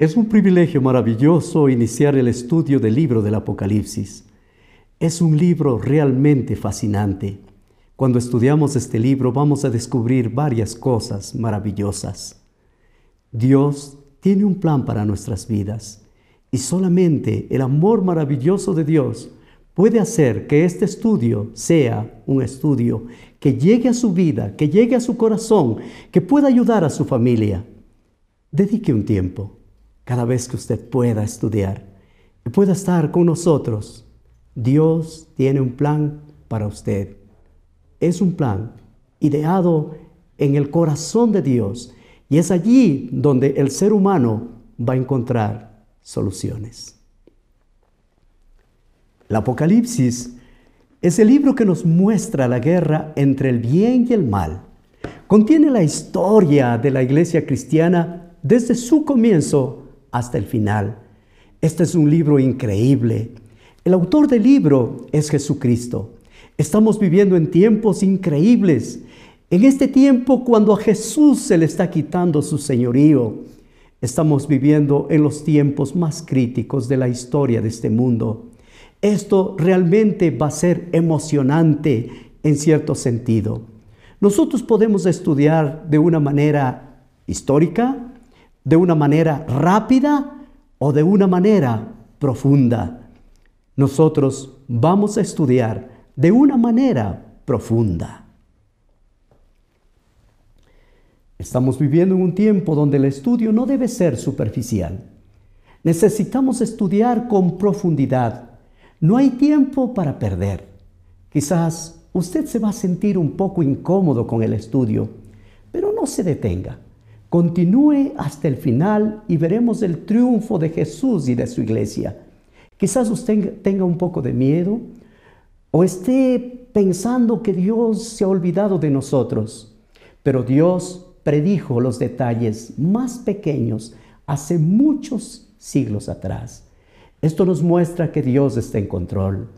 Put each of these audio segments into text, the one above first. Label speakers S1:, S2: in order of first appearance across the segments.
S1: Es un privilegio maravilloso iniciar el estudio del libro del Apocalipsis. Es un libro realmente fascinante. Cuando estudiamos este libro vamos a descubrir varias cosas maravillosas. Dios tiene un plan para nuestras vidas y solamente el amor maravilloso de Dios puede hacer que este estudio sea un estudio que llegue a su vida, que llegue a su corazón, que pueda ayudar a su familia. Dedique un tiempo cada vez que usted pueda estudiar y pueda estar con nosotros. Dios tiene un plan para usted. Es un plan ideado en el corazón de Dios y es allí donde el ser humano va a encontrar soluciones. El Apocalipsis es el libro que nos muestra la guerra entre el bien y el mal. Contiene la historia de la iglesia cristiana desde su comienzo hasta el final. Este es un libro increíble. El autor del libro es Jesucristo. Estamos viviendo en tiempos increíbles. En este tiempo cuando a Jesús se le está quitando su señorío, estamos viviendo en los tiempos más críticos de la historia de este mundo. Esto realmente va a ser emocionante en cierto sentido. Nosotros podemos estudiar de una manera histórica, de una manera rápida o de una manera profunda. Nosotros vamos a estudiar de una manera profunda. Estamos viviendo en un tiempo donde el estudio no debe ser superficial. Necesitamos estudiar con profundidad. No hay tiempo para perder. Quizás usted se va a sentir un poco incómodo con el estudio, pero no se detenga. Continúe hasta el final y veremos el triunfo de Jesús y de su iglesia. Quizás usted tenga un poco de miedo o esté pensando que Dios se ha olvidado de nosotros, pero Dios predijo los detalles más pequeños hace muchos siglos atrás. Esto nos muestra que Dios está en control.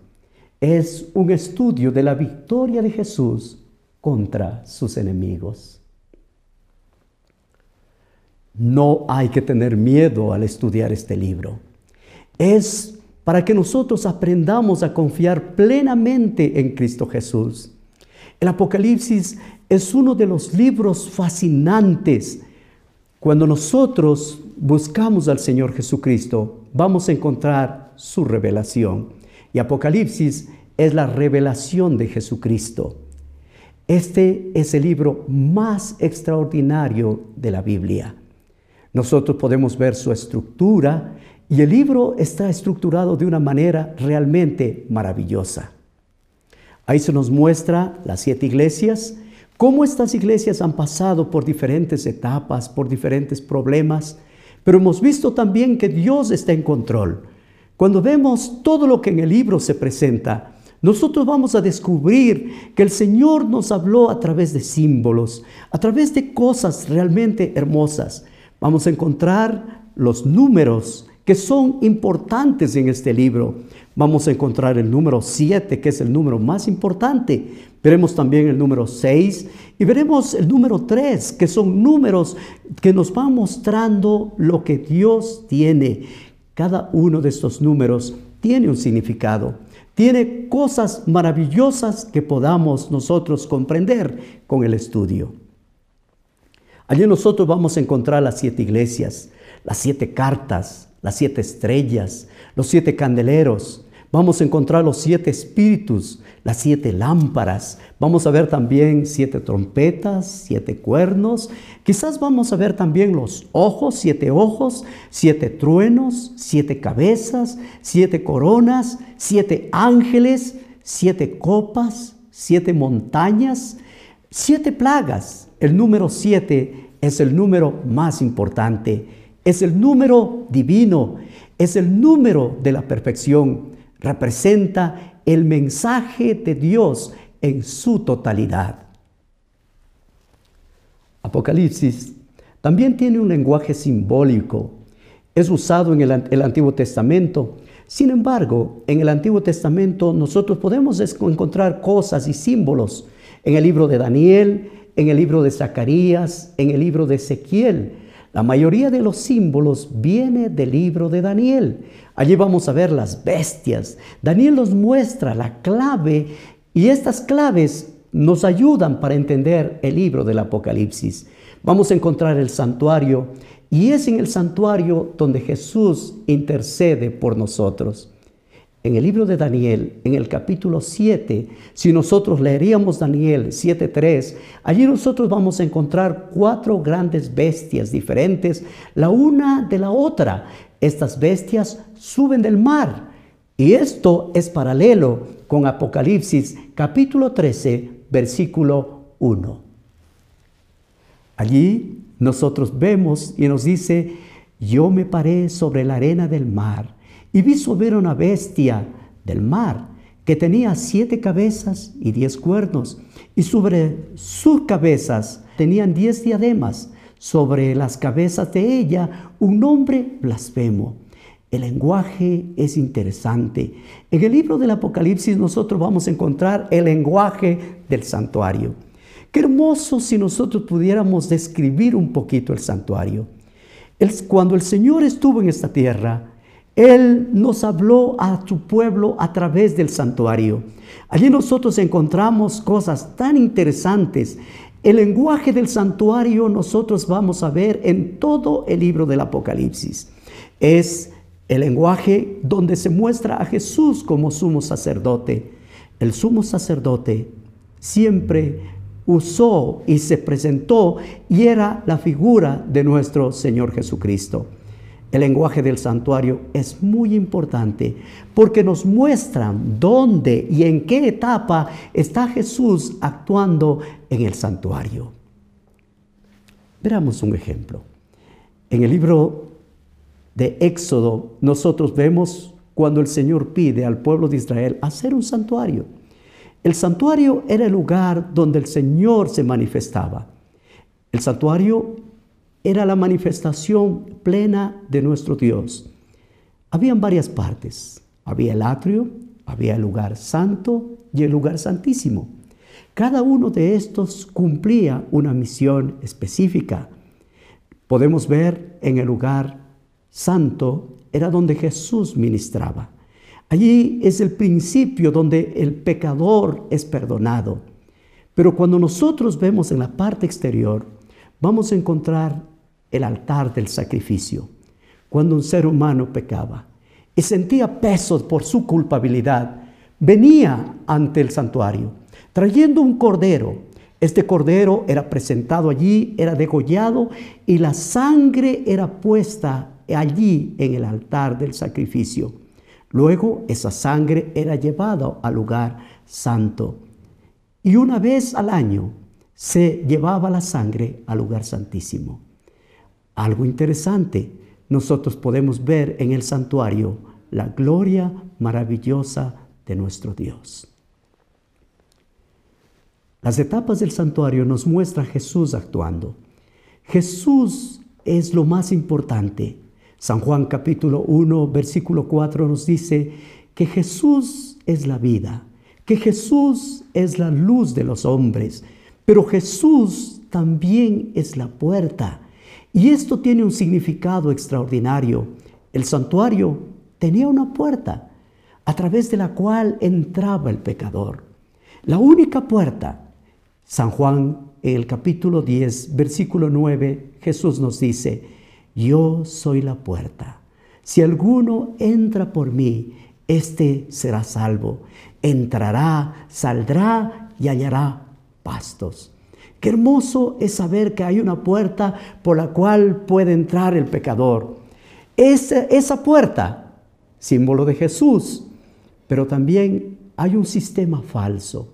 S1: Es un estudio de la victoria de Jesús contra sus enemigos. No hay que tener miedo al estudiar este libro. Es para que nosotros aprendamos a confiar plenamente en Cristo Jesús. El Apocalipsis es uno de los libros fascinantes. Cuando nosotros buscamos al Señor Jesucristo, vamos a encontrar su revelación. Y Apocalipsis es la revelación de Jesucristo. Este es el libro más extraordinario de la Biblia. Nosotros podemos ver su estructura y el libro está estructurado de una manera realmente maravillosa. Ahí se nos muestra las siete iglesias, cómo estas iglesias han pasado por diferentes etapas, por diferentes problemas, pero hemos visto también que Dios está en control. Cuando vemos todo lo que en el libro se presenta, nosotros vamos a descubrir que el Señor nos habló a través de símbolos, a través de cosas realmente hermosas vamos a encontrar los números que son importantes en este libro. Vamos a encontrar el número 7, que es el número más importante. Veremos también el número 6 y veremos el número 3, que son números que nos van mostrando lo que Dios tiene. Cada uno de estos números tiene un significado, tiene cosas maravillosas que podamos nosotros comprender con el estudio. Allí nosotros vamos a encontrar las siete iglesias, las siete cartas, las siete estrellas, los siete candeleros. Vamos a encontrar los siete espíritus, las siete lámparas. Vamos a ver también siete trompetas, siete cuernos. Quizás vamos a ver también los ojos, siete ojos, siete truenos, siete cabezas, siete coronas, siete ángeles, siete copas, siete montañas, siete plagas. El número siete es el número más importante, es el número divino, es el número de la perfección, representa el mensaje de Dios en su totalidad. Apocalipsis también tiene un lenguaje simbólico, es usado en el, Antiguo Testamento. Sin embargo, en el Antiguo Testamento nosotros podemos encontrar cosas y símbolos en el libro de Daniel, en el libro de Zacarías, en el libro de Ezequiel. La mayoría de los símbolos viene del libro de Daniel. Allí vamos a ver las bestias. Daniel nos muestra la clave y estas claves nos ayudan para entender el libro del Apocalipsis. Vamos a encontrar el santuario y es en el santuario donde Jesús intercede por nosotros. En el libro de Daniel, en el capítulo 7, si nosotros leeríamos Daniel 7.3, allí nosotros vamos a encontrar cuatro grandes bestias diferentes, la una de la otra. Estas bestias suben del mar. Y esto es paralelo con Apocalipsis capítulo 13, versículo 1. Allí nosotros vemos y nos dice, yo me paré sobre la arena del mar y vi subir una bestia del mar que tenía siete cabezas y diez cuernos, y sobre sus cabezas tenían diez diademas, sobre las cabezas de ella un nombre blasfemo. El lenguaje es interesante. En el libro del Apocalipsis nosotros vamos a encontrar el lenguaje del santuario. Qué hermoso si nosotros pudiéramos describir un poquito el santuario. Cuando el Señor estuvo en esta tierra, él nos habló a su pueblo a través del santuario. Allí nosotros encontramos cosas tan interesantes. El lenguaje del santuario nosotros vamos a ver en todo el libro del Apocalipsis. Es el lenguaje donde se muestra a Jesús como sumo sacerdote. El sumo sacerdote siempre usó y se presentó y era la figura de nuestro Señor Jesucristo. El lenguaje del santuario es muy importante porque nos muestra dónde y en qué etapa está Jesús actuando en el santuario. Veamos un ejemplo. En el libro de Éxodo nosotros vemos cuando el Señor pide al pueblo de Israel hacer un santuario. El santuario era el lugar donde el Señor se manifestaba. El santuario era la manifestación plena de nuestro Dios. Habían varias partes. Había el atrio, había el lugar santo y el lugar santísimo. Cada uno de estos cumplía una misión específica. Podemos ver en el lugar santo era donde Jesús ministraba. Allí es el principio donde el pecador es perdonado. Pero cuando nosotros vemos en la parte exterior, vamos a encontrar el altar del sacrificio. Cuando un ser humano pecaba y sentía peso por su culpabilidad, venía ante el santuario trayendo un cordero. Este cordero era presentado allí, era degollado y la sangre era puesta allí en el altar del sacrificio. Luego esa sangre era llevada al lugar santo. Y una vez al año se llevaba la sangre al lugar santísimo. Algo interesante, nosotros podemos ver en el santuario la gloria maravillosa de nuestro Dios. Las etapas del santuario nos muestra Jesús actuando. Jesús es lo más importante. San Juan capítulo 1, versículo 4 nos dice que Jesús es la vida, que Jesús es la luz de los hombres, pero Jesús también es la puerta. Y esto tiene un significado extraordinario. El santuario tenía una puerta a través de la cual entraba el pecador. La única puerta, San Juan en el capítulo 10, versículo 9, Jesús nos dice, yo soy la puerta. Si alguno entra por mí, éste será salvo. Entrará, saldrá y hallará pastos. Qué hermoso es saber que hay una puerta por la cual puede entrar el pecador. Esa, esa puerta, símbolo de Jesús, pero también hay un sistema falso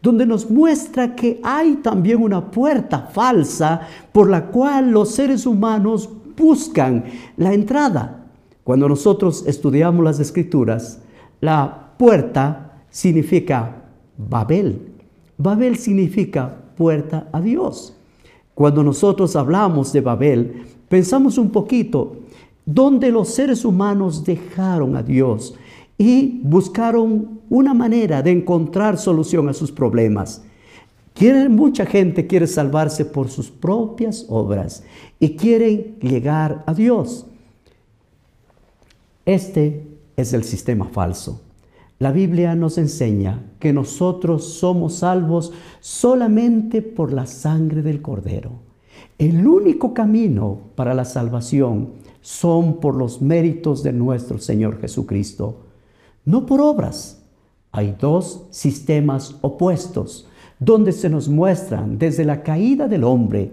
S1: donde nos muestra que hay también una puerta falsa por la cual los seres humanos buscan la entrada. Cuando nosotros estudiamos las escrituras, la puerta significa Babel. Babel significa puerta a Dios. Cuando nosotros hablamos de Babel, pensamos un poquito donde los seres humanos dejaron a Dios y buscaron una manera de encontrar solución a sus problemas. Quiere, mucha gente quiere salvarse por sus propias obras y quieren llegar a Dios. Este es el sistema falso. La Biblia nos enseña que nosotros somos salvos solamente por la sangre del Cordero. El único camino para la salvación son por los méritos de nuestro Señor Jesucristo, no por obras. Hay dos sistemas opuestos donde se nos muestran desde la caída del hombre.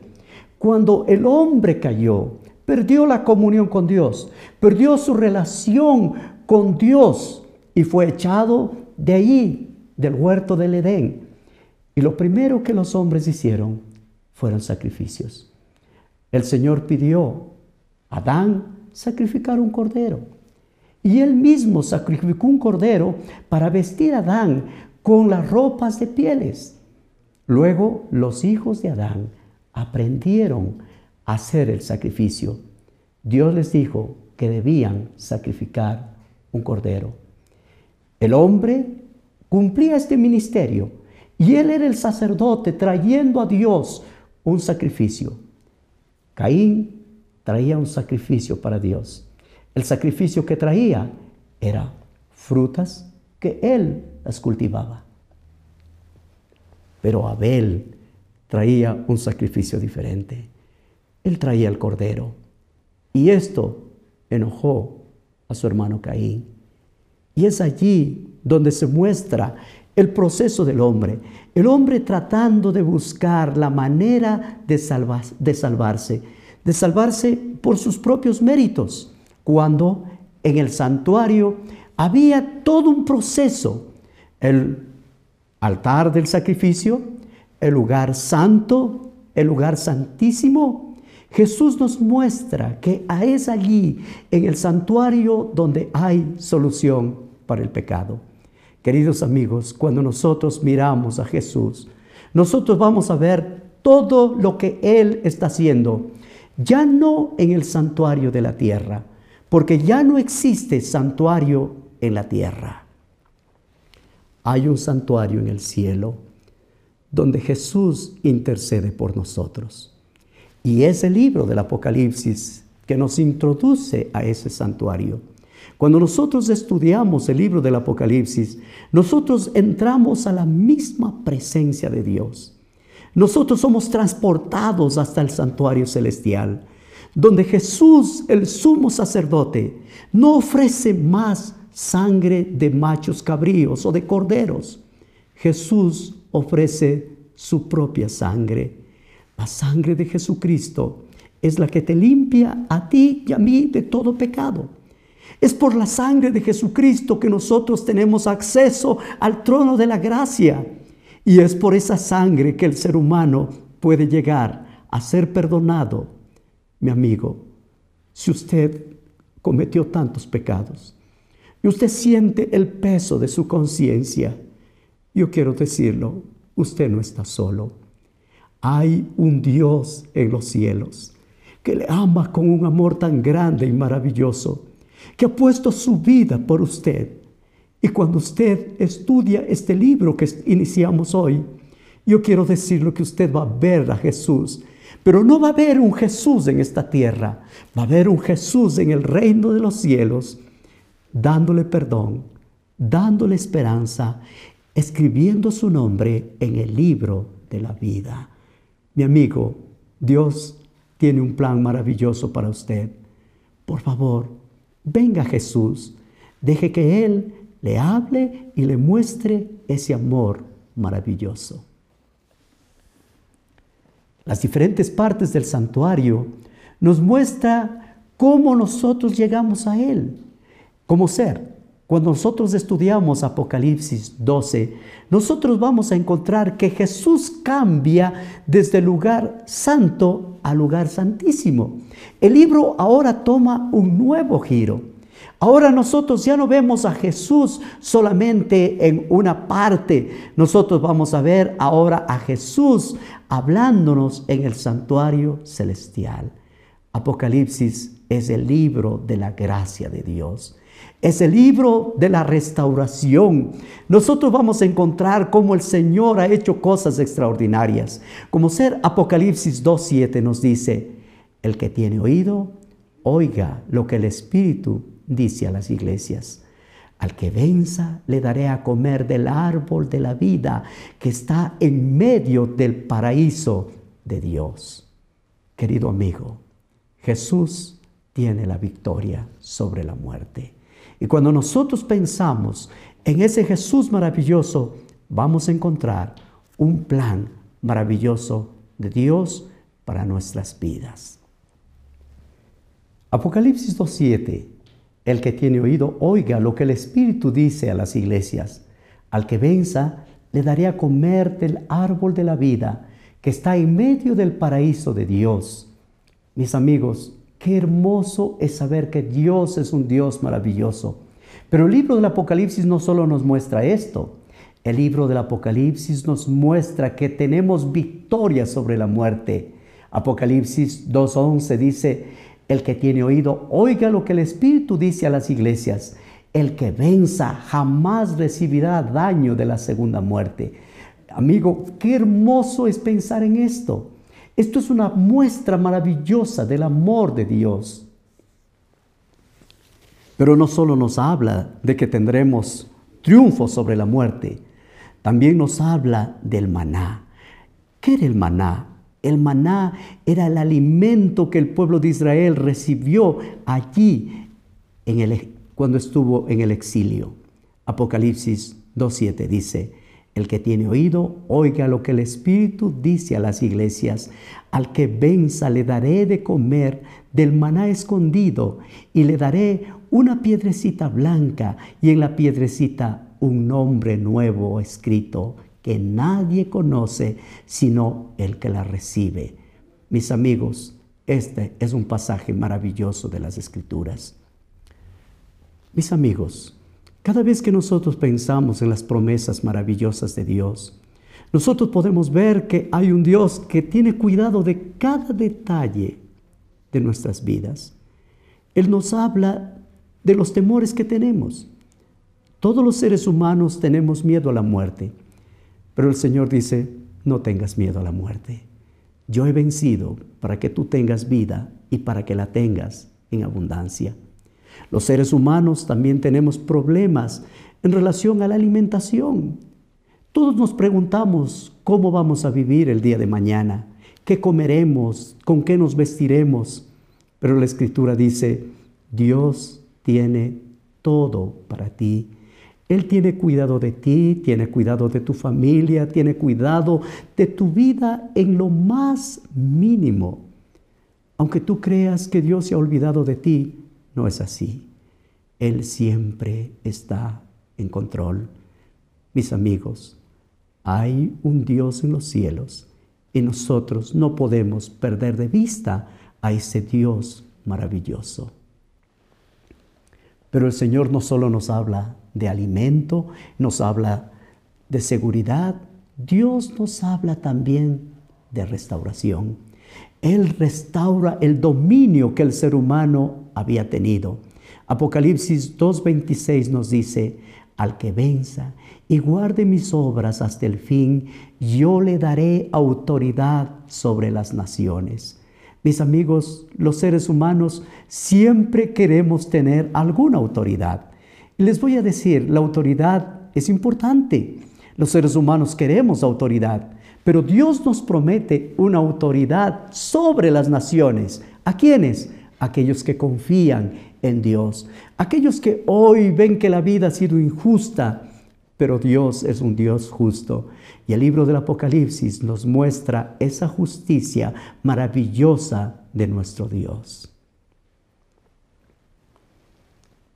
S1: Cuando el hombre cayó, perdió la comunión con Dios, perdió su relación con Dios y fue echado de allí, del huerto del Edén. Y lo primero que los hombres hicieron fueron sacrificios. El Señor pidió a Adán sacrificar un cordero. Y él mismo sacrificó un cordero para vestir a Adán con las ropas de pieles. Luego los hijos de Adán aprendieron a hacer el sacrificio. Dios les dijo que debían sacrificar un cordero. El hombre cumplía este ministerio y él era el sacerdote trayendo a Dios un sacrificio. Caín traía un sacrificio para Dios. El sacrificio que traía era frutas que él las cultivaba. Pero Abel traía un sacrificio diferente. Él traía el cordero. Y esto enojó a su hermano Caín. Y es allí donde se muestra el proceso del hombre. El hombre tratando de buscar la manera de, de salvarse, de salvarse por sus propios méritos, cuando en el santuario había todo un proceso. El altar del sacrificio, el lugar santo, el lugar santísimo. Jesús nos muestra que es allí, en el santuario, donde hay solución para el pecado. Queridos amigos, cuando nosotros miramos a Jesús, nosotros vamos a ver todo lo que Él está haciendo, ya no en el santuario de la tierra, porque ya no existe santuario en la tierra. Hay un santuario en el cielo donde Jesús intercede por nosotros. Y es el libro del Apocalipsis que nos introduce a ese santuario. Cuando nosotros estudiamos el libro del Apocalipsis, nosotros entramos a la misma presencia de Dios. Nosotros somos transportados hasta el santuario celestial, donde Jesús, el sumo sacerdote, no ofrece más sangre de machos cabríos o de corderos. Jesús ofrece su propia sangre. La sangre de Jesucristo es la que te limpia a ti y a mí de todo pecado. Es por la sangre de Jesucristo que nosotros tenemos acceso al trono de la gracia. Y es por esa sangre que el ser humano puede llegar a ser perdonado. Mi amigo, si usted cometió tantos pecados y usted siente el peso de su conciencia, yo quiero decirlo, usted no está solo. Hay un Dios en los cielos que le ama con un amor tan grande y maravilloso que ha puesto su vida por usted. Y cuando usted estudia este libro que iniciamos hoy, yo quiero decirle que usted va a ver a Jesús, pero no va a ver un Jesús en esta tierra, va a ver un Jesús en el reino de los cielos, dándole perdón, dándole esperanza, escribiendo su nombre en el libro de la vida. Mi amigo, Dios tiene un plan maravilloso para usted. Por favor, venga Jesús, deje que Él le hable y le muestre ese amor maravilloso. Las diferentes partes del santuario nos muestra cómo nosotros llegamos a Él, como ser. Cuando nosotros estudiamos Apocalipsis 12, nosotros vamos a encontrar que Jesús cambia desde el lugar santo al lugar santísimo. El libro ahora toma un nuevo giro. Ahora nosotros ya no vemos a Jesús solamente en una parte. Nosotros vamos a ver ahora a Jesús hablándonos en el santuario celestial. Apocalipsis es el libro de la gracia de Dios. Es el libro de la restauración. Nosotros vamos a encontrar cómo el Señor ha hecho cosas extraordinarias. Como ser Apocalipsis 2.7 nos dice, el que tiene oído, oiga lo que el Espíritu dice a las iglesias. Al que venza le daré a comer del árbol de la vida que está en medio del paraíso de Dios. Querido amigo, Jesús tiene la victoria sobre la muerte. Y cuando nosotros pensamos en ese Jesús maravilloso, vamos a encontrar un plan maravilloso de Dios para nuestras vidas. Apocalipsis 2.7. El que tiene oído, oiga lo que el Espíritu dice a las iglesias. Al que venza, le daré a comer del árbol de la vida que está en medio del paraíso de Dios. Mis amigos, Qué hermoso es saber que Dios es un Dios maravilloso. Pero el libro del Apocalipsis no solo nos muestra esto. El libro del Apocalipsis nos muestra que tenemos victoria sobre la muerte. Apocalipsis 2.11 dice, el que tiene oído, oiga lo que el Espíritu dice a las iglesias. El que venza jamás recibirá daño de la segunda muerte. Amigo, qué hermoso es pensar en esto. Esto es una muestra maravillosa del amor de Dios. Pero no solo nos habla de que tendremos triunfo sobre la muerte, también nos habla del maná. ¿Qué era el maná? El maná era el alimento que el pueblo de Israel recibió allí el, cuando estuvo en el exilio. Apocalipsis 2.7 dice, el que tiene oído, oiga lo que el Espíritu dice a las iglesias. Al que venza le daré de comer del maná escondido y le daré una piedrecita blanca y en la piedrecita un nombre nuevo escrito que nadie conoce sino el que la recibe. Mis amigos, este es un pasaje maravilloso de las Escrituras. Mis amigos, cada vez que nosotros pensamos en las promesas maravillosas de Dios, nosotros podemos ver que hay un Dios que tiene cuidado de cada detalle de nuestras vidas. Él nos habla de los temores que tenemos. Todos los seres humanos tenemos miedo a la muerte, pero el Señor dice, no tengas miedo a la muerte. Yo he vencido para que tú tengas vida y para que la tengas en abundancia. Los seres humanos también tenemos problemas en relación a la alimentación. Todos nos preguntamos cómo vamos a vivir el día de mañana, qué comeremos, con qué nos vestiremos. Pero la escritura dice, Dios tiene todo para ti. Él tiene cuidado de ti, tiene cuidado de tu familia, tiene cuidado de tu vida en lo más mínimo. Aunque tú creas que Dios se ha olvidado de ti, no es así. Él siempre está en control. Mis amigos, hay un Dios en los cielos y nosotros no podemos perder de vista a ese Dios maravilloso. Pero el Señor no solo nos habla de alimento, nos habla de seguridad, Dios nos habla también de restauración. Él restaura el dominio que el ser humano había tenido. Apocalipsis 2.26 nos dice, al que venza y guarde mis obras hasta el fin, yo le daré autoridad sobre las naciones. Mis amigos, los seres humanos siempre queremos tener alguna autoridad. Y les voy a decir, la autoridad es importante. Los seres humanos queremos autoridad, pero Dios nos promete una autoridad sobre las naciones. ¿A quiénes? Aquellos que confían en Dios. Aquellos que hoy ven que la vida ha sido injusta, pero Dios es un Dios justo. Y el libro del Apocalipsis nos muestra esa justicia maravillosa de nuestro Dios.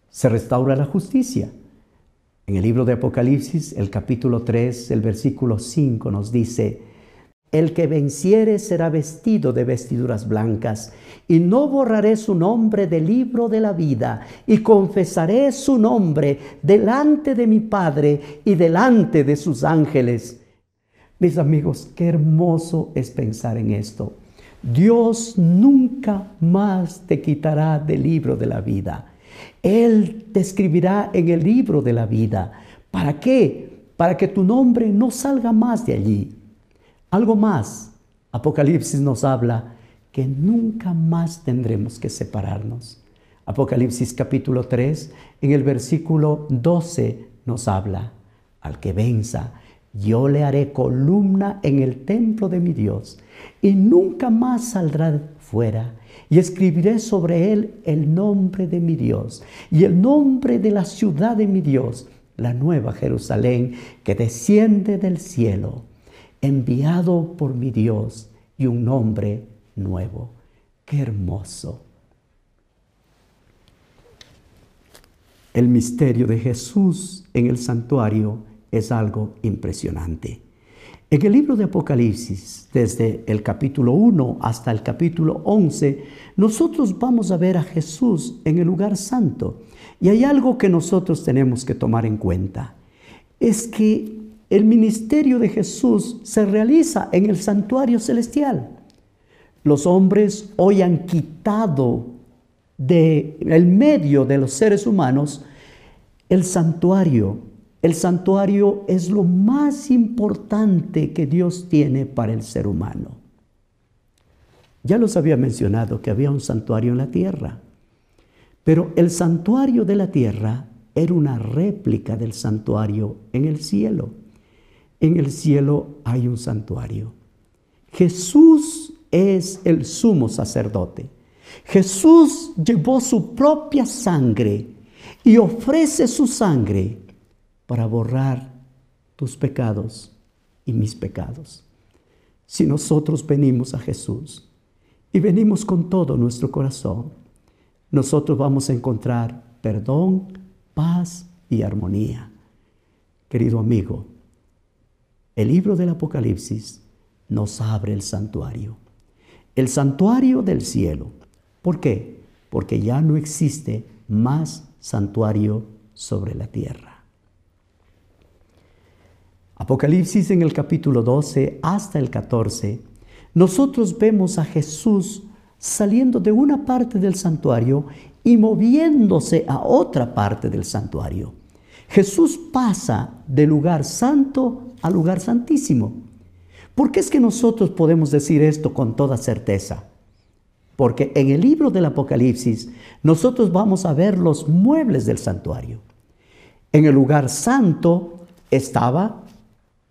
S1: Se restaura la justicia. En el libro de Apocalipsis, el capítulo 3, el versículo 5 nos dice, el que venciere será vestido de vestiduras blancas, y no borraré su nombre del libro de la vida, y confesaré su nombre delante de mi Padre y delante de sus ángeles. Mis amigos, qué hermoso es pensar en esto. Dios nunca más te quitará del libro de la vida. Él te escribirá en el libro de la vida. ¿Para qué? Para que tu nombre no salga más de allí. Algo más. Apocalipsis nos habla que nunca más tendremos que separarnos. Apocalipsis capítulo 3, en el versículo 12 nos habla, al que venza, yo le haré columna en el templo de mi Dios y nunca más saldrá fuera. Y escribiré sobre él el nombre de mi Dios y el nombre de la ciudad de mi Dios, la nueva Jerusalén que desciende del cielo, enviado por mi Dios y un nombre nuevo. Qué hermoso. El misterio de Jesús en el santuario es algo impresionante. En el libro de Apocalipsis, desde el capítulo 1 hasta el capítulo 11, nosotros vamos a ver a Jesús en el lugar santo. Y hay algo que nosotros tenemos que tomar en cuenta. Es que el ministerio de Jesús se realiza en el santuario celestial. Los hombres hoy han quitado de el medio de los seres humanos el santuario. El santuario es lo más importante que Dios tiene para el ser humano. Ya los había mencionado que había un santuario en la tierra, pero el santuario de la tierra era una réplica del santuario en el cielo. En el cielo hay un santuario. Jesús es el sumo sacerdote. Jesús llevó su propia sangre y ofrece su sangre para borrar tus pecados y mis pecados. Si nosotros venimos a Jesús y venimos con todo nuestro corazón, nosotros vamos a encontrar perdón, paz y armonía. Querido amigo, el libro del Apocalipsis nos abre el santuario el santuario del cielo. ¿Por qué? Porque ya no existe más santuario sobre la tierra. Apocalipsis en el capítulo 12 hasta el 14, nosotros vemos a Jesús saliendo de una parte del santuario y moviéndose a otra parte del santuario. Jesús pasa del lugar santo al lugar santísimo. ¿Por qué es que nosotros podemos decir esto con toda certeza? Porque en el libro del Apocalipsis nosotros vamos a ver los muebles del santuario. En el lugar santo estaba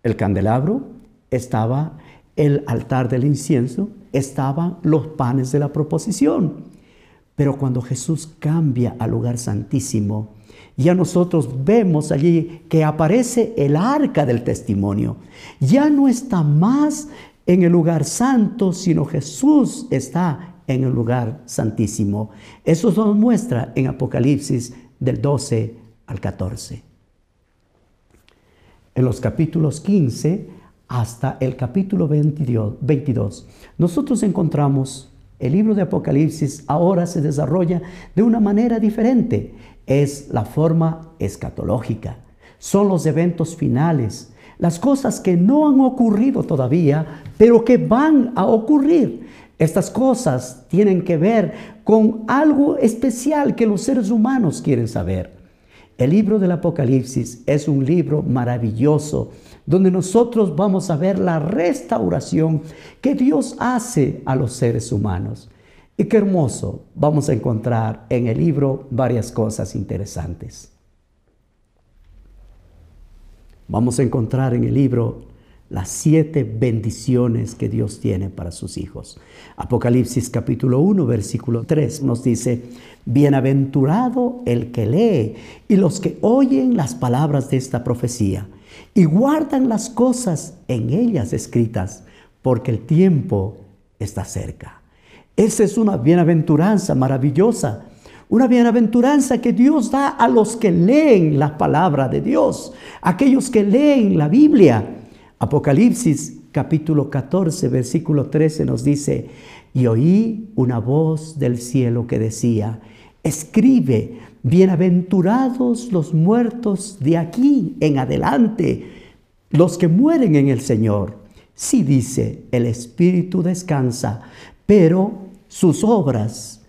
S1: el candelabro, estaba el altar del incienso, estaban los panes de la proposición. Pero cuando Jesús cambia al lugar santísimo, ya nosotros vemos allí que aparece el arca del testimonio. Ya no está más en el lugar santo, sino Jesús está en el lugar santísimo. Eso nos muestra en Apocalipsis del 12 al 14. En los capítulos 15 hasta el capítulo 22, nosotros encontramos el libro de Apocalipsis ahora se desarrolla de una manera diferente es la forma escatológica. Son los eventos finales, las cosas que no han ocurrido todavía, pero que van a ocurrir. Estas cosas tienen que ver con algo especial que los seres humanos quieren saber. El libro del Apocalipsis es un libro maravilloso donde nosotros vamos a ver la restauración que Dios hace a los seres humanos. Y qué hermoso, vamos a encontrar en el libro varias cosas interesantes. Vamos a encontrar en el libro las siete bendiciones que Dios tiene para sus hijos. Apocalipsis capítulo 1, versículo 3 nos dice, Bienaventurado el que lee y los que oyen las palabras de esta profecía y guardan las cosas en ellas escritas, porque el tiempo está cerca. Esa es una bienaventuranza maravillosa. Una bienaventuranza que Dios da a los que leen la palabra de Dios, aquellos que leen la Biblia. Apocalipsis capítulo 14, versículo 13 nos dice, y oí una voz del cielo que decía, escribe, bienaventurados los muertos de aquí en adelante, los que mueren en el Señor. Sí dice, el Espíritu descansa, pero sus obras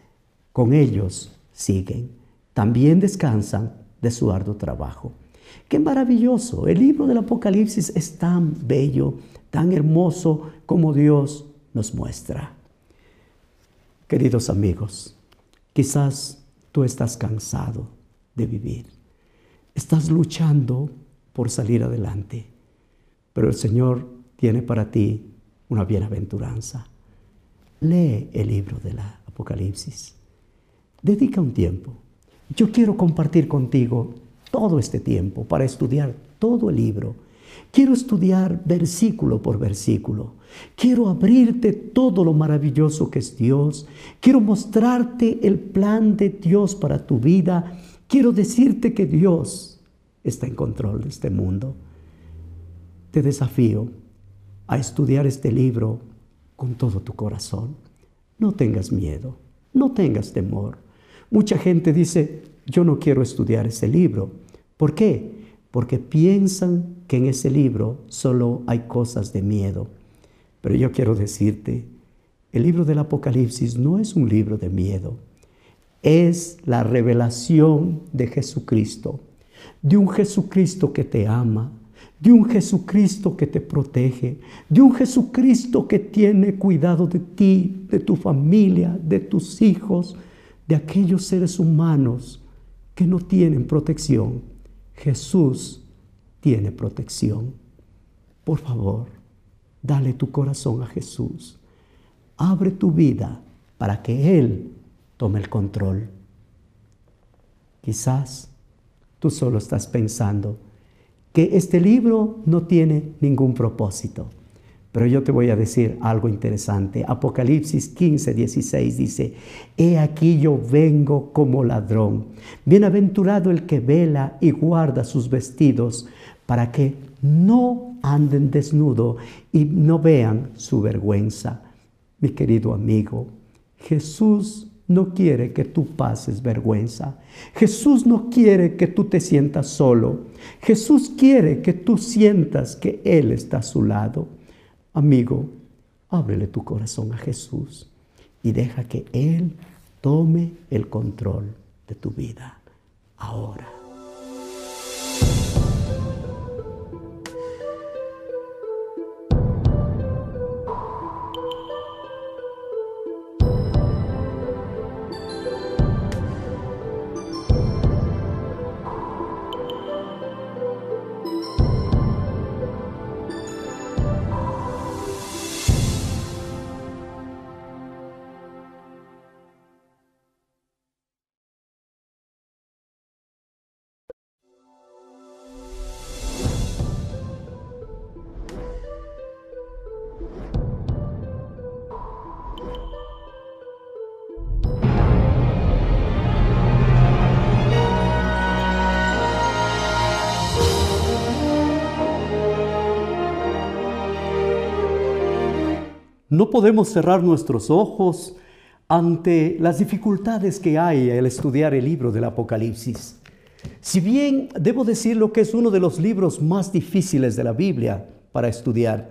S1: con ellos siguen. también descansan de su arduo trabajo. Qué maravilloso. El libro del Apocalipsis es tan bello, tan hermoso como Dios nos muestra. Queridos amigos, quizás tú estás cansado de vivir. Estás luchando por salir adelante. Pero el Señor tiene para ti una bienaventuranza. Lee el libro del Apocalipsis. Dedica un tiempo. Yo quiero compartir contigo todo este tiempo para estudiar todo el libro. Quiero estudiar versículo por versículo. Quiero abrirte todo lo maravilloso que es Dios. Quiero mostrarte el plan de Dios para tu vida. Quiero decirte que Dios está en control de este mundo. Te desafío a estudiar este libro con todo tu corazón. No tengas miedo, no tengas temor. Mucha gente dice, yo no quiero estudiar ese libro. ¿Por qué? Porque piensan que en ese libro solo hay cosas de miedo. Pero yo quiero decirte, el libro del Apocalipsis no es un libro de miedo, es la revelación de Jesucristo, de un Jesucristo que te ama, de un Jesucristo que te protege, de un Jesucristo que tiene cuidado de ti, de tu familia, de tus hijos, de aquellos seres humanos que no tienen protección. Jesús tiene protección. Por favor, dale tu corazón a Jesús. Abre tu vida para que Él tome el control. Quizás tú solo estás pensando que este libro no tiene ningún propósito. Pero yo te voy a decir algo interesante. Apocalipsis 15, 16 dice, He aquí yo vengo como ladrón. Bienaventurado el que vela y guarda sus vestidos para que no anden desnudo y no vean su vergüenza. Mi querido amigo, Jesús no quiere que tú pases vergüenza. Jesús no quiere que tú te sientas solo. Jesús quiere que tú sientas que Él está a su lado. Amigo, ábrele tu corazón a Jesús y deja que Él tome el control de tu vida ahora. No podemos cerrar nuestros ojos ante las dificultades que hay al estudiar el libro del Apocalipsis. Si bien debo decir lo que es uno de los libros más difíciles de la Biblia para estudiar,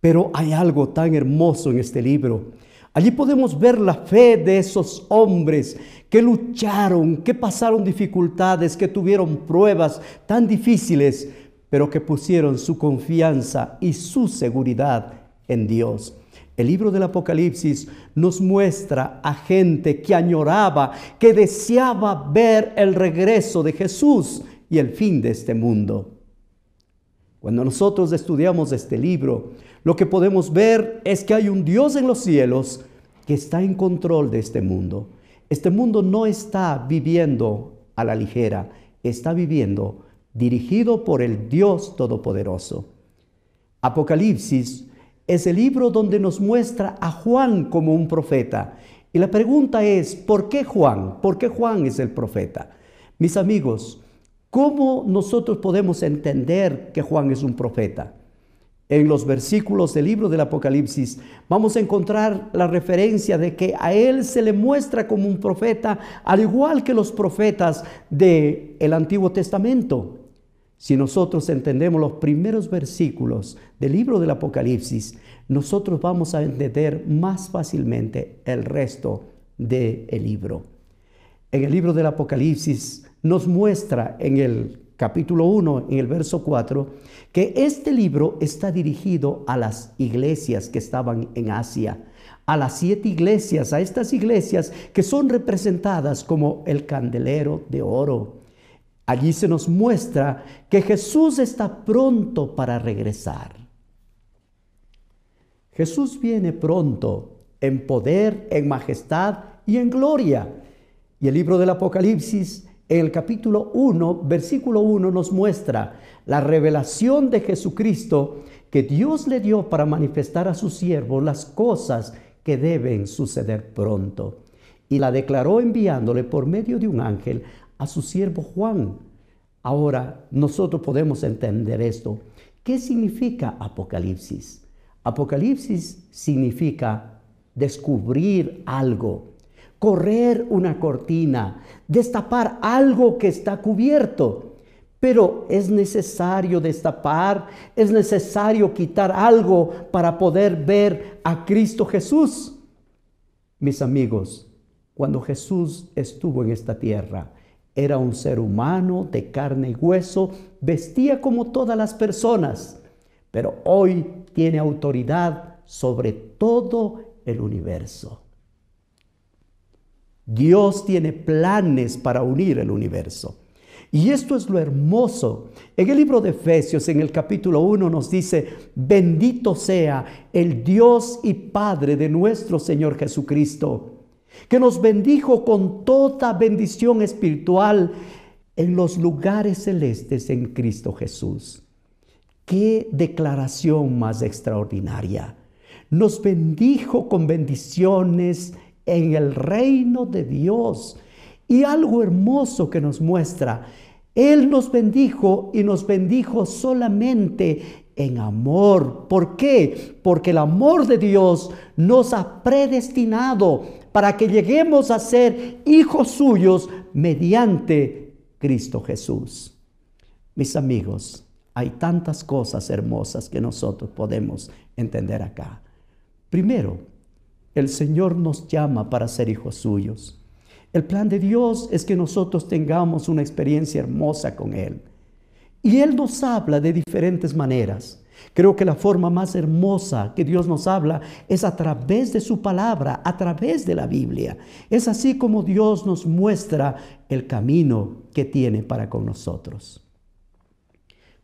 S1: pero hay algo tan hermoso en este libro. Allí podemos ver la fe de esos hombres que lucharon, que pasaron dificultades, que tuvieron pruebas tan difíciles, pero que pusieron su confianza y su seguridad en Dios. El libro del Apocalipsis nos muestra a gente que añoraba, que deseaba ver el regreso de Jesús y el fin de este mundo. Cuando nosotros estudiamos este libro, lo que podemos ver es que hay un Dios en los cielos que está en control de este mundo. Este mundo no está viviendo a la ligera, está viviendo dirigido por el Dios Todopoderoso. Apocalipsis es el libro donde nos muestra a Juan como un profeta. Y la pregunta es, ¿por qué Juan? ¿Por qué Juan es el profeta? Mis amigos, ¿cómo nosotros podemos entender que Juan es un profeta? En los versículos del libro del Apocalipsis vamos a encontrar la referencia de que a él se le muestra como un profeta, al igual que los profetas del el Antiguo Testamento. Si nosotros entendemos los primeros versículos del libro del Apocalipsis, nosotros vamos a entender más fácilmente el resto del libro. en el libro del Apocalipsis nos muestra en el capítulo 1, en el verso 4, que este libro está dirigido a las iglesias que estaban en Asia, a las siete iglesias, a estas iglesias que son representadas como el candelero de oro. Allí se nos muestra que Jesús está pronto para regresar. Jesús viene pronto en poder, en majestad y en gloria. Y el libro del Apocalipsis, en el capítulo 1, versículo 1, nos muestra la revelación de Jesucristo que Dios le dio para manifestar a su siervo las cosas que deben suceder pronto. Y la declaró enviándole por medio de un ángel a su siervo Juan. Ahora nosotros podemos entender esto. ¿Qué significa Apocalipsis? Apocalipsis significa descubrir algo, correr una cortina, destapar algo que está cubierto. Pero es necesario destapar, es necesario quitar algo para poder ver a Cristo Jesús. Mis amigos, cuando Jesús estuvo en esta tierra, era un ser humano de carne y hueso, vestía como todas las personas, pero hoy tiene autoridad sobre todo el universo. Dios tiene planes para unir el universo. Y esto es lo hermoso. En el libro de Efesios, en el capítulo 1, nos dice, bendito sea el Dios y Padre de nuestro Señor Jesucristo, que nos bendijo con toda bendición espiritual en los lugares celestes en Cristo Jesús. Qué declaración más extraordinaria. Nos bendijo con bendiciones en el reino de Dios. Y algo hermoso que nos muestra, Él nos bendijo y nos bendijo solamente en amor. ¿Por qué? Porque el amor de Dios nos ha predestinado para que lleguemos a ser hijos suyos mediante Cristo Jesús. Mis amigos, hay tantas cosas hermosas que nosotros podemos entender acá. Primero, el Señor nos llama para ser hijos suyos. El plan de Dios es que nosotros tengamos una experiencia hermosa con Él. Y Él nos habla de diferentes maneras. Creo que la forma más hermosa que Dios nos habla es a través de su palabra, a través de la Biblia. Es así como Dios nos muestra el camino que tiene para con nosotros.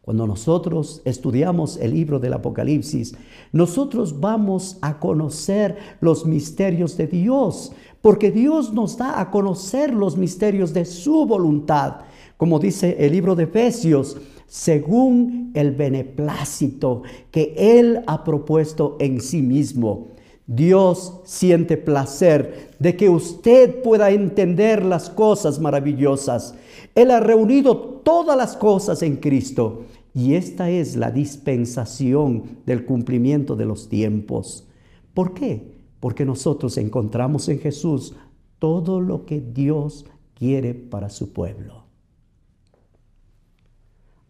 S1: Cuando nosotros estudiamos el libro del Apocalipsis, nosotros vamos a conocer los misterios de Dios, porque Dios nos da a conocer los misterios de su voluntad, como dice el libro de Efesios, según el beneplácito que Él ha propuesto en sí mismo. Dios siente placer de que usted pueda entender las cosas maravillosas. Él ha reunido todas las cosas en Cristo y esta es la dispensación del cumplimiento de los tiempos. ¿Por qué? Porque nosotros encontramos en Jesús todo lo que Dios quiere para su pueblo.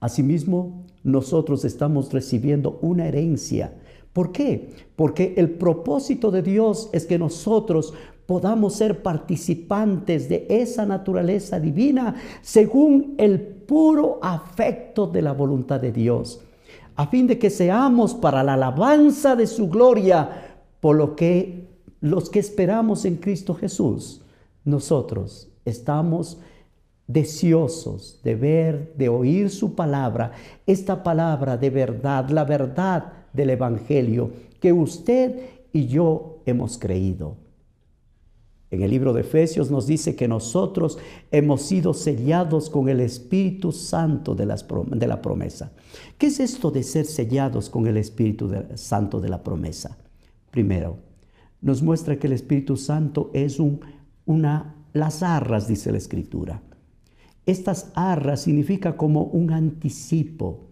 S1: Asimismo, nosotros estamos recibiendo una herencia. ¿Por qué? Porque el propósito de Dios es que nosotros podamos ser participantes de esa naturaleza divina según el puro afecto de la voluntad de Dios, a fin de que seamos para la alabanza de su gloria, por lo que los que esperamos en Cristo Jesús, nosotros estamos deseosos de ver, de oír su palabra, esta palabra de verdad, la verdad del Evangelio que usted y yo hemos creído. En el libro de Efesios nos dice que nosotros hemos sido sellados con el Espíritu Santo de, la promesa. ¿Qué es esto de ser sellados con el Espíritu Santo de la promesa? Primero, nos muestra que el Espíritu Santo es un, una, las arras, dice la Escritura. Estas arras significa como un anticipo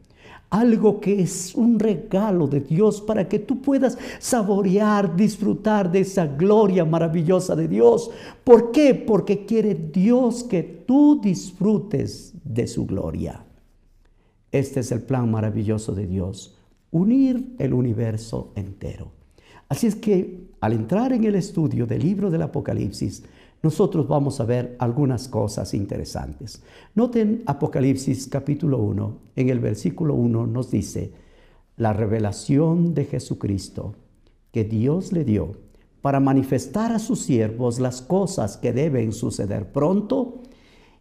S1: algo que es un regalo de Dios para que tú puedas saborear, disfrutar de esa gloria maravillosa de Dios. ¿Por qué? Porque quiere Dios que tú disfrutes de su gloria. Este es el plan maravilloso de Dios, unir el universo entero. Así es que al entrar en el estudio del libro del Apocalipsis, nosotros vamos a ver algunas cosas interesantes. Noten Apocalipsis capítulo 1, en el versículo 1 nos dice, la revelación de Jesucristo que Dios le dio para manifestar a sus siervos las cosas que deben suceder pronto,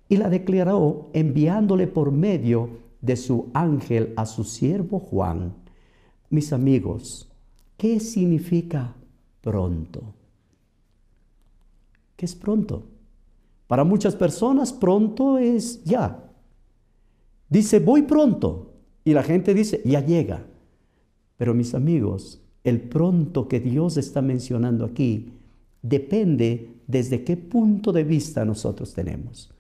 S1: y la declaró enviándole por medio de su ángel a su siervo Juan. Mis amigos, ¿qué significa pronto? ¿Qué es pronto? Para muchas personas pronto es ya. Dice, voy pronto. Y la gente dice, ya llega. Pero mis amigos, el pronto que Dios está mencionando aquí depende desde qué punto de vista nosotros tenemos.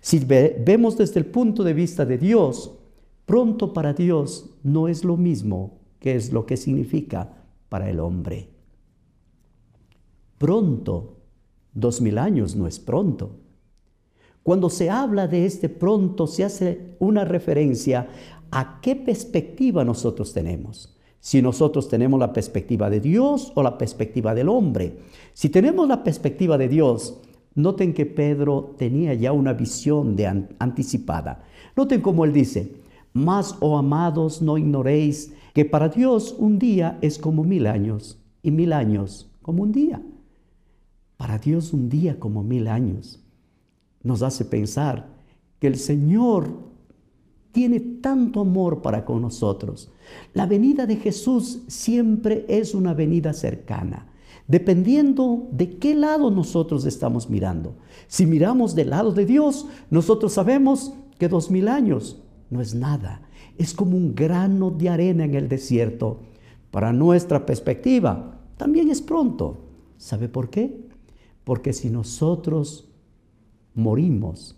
S1: Si vemos desde el punto de vista de Dios, pronto para Dios no es lo mismo que es lo que significa para el hombre. Pronto Dos mil años no es pronto. Cuando se habla de este pronto, se hace una referencia a qué perspectiva nosotros tenemos. Si nosotros tenemos la perspectiva de Dios o la perspectiva del hombre. Si tenemos la perspectiva de Dios, noten que Pedro tenía ya una visión de anticipada. Noten cómo él dice, más, oh amados, no ignoréis que para Dios un día es como mil años y mil años como un día. Para Dios un día como mil años nos hace pensar que el Señor tiene tanto amor para con nosotros. La venida de Jesús siempre es una venida cercana, dependiendo de qué lado nosotros estamos mirando. Si miramos del lado de Dios, nosotros sabemos que dos mil años no es nada, es como un grano de arena en el desierto. Para nuestra perspectiva, también es pronto. ¿Sabe por qué? Porque si nosotros morimos,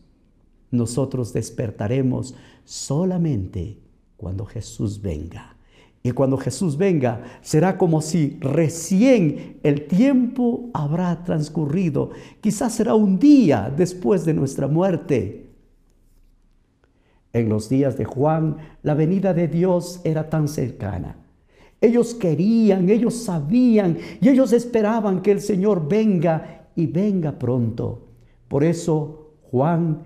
S1: nosotros despertaremos solamente cuando Jesús venga. Y cuando Jesús venga, será como si recién el tiempo habrá transcurrido. Quizás será un día después de nuestra muerte. En los días de Juan, la venida de Dios era tan cercana. Ellos querían, ellos sabían y ellos esperaban que el Señor venga y venga pronto. Por eso Juan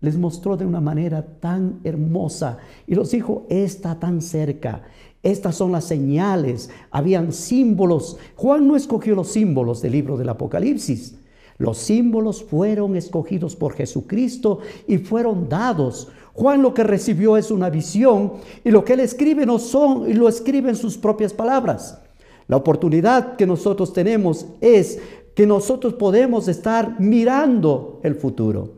S1: les mostró de una manera tan hermosa y los dijo, está tan cerca. Estas son las señales, habían símbolos. Juan no escogió los símbolos del libro del Apocalipsis. Los símbolos fueron escogidos por Jesucristo y fueron dados. Juan lo que recibió es una visión y lo que él escribe no son y lo escribe en sus propias palabras. La oportunidad que nosotros tenemos es que nosotros podemos estar mirando el futuro.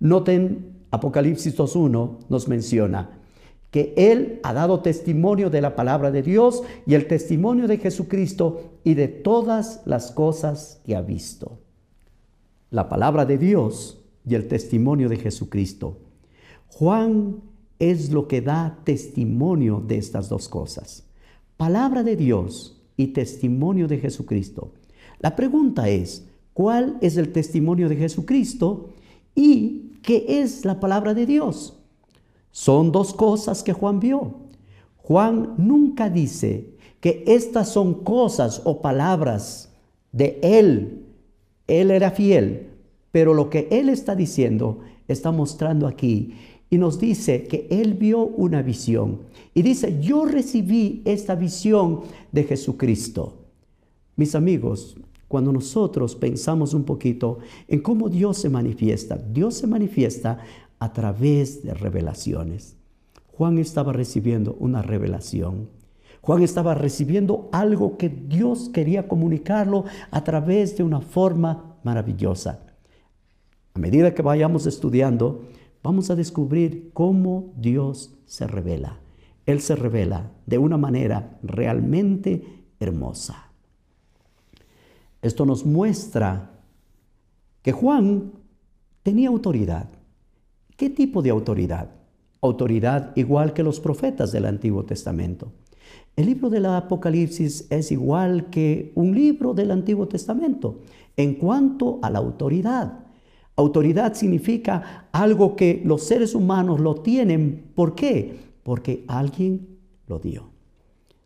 S1: Noten, Apocalipsis 2.1 nos menciona que Él ha dado testimonio de la palabra de Dios y el testimonio de Jesucristo y de todas las cosas que ha visto. La palabra de Dios y el testimonio de Jesucristo. Juan es lo que da testimonio de estas dos cosas. Palabra de Dios y testimonio de Jesucristo. La pregunta es, ¿cuál es el testimonio de Jesucristo y qué es la palabra de Dios? Son dos cosas que Juan vio. Juan nunca dice que estas son cosas o palabras de él. Él era fiel, pero lo que él está diciendo está mostrando aquí y nos dice que él vio una visión. Y dice, yo recibí esta visión de Jesucristo. Mis amigos, cuando nosotros pensamos un poquito en cómo Dios se manifiesta, Dios se manifiesta a través de revelaciones. Juan estaba recibiendo una revelación. Juan estaba recibiendo algo que Dios quería comunicarlo a través de una forma maravillosa. A medida que vayamos estudiando, vamos a descubrir cómo Dios se revela. Él se revela de una manera realmente hermosa. Esto nos muestra que Juan tenía autoridad. ¿Qué tipo de autoridad? Autoridad igual que los profetas del Antiguo Testamento. El libro del Apocalipsis es igual que un libro del Antiguo Testamento en cuanto a la autoridad. Autoridad significa algo que los seres humanos lo tienen. ¿Por qué? Porque alguien lo dio.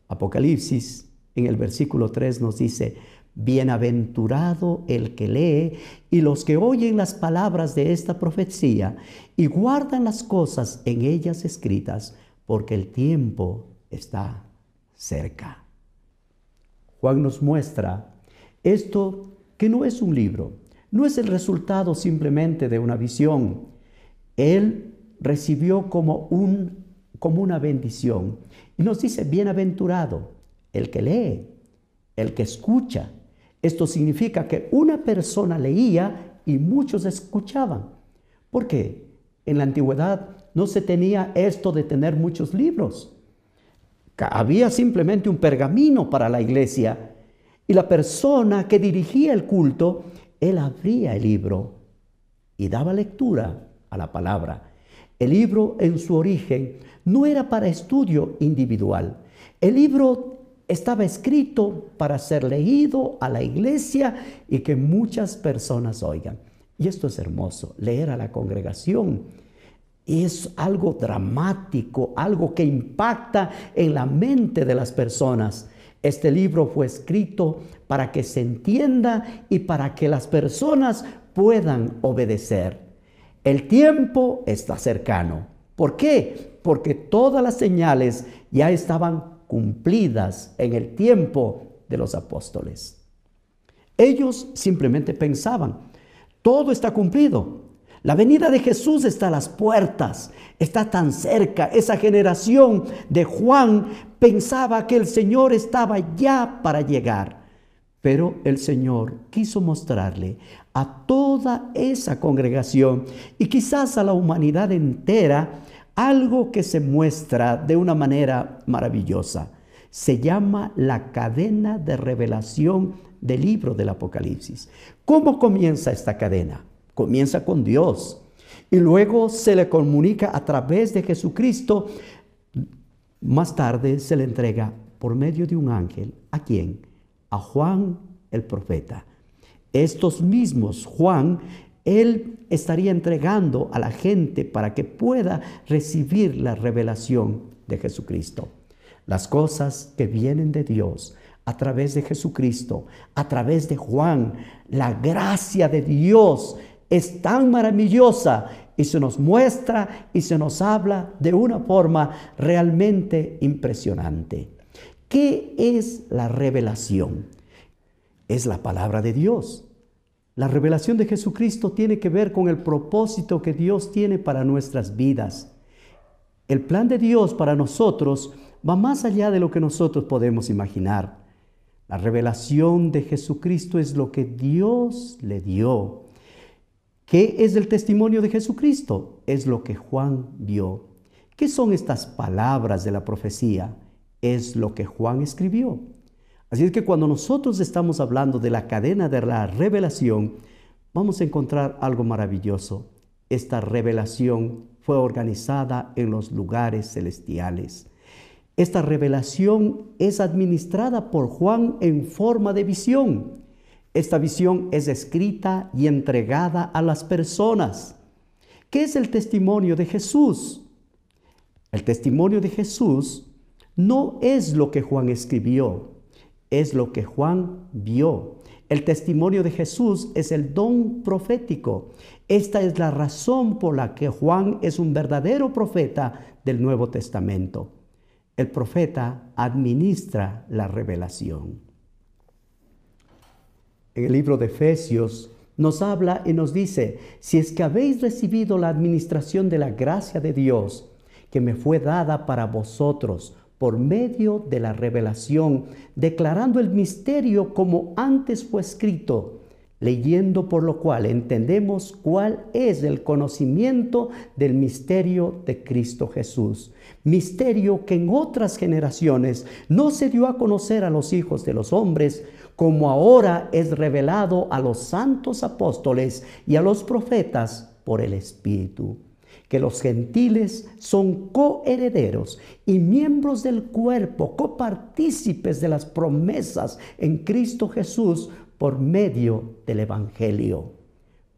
S1: Apocalipsis En el versículo 3 nos dice, Bienaventurado el que lee y los que oyen las palabras de esta profecía y guardan las cosas en ellas escritas, porque el tiempo está cerca. Juan nos muestra esto que no es un libro, no es el resultado simplemente de una visión. Él recibió como, un, como una bendición y nos dice, bienaventurado el que lee, el que escucha. Esto significa que una persona leía y muchos escuchaban. ¿Por qué? En la antigüedad no se tenía esto de tener muchos libros. Había simplemente un pergamino para la iglesia y la persona que dirigía el culto, él abría el libro y daba lectura a la palabra. El libro en su origen no era para estudio individual. El libro estaba escrito para ser leído a la iglesia y que muchas personas oigan. Y esto es hermoso, leer a la congregación es algo dramático, algo que impacta en la mente de las personas. Este libro fue escrito para que se entienda y para que las personas puedan obedecer. El tiempo está cercano. ¿Por qué? Porque todas las señales ya estaban cumplidas en el tiempo de los apóstoles. Ellos simplemente pensaban, todo está cumplido, la venida de Jesús está a las puertas, está tan cerca. Esa generación de Juan pensaba que el Señor estaba ya para llegar. Pero el Señor quiso mostrarle a toda esa congregación y quizás a la humanidad entera algo que se muestra de una manera maravillosa. Se llama la cadena de revelación del libro del Apocalipsis. ¿Cómo comienza esta cadena? Comienza con Dios y luego se le comunica a través de Jesucristo. Más tarde se le entrega por medio de un ángel. ¿A quién? A Juan el profeta. Estos mismos, Juan, él estaría entregando a la gente para que pueda recibir la revelación de Jesucristo. Las cosas que vienen de Dios a través de Jesucristo, a través de Juan, la gracia de Dios es tan maravillosa y se nos muestra y se nos habla de una forma realmente impresionante. ¿Qué es la revelación? Es la palabra de Dios. La revelación de Jesucristo tiene que ver con el propósito que Dios tiene para nuestras vidas. El plan de Dios para nosotros va más allá de lo que nosotros podemos imaginar. La revelación de Jesucristo es lo que Dios le dio ¿Qué es el testimonio de Jesucristo? Es lo que Juan vio. ¿Qué son estas palabras de la profecía? Es lo que Juan escribió. Así es que cuando nosotros estamos hablando de la cadena de la revelación, vamos a encontrar algo maravilloso. Esta revelación fue organizada en los lugares celestiales. Esta revelación es administrada por Juan en forma de visión. Esta visión es escrita y entregada a las personas. ¿Qué es el testimonio de Jesús? El testimonio de Jesús no es lo que Juan escribió, es lo que Juan vio. El testimonio de Jesús es el don profético. Esta es la razón por la que Juan es un verdadero profeta del Nuevo Testamento. El profeta administra la revelación en el libro de Efesios, nos habla y nos dice, si es que habéis recibido la administración de la gracia de Dios, que me fue dada para vosotros por medio de la revelación, declarando el misterio como antes fue escrito, leyendo por lo cual entendemos cuál es el conocimiento del misterio de Cristo Jesús. Misterio que en otras generaciones no se dio a conocer a los hijos de los hombres, como ahora es revelado a los santos apóstoles y a los profetas por el Espíritu, que los gentiles son coherederos y miembros del cuerpo, copartícipes de las promesas en Cristo Jesús por medio del Evangelio.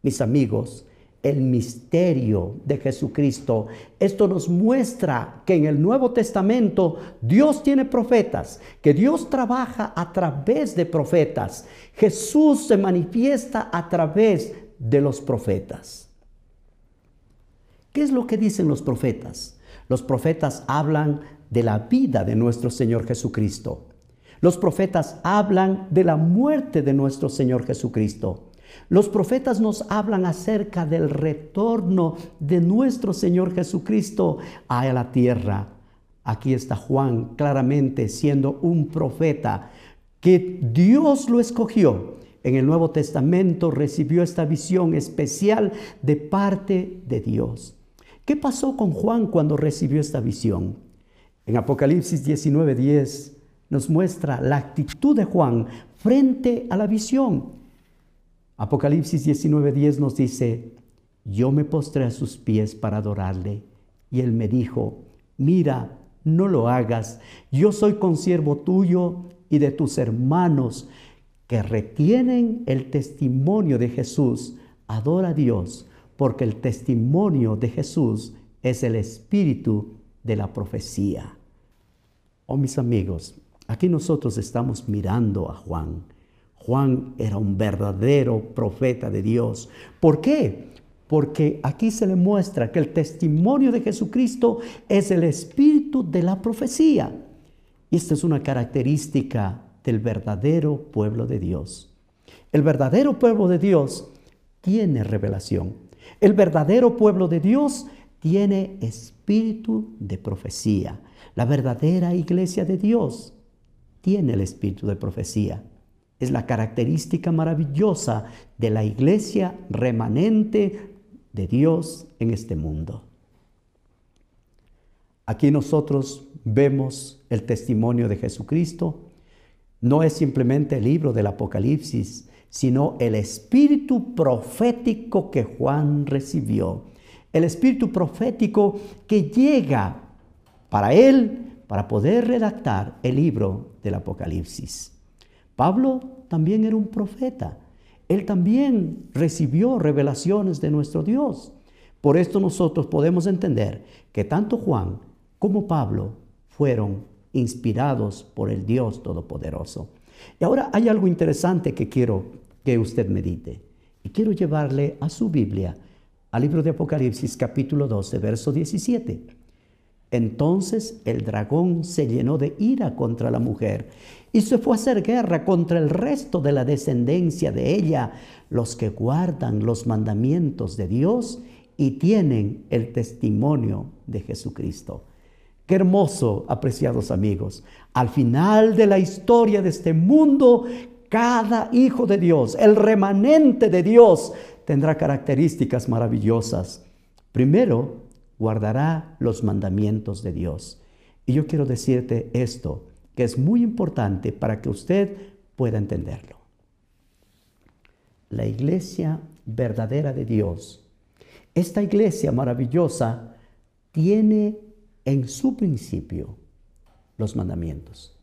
S1: Mis amigos, el misterio de Jesucristo. Esto nos muestra que en el Nuevo Testamento Dios tiene profetas, que Dios trabaja a través de profetas. Jesús se manifiesta a través de los profetas. ¿Qué es lo que dicen los profetas? Los profetas hablan de la vida de nuestro Señor Jesucristo. Los profetas hablan de la muerte de nuestro Señor Jesucristo. Los profetas nos hablan acerca del retorno de nuestro Señor Jesucristo a la tierra. Aquí está Juan claramente siendo un profeta que Dios lo escogió. En el Nuevo Testamento recibió esta visión especial de parte de Dios. ¿Qué pasó con Juan cuando recibió esta visión? En Apocalipsis 19:10 nos muestra la actitud de Juan frente a la visión. Apocalipsis 19:10 nos dice, yo me postré a sus pies para adorarle. Y él me dijo, mira, no lo hagas, yo soy consiervo tuyo y de tus hermanos que retienen el testimonio de Jesús. Adora a Dios, porque el testimonio de Jesús es el espíritu de la profecía. Oh mis amigos, aquí nosotros estamos mirando a Juan Juan era un verdadero profeta de Dios. ¿Por qué? Porque aquí se le muestra que el testimonio de Jesucristo es el espíritu de la profecía. Y esta es una característica del verdadero pueblo de Dios. El verdadero pueblo de Dios tiene revelación. El verdadero pueblo de Dios tiene espíritu de profecía. La verdadera iglesia de Dios tiene el espíritu de profecía. Es la característica maravillosa de la iglesia remanente de Dios en este mundo. Aquí nosotros vemos el testimonio de Jesucristo. No es simplemente el libro del Apocalipsis, sino el espíritu profético que Juan recibió. El espíritu profético que llega para él para poder redactar el libro del Apocalipsis. Pablo también era un profeta. Él también recibió revelaciones de nuestro Dios. Por esto nosotros podemos entender que tanto Juan como Pablo fueron inspirados por el Dios Todopoderoso. Y ahora hay algo interesante que quiero que usted medite. Y quiero llevarle a su Biblia, al libro de Apocalipsis capítulo 12, verso 17. Entonces el dragón se llenó de ira contra la mujer y se fue a hacer guerra contra el resto de la descendencia de ella, los que guardan los mandamientos de Dios y tienen el testimonio de Jesucristo. Qué hermoso, apreciados amigos. Al final de la historia de este mundo, cada hijo de Dios, el remanente de Dios, tendrá características maravillosas. Primero, guardará los mandamientos de Dios. Y yo quiero decirte esto, que es muy importante para que usted pueda entenderlo. La iglesia verdadera de Dios, esta iglesia maravillosa, tiene en su principio los mandamientos.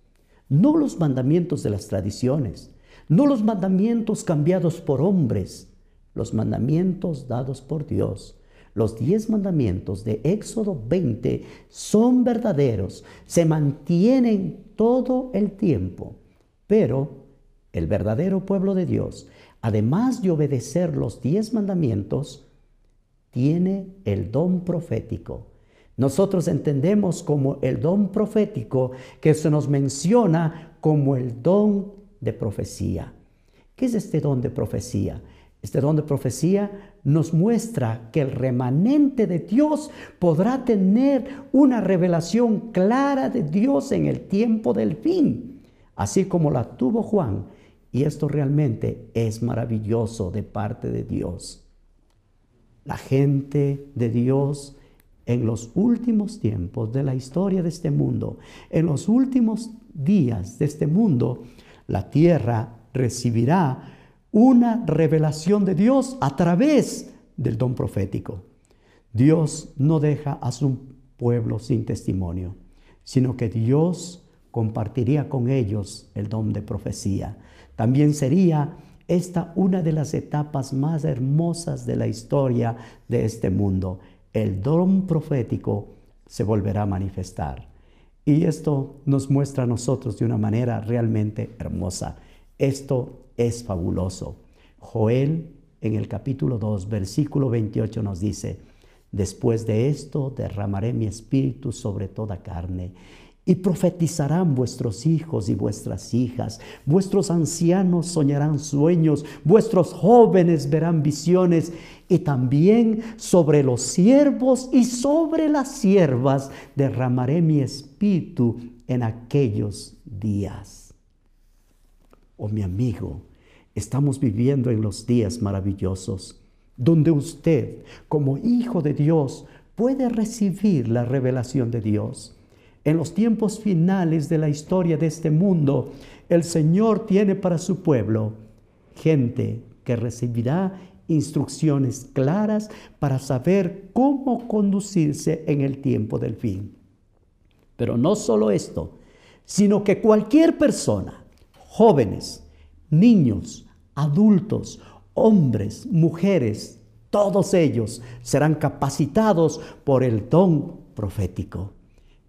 S1: No los mandamientos de las tradiciones, no los mandamientos cambiados por hombres, los mandamientos dados por Dios los diez mandamientos de Éxodo 20 son verdaderos, se mantienen todo el tiempo, pero el verdadero pueblo de Dios, además de obedecer los diez mandamientos, tiene el don profético. Nosotros entendemos como el don profético que se nos menciona como el don de profecía. ¿Qué es este don de profecía? Este don de profecía nos muestra que el remanente de Dios podrá tener una revelación clara de Dios en el tiempo del fin, así como la tuvo Juan. Y esto realmente es maravilloso de parte de Dios. La gente de Dios en los últimos tiempos de la historia de este mundo, en los últimos días de este mundo, la tierra recibirá una revelación de Dios a través del don profético. Dios no deja a su pueblo sin testimonio, sino que Dios compartiría con ellos el don de profecía. También sería esta una de las etapas más hermosas de la historia de este mundo. El don profético se volverá a manifestar. Y esto nos muestra a nosotros de una manera realmente hermosa. Esto es fabuloso. Joel en el capítulo 2, versículo 28 nos dice, después de esto derramaré mi espíritu sobre toda carne y profetizarán vuestros hijos y vuestras hijas, vuestros ancianos soñarán sueños, vuestros jóvenes verán visiones, y también sobre los siervos y sobre las siervas derramaré mi espíritu en aquellos días. Oh mi amigo, estamos viviendo en los días maravillosos, donde usted, como hijo de Dios, puede recibir la revelación de Dios en los tiempos finales de la historia de este mundo, el Señor tiene para su pueblo gente que recibirá instrucciones claras para saber cómo conducirse en el tiempo del fin. Pero no solo esto, sino que cualquier persona, jóvenes, niños, adultos, hombres, mujeres, todos ellos serán capacitados por el don profético.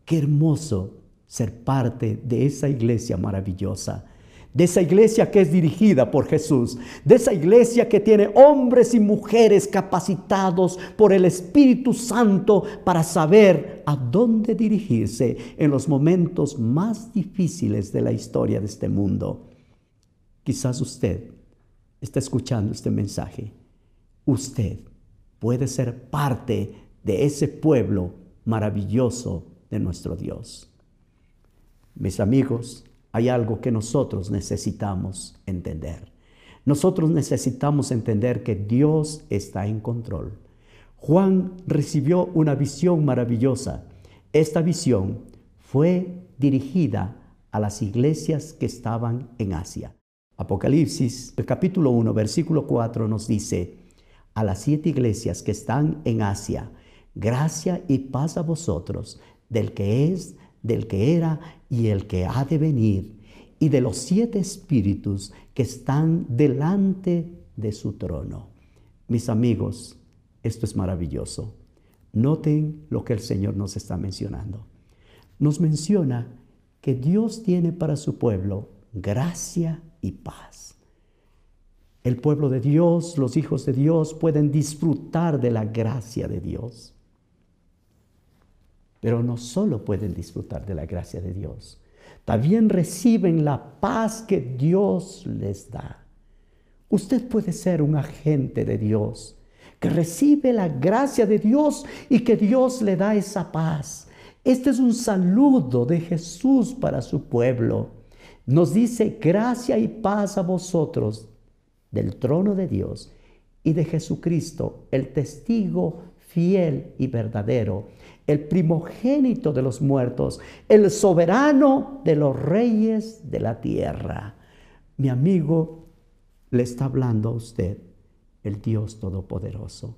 S1: Qué hermoso ser parte de esa iglesia maravillosa, de esa iglesia que es dirigida por Jesús, de esa iglesia que tiene hombres y mujeres capacitados por el Espíritu Santo para saber a dónde dirigirse en los momentos más difíciles de la historia de este mundo. Quizás usted está escuchando este mensaje. Usted puede ser parte de ese pueblo maravilloso de nuestro Dios. Mis amigos, hay algo que nosotros necesitamos entender. Nosotros necesitamos entender que Dios está en control. Juan recibió una visión maravillosa. Esta visión fue dirigida a las iglesias que estaban en Asia. Apocalipsis, capítulo 1, versículo 4 nos dice, a las siete iglesias que están en Asia, gracia y paz a vosotros del que es, del que era y el que ha de venir, y de los siete espíritus que están delante de su trono. Mis amigos, esto es maravilloso. Noten lo que el Señor nos está mencionando. Nos menciona que Dios tiene para su pueblo gracia y paz. El pueblo de Dios, los hijos de Dios pueden disfrutar de la gracia de Dios. Pero no solo pueden disfrutar de la gracia de Dios, también reciben la paz que Dios les da. Usted puede ser un agente de Dios que recibe la gracia de Dios y que Dios le da esa paz. Este es un saludo de Jesús para su pueblo. Nos dice gracia y paz a vosotros del trono de Dios y de Jesucristo, el testigo fiel y verdadero, el primogénito de los muertos, el soberano de los reyes de la tierra. Mi amigo le está hablando a usted, el Dios Todopoderoso,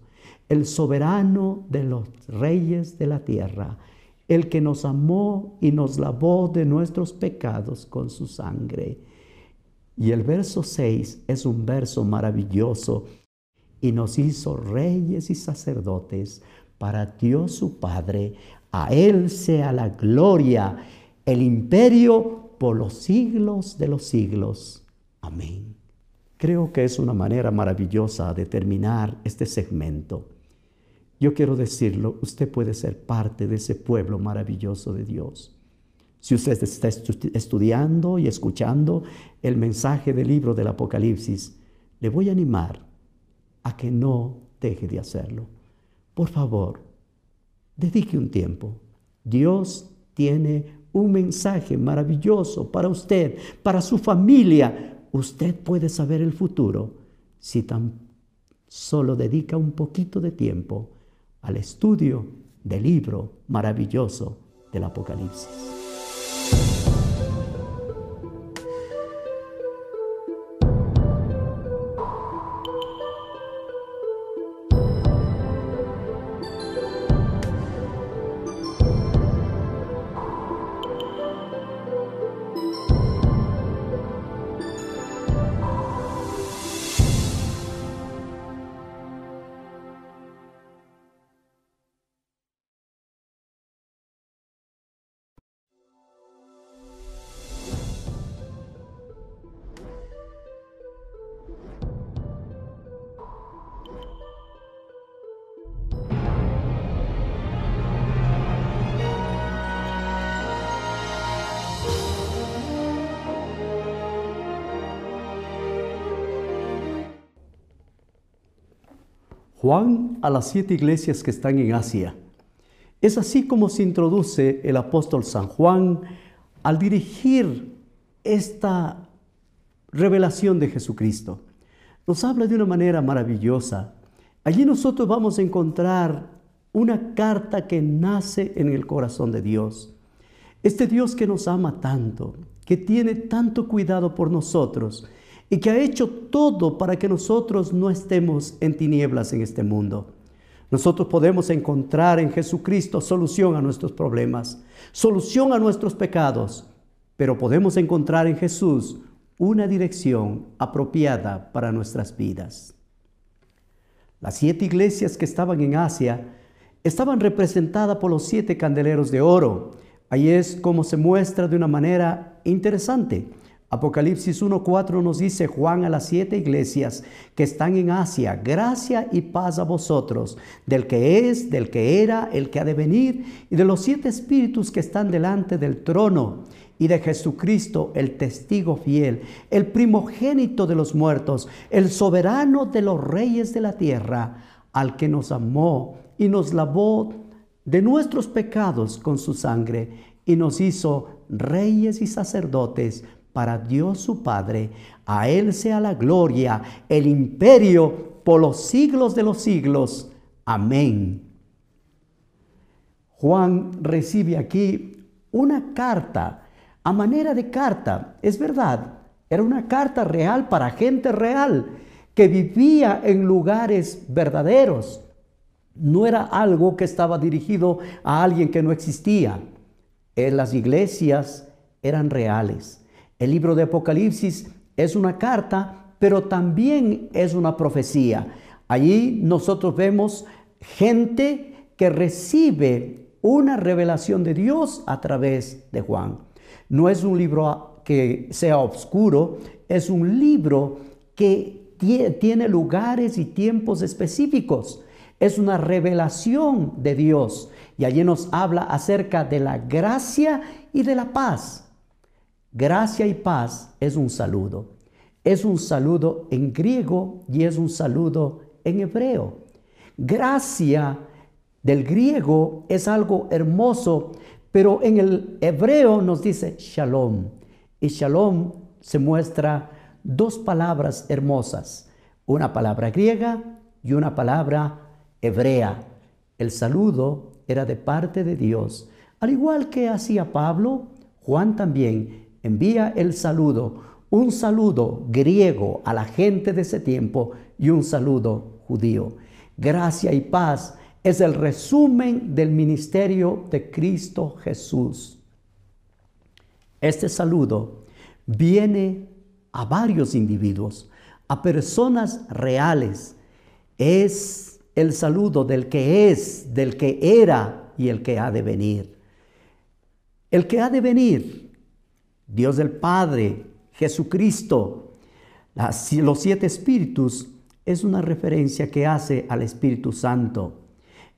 S1: el soberano de los reyes de la tierra, el que nos amó y nos lavó de nuestros pecados con su sangre. Y el verso 6 es un verso maravilloso y nos hizo reyes y sacerdotes para Dios su Padre. A Él sea la gloria, el imperio por los siglos de los siglos. Amén. Creo que es una manera maravillosa de terminar este segmento. Yo quiero decirlo, usted puede ser parte de ese pueblo maravilloso de Dios. Si usted está estudiando y escuchando el mensaje del libro del Apocalipsis, le voy a animar a que no deje de hacerlo. Por favor, dedique un tiempo. Dios tiene un mensaje maravilloso para usted, para su familia. Usted puede saber el futuro si tan solo dedica un poquito de tiempo al estudio del libro maravilloso del Apocalipsis. Juan a las siete iglesias que están en Asia. Es así como se introduce el apóstol San Juan al dirigir esta revelación de Jesucristo. Nos habla de una manera maravillosa. Allí nosotros vamos a encontrar una carta que nace en el corazón de Dios. Este Dios que nos ama tanto, que tiene tanto cuidado por nosotros y que ha hecho todo para que nosotros no estemos en tinieblas en este mundo. Nosotros podemos encontrar en Jesucristo solución a nuestros problemas, solución a nuestros pecados, pero podemos encontrar en Jesús una dirección apropiada para nuestras vidas. Las siete iglesias que estaban en Asia estaban representadas por los siete candeleros de oro. Ahí es como se muestra de una manera interesante. Apocalipsis 1.4 nos dice Juan a las siete iglesias que están en Asia, gracia y paz a vosotros, del que es, del que era, el que ha de venir, y de los siete espíritus que están delante del trono, y de Jesucristo, el testigo fiel, el primogénito de los muertos, el soberano de los reyes de la tierra, al que nos amó y nos lavó de nuestros pecados con su sangre, y nos hizo reyes y sacerdotes para Dios su Padre. A Él sea la gloria, el imperio por los siglos de los siglos. Amén. Juan recibe aquí una carta, a manera de carta, es verdad, era una carta real para gente real que vivía en lugares verdaderos. No era algo que estaba dirigido a alguien que no existía. En las iglesias eran reales. El libro de Apocalipsis es una carta, pero también es una profecía. Allí nosotros vemos gente que recibe una revelación de Dios a través de Juan. No es un libro que sea oscuro, es un libro que tiene lugares y tiempos específicos. Es una revelación de Dios y allí nos habla acerca de la gracia y de la paz. Gracia y paz es un saludo. Es un saludo en griego y es un saludo en hebreo. Gracia del griego es algo hermoso, pero en el hebreo nos dice shalom. Y shalom se muestra dos palabras hermosas, una palabra griega y una palabra hebrea. El saludo era de parte de Dios. Al igual que hacía Pablo, Juan también envía el saludo, un saludo griego a la gente de ese tiempo y un saludo judío. Gracia y paz es el resumen del ministerio de Cristo Jesús. Este saludo viene a varios individuos, a personas reales. Es el saludo del que es, del que era y el que ha de venir. El que ha de venir Dios del Padre, Jesucristo, los siete espíritus, es una referencia que hace al Espíritu Santo.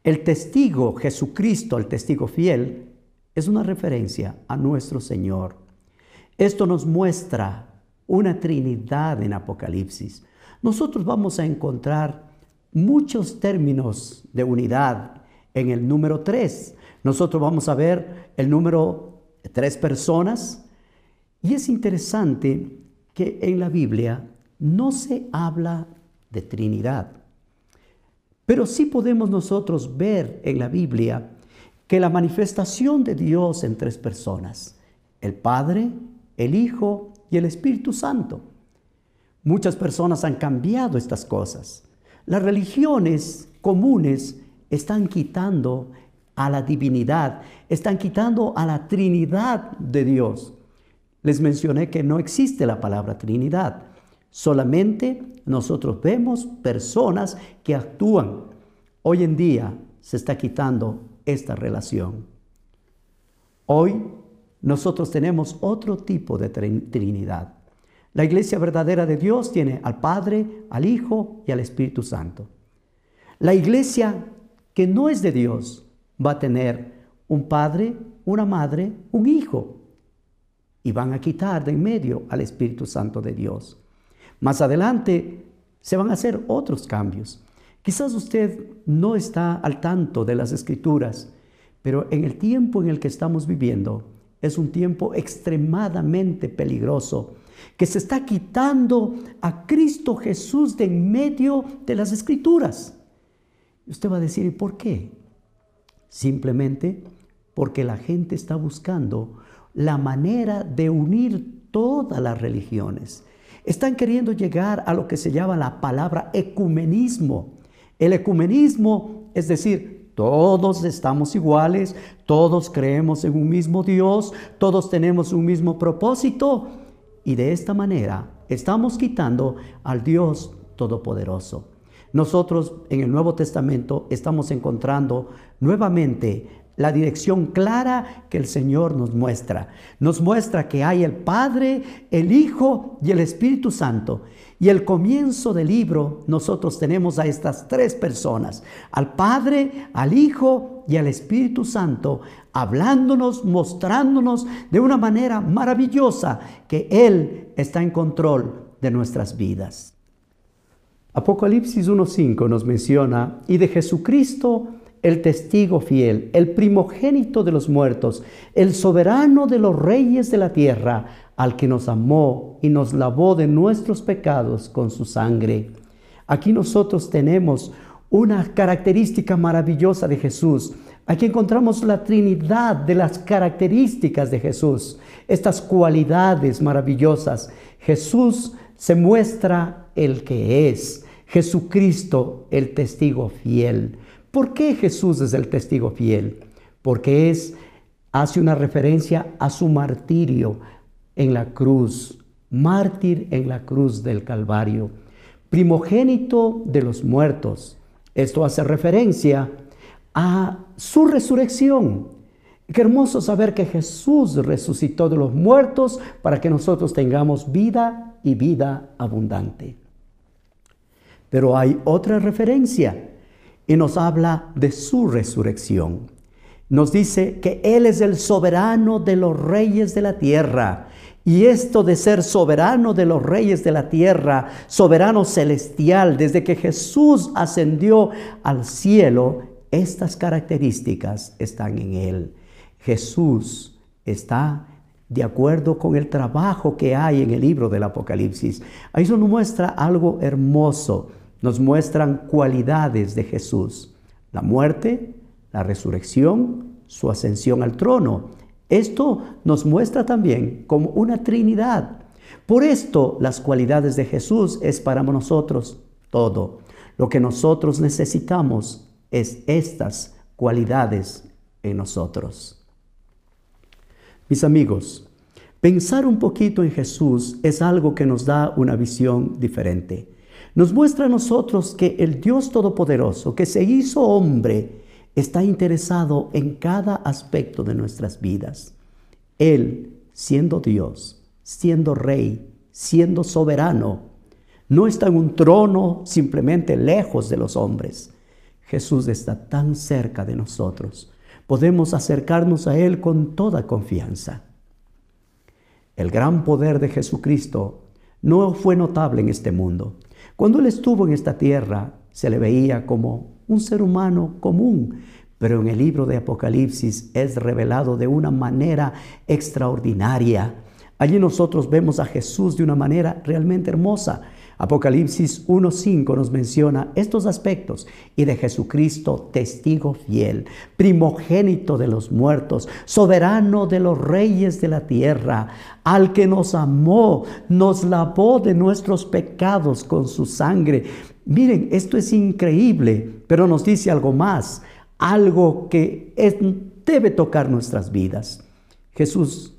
S1: El testigo, Jesucristo, el testigo fiel, es una referencia a nuestro Señor. Esto nos muestra una Trinidad en Apocalipsis. Nosotros vamos a encontrar muchos términos de unidad en el número 3. Nosotros vamos a ver el número tres personas, y es interesante que en la Biblia no se habla de Trinidad, pero sí podemos nosotros ver en la Biblia que la manifestación de Dios en tres personas, el Padre, el Hijo y el Espíritu Santo. Muchas personas han cambiado estas cosas. Las religiones comunes están quitando a la divinidad, están quitando a la Trinidad de Dios. Les mencioné que no existe la palabra Trinidad. Solamente nosotros vemos personas que actúan. Hoy en día se está quitando esta relación. Hoy nosotros tenemos otro tipo de Trinidad. La iglesia verdadera de Dios tiene al Padre, al Hijo y al Espíritu Santo. La iglesia que no es de Dios va a tener un Padre, una Madre, un Hijo y van a quitar de en medio al Espíritu Santo de Dios. Más adelante se van a hacer otros cambios. Quizás usted no está al tanto de las escrituras, pero en el tiempo en el que estamos viviendo es un tiempo extremadamente peligroso, que se está quitando a Cristo Jesús de en medio de las escrituras. Usted va a decir, ¿y por qué? Simplemente porque la gente está buscando la manera de unir todas las religiones. Están queriendo llegar a lo que se llama la palabra ecumenismo. El ecumenismo es decir, todos estamos iguales, todos creemos en un mismo Dios, todos tenemos un mismo propósito y de esta manera estamos quitando al Dios Todopoderoso. Nosotros en el Nuevo Testamento estamos encontrando nuevamente la dirección clara que el Señor nos muestra. Nos muestra que hay el Padre, el Hijo y el Espíritu Santo. Y el comienzo del libro nosotros tenemos a estas tres personas, al Padre, al Hijo y al Espíritu Santo, hablándonos, mostrándonos de una manera maravillosa que Él está en control de nuestras vidas. Apocalipsis 1.5 nos menciona, y de Jesucristo, el testigo fiel, el primogénito de los muertos, el soberano de los reyes de la tierra, al que nos amó y nos lavó de nuestros pecados con su sangre. Aquí nosotros tenemos una característica maravillosa de Jesús. Aquí encontramos la trinidad de las características de Jesús, estas cualidades maravillosas. Jesús se muestra el que es, Jesucristo el testigo fiel. ¿Por qué Jesús es el testigo fiel? Porque es, hace una referencia a su martirio en la cruz, mártir en la cruz del Calvario, primogénito de los muertos. Esto hace referencia a su resurrección. Qué hermoso saber que Jesús resucitó de los muertos para que nosotros tengamos vida y vida abundante. Pero hay otra referencia y nos habla de su resurrección. Nos dice que Él es el soberano de los reyes de la tierra. Y esto de ser soberano de los reyes de la tierra, soberano celestial, desde que Jesús ascendió al cielo, estas características están en Él. Jesús está de acuerdo con el trabajo que hay en el libro del Apocalipsis. Ahí nos muestra algo hermoso nos muestran cualidades de Jesús. La muerte, la resurrección, su ascensión al trono. Esto nos muestra también como una Trinidad. Por esto las cualidades de Jesús es para nosotros todo. Lo que nosotros necesitamos es estas cualidades en nosotros. Mis amigos, pensar un poquito en Jesús es algo que nos da una visión diferente nos muestra a nosotros que el Dios Todopoderoso, que se hizo hombre, está interesado en cada aspecto de nuestras vidas. Él, siendo Dios, siendo Rey, siendo soberano, no está en un trono simplemente lejos de los hombres. Jesús está tan cerca de nosotros. Podemos acercarnos a Él con toda confianza. El gran poder de Jesucristo no fue notable en este mundo. Cuando Él estuvo en esta tierra, se le veía como un ser humano común, pero en el libro de Apocalipsis es revelado de una manera extraordinaria. Allí nosotros vemos a Jesús de una manera realmente hermosa. Apocalipsis 1.5 nos menciona estos aspectos y de Jesucristo testigo fiel, primogénito de los muertos, soberano de los reyes de la tierra, al que nos amó, nos lavó de nuestros pecados con su sangre. Miren, esto es increíble, pero nos dice algo más, algo que debe tocar nuestras vidas. Jesús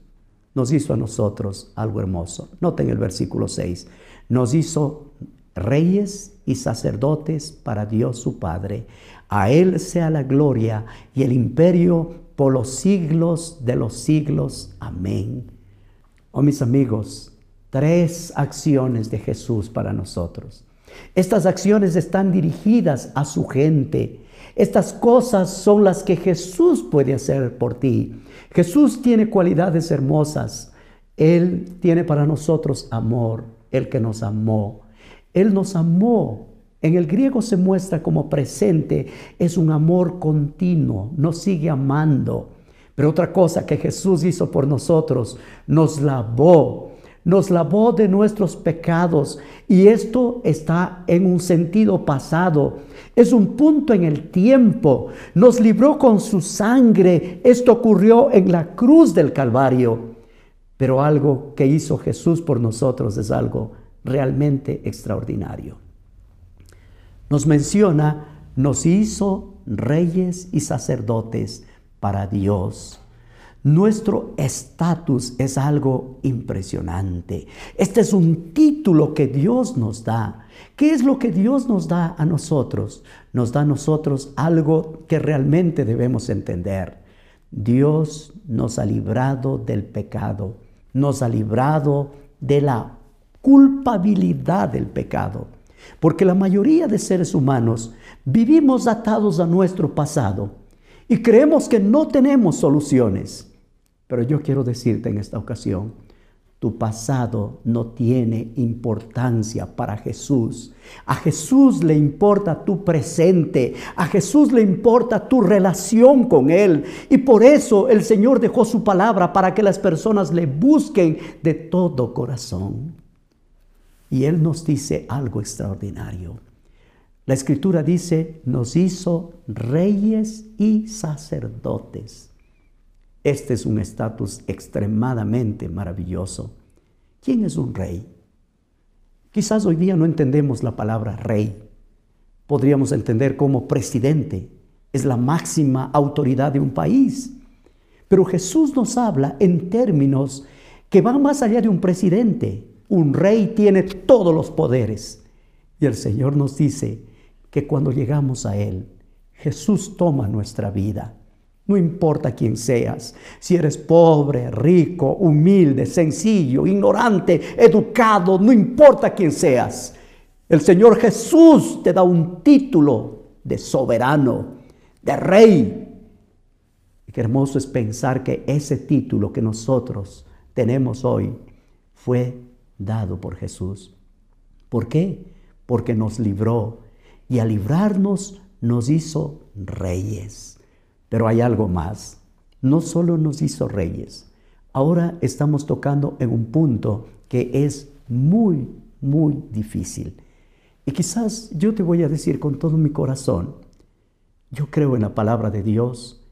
S1: nos hizo a nosotros algo hermoso. Noten el versículo 6 nos hizo reyes y sacerdotes para Dios su Padre. A Él sea la gloria y el imperio por los siglos de los siglos. Amén. Oh mis amigos, tres acciones de Jesús para nosotros. Estas acciones están dirigidas a su gente. Estas cosas son las que Jesús puede hacer por ti. Jesús tiene cualidades hermosas. Él tiene para nosotros amor el que nos amó. Él nos amó En el griego se muestra como presente, es un amor continuo, nos sigue amando. Pero otra cosa que Jesús hizo por nosotros, nos lavó, nos lavó de nuestros pecados. Y esto está en un sentido pasado, es un punto en el tiempo. Nos libró con su sangre. Esto ocurrió en la cruz del Calvario. Pero algo que hizo Jesús por nosotros es algo realmente extraordinario. Nos menciona, nos hizo reyes y sacerdotes para Dios. Nuestro estatus es algo impresionante. Este es un título que Dios nos da. ¿Qué es lo que Dios nos da a nosotros? Nos da a nosotros algo que realmente debemos entender. Dios nos ha librado del pecado, nos ha librado de la culpabilidad del pecado. Porque la mayoría de seres humanos vivimos atados a nuestro pasado y creemos que no tenemos soluciones. Pero yo quiero decirte en esta ocasión, tu pasado no tiene importancia para Jesús. A Jesús le importa tu presente. A Jesús le importa tu relación con Él. Y por eso el Señor dejó su palabra para que las personas le busquen de todo corazón. Y Él nos dice algo extraordinario. La escritura dice, nos hizo reyes y sacerdotes. Este es un estatus extremadamente maravilloso. ¿Quién es un rey? Quizás hoy día no entendemos la palabra rey. Podríamos entender como presidente. Es la máxima autoridad de un país. Pero Jesús nos habla en términos que van más allá de un presidente. Un rey tiene todos los poderes. Y el Señor nos dice que cuando llegamos a Él, Jesús toma nuestra vida. No importa quién seas, si eres pobre, rico, humilde, sencillo, ignorante, educado, no importa quién seas. El Señor Jesús te da un título de soberano, de rey. Y qué hermoso es pensar que ese título que nosotros tenemos hoy fue dado por Jesús. ¿Por qué? Porque nos libró y al librarnos nos hizo reyes. Pero hay algo más. No solo nos hizo reyes, ahora estamos tocando en un punto que es muy, muy difícil. Y quizás yo te voy a decir con todo mi corazón, yo creo en la palabra de Dios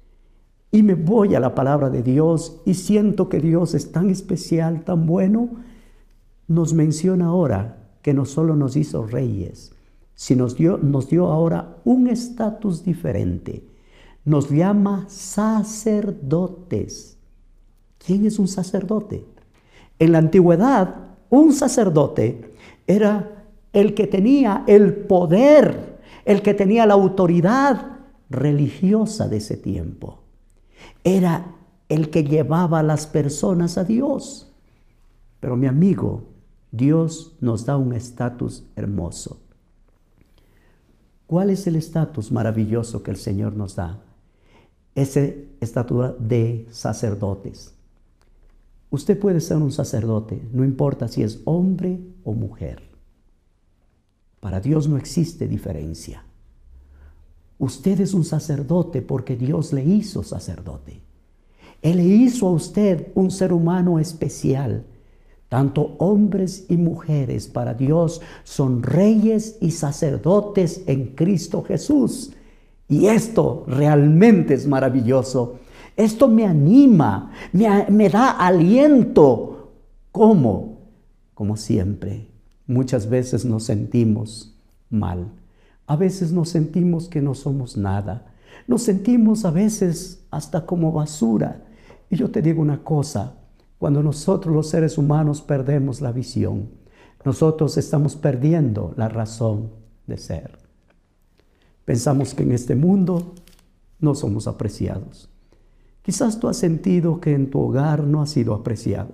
S1: y me voy a la palabra de Dios y siento que Dios es tan especial, tan bueno, nos menciona ahora que no solo nos hizo reyes, sino nos dio, nos dio ahora un estatus diferente. Nos llama sacerdotes. ¿Quién es un sacerdote? En la antigüedad, un sacerdote era el que tenía el poder, el que tenía la autoridad religiosa de ese tiempo. Era el que llevaba a las personas a Dios. Pero mi amigo, Dios nos da un estatus hermoso. ¿Cuál es el estatus maravilloso que el Señor nos da? Ese estatus de sacerdotes. Usted puede ser un sacerdote, no importa si es hombre o mujer. Para Dios no existe diferencia. Usted es un sacerdote porque Dios le hizo sacerdote. Él le hizo a usted un ser humano especial tanto hombres y mujeres para Dios son reyes y sacerdotes en Cristo Jesús. Y esto realmente es maravilloso. Esto me anima, me, da aliento. ¿Cómo? Como siempre, muchas veces nos sentimos mal. A veces nos sentimos que no somos nada. Nos sentimos a veces hasta como basura. Y yo te digo una cosa, cuando nosotros los seres humanos perdemos la visión, nosotros estamos perdiendo la razón de ser. Pensamos que en este mundo no somos apreciados. Quizás tú has sentido que en tu hogar no has sido apreciado.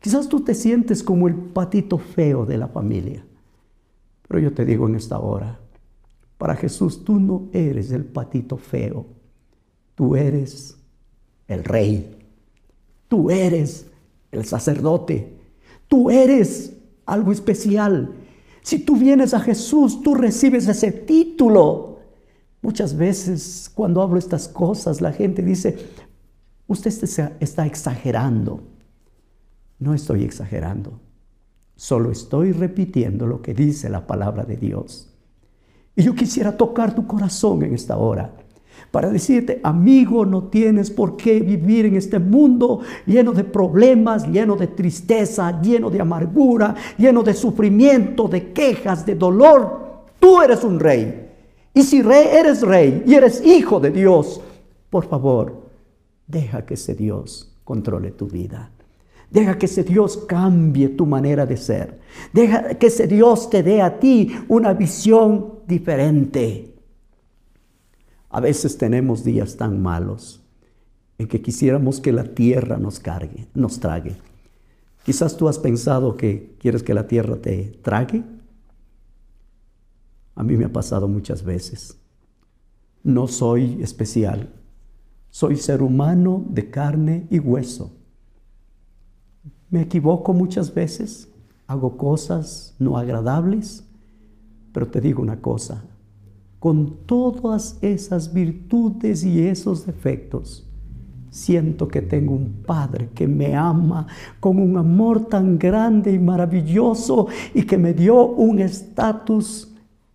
S1: Quizás tú te sientes como el patito feo de la familia. Pero yo te digo en esta hora, para Jesús tú no eres el patito feo, tú eres el rey. Tú eres el sacerdote. Tú eres algo especial. Si tú vienes a Jesús, tú recibes ese título. Muchas veces cuando hablo estas cosas, la gente dice, usted está exagerando. No estoy exagerando. Solo estoy repitiendo lo que dice la palabra de Dios. Y yo quisiera tocar tu corazón en esta hora para decirte, amigo, no tienes por qué vivir en este mundo lleno de problemas, lleno de tristeza, lleno de amargura, lleno de sufrimiento, de quejas, de dolor. Tú eres un rey. Y si rey eres rey y eres hijo de Dios, por favor, deja que ese Dios controle tu vida. Deja que ese Dios cambie tu manera de ser. Deja que ese Dios te dé a ti una visión diferente. A veces tenemos días tan malos en que quisiéramos que la tierra nos cargue, nos trague. Quizás tú has pensado que quieres que la tierra te trague. A mí me ha pasado muchas veces. No soy especial. Soy ser humano de carne y hueso. Me equivoco muchas veces, hago cosas no agradables, pero te digo una cosa, con todas esas virtudes y esos defectos, siento que tengo un Padre que me ama con un amor tan grande y maravilloso y que me dio un estatus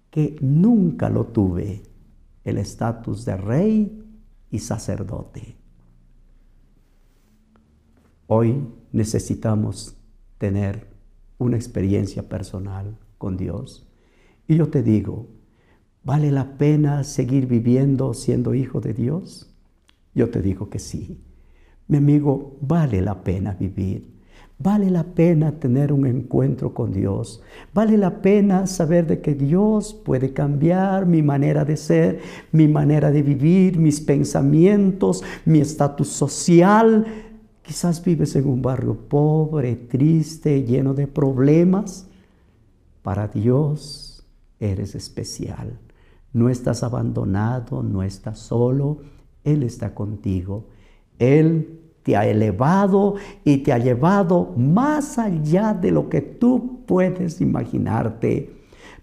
S1: que nunca lo tuve, el estatus de rey y sacerdote. Hoy necesitamos tener una experiencia personal con Dios. Y yo te digo, ¿vale la pena seguir viviendo siendo hijo de Dios? Yo te digo que sí. Mi amigo, vale la pena vivir. Vale la pena tener un encuentro con Dios. Vale la pena saber de que Dios puede cambiar mi manera de ser, mi manera de vivir, mis pensamientos, mi estatus social, Quizás vives en un barrio pobre, triste, lleno de problemas. Para Dios eres especial. No estás abandonado, no estás solo. Él está contigo. Él te ha elevado y te ha llevado más allá de lo que tú puedes imaginarte.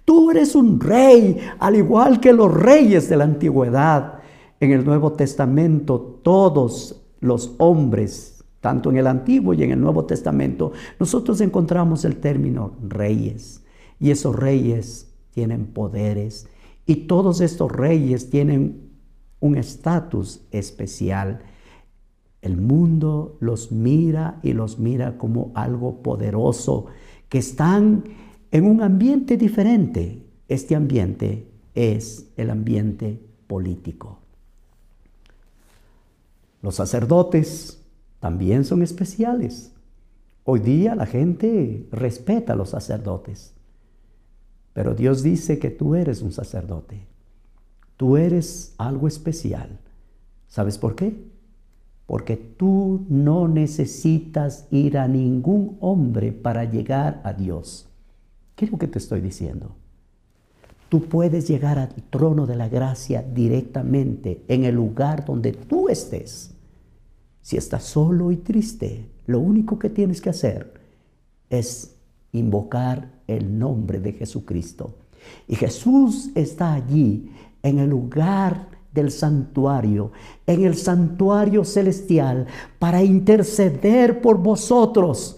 S1: Tú eres un rey, al igual que los reyes de la antigüedad. En el Nuevo Testamento todos los hombres tanto en el Antiguo y en el Nuevo Testamento, nosotros encontramos el término reyes. Y esos reyes tienen poderes. Y todos estos reyes tienen un estatus especial. El mundo los mira y los mira como algo poderoso, que están en un ambiente diferente. Este ambiente es el ambiente político. Los sacerdotes también son especiales. Hoy día la gente respeta a los sacerdotes, pero Dios dice que tú eres un sacerdote. Tú eres algo especial. ¿Sabes por qué? Porque tú no necesitas ir a ningún hombre para llegar a Dios. ¿Qué es lo que te estoy diciendo? Tú puedes llegar al trono de la gracia directamente en el lugar donde tú estés. Si estás solo y triste, lo único que tienes que hacer es invocar el nombre de Jesucristo. Y Jesús está allí en el lugar del santuario, en el santuario celestial, para interceder por vosotros.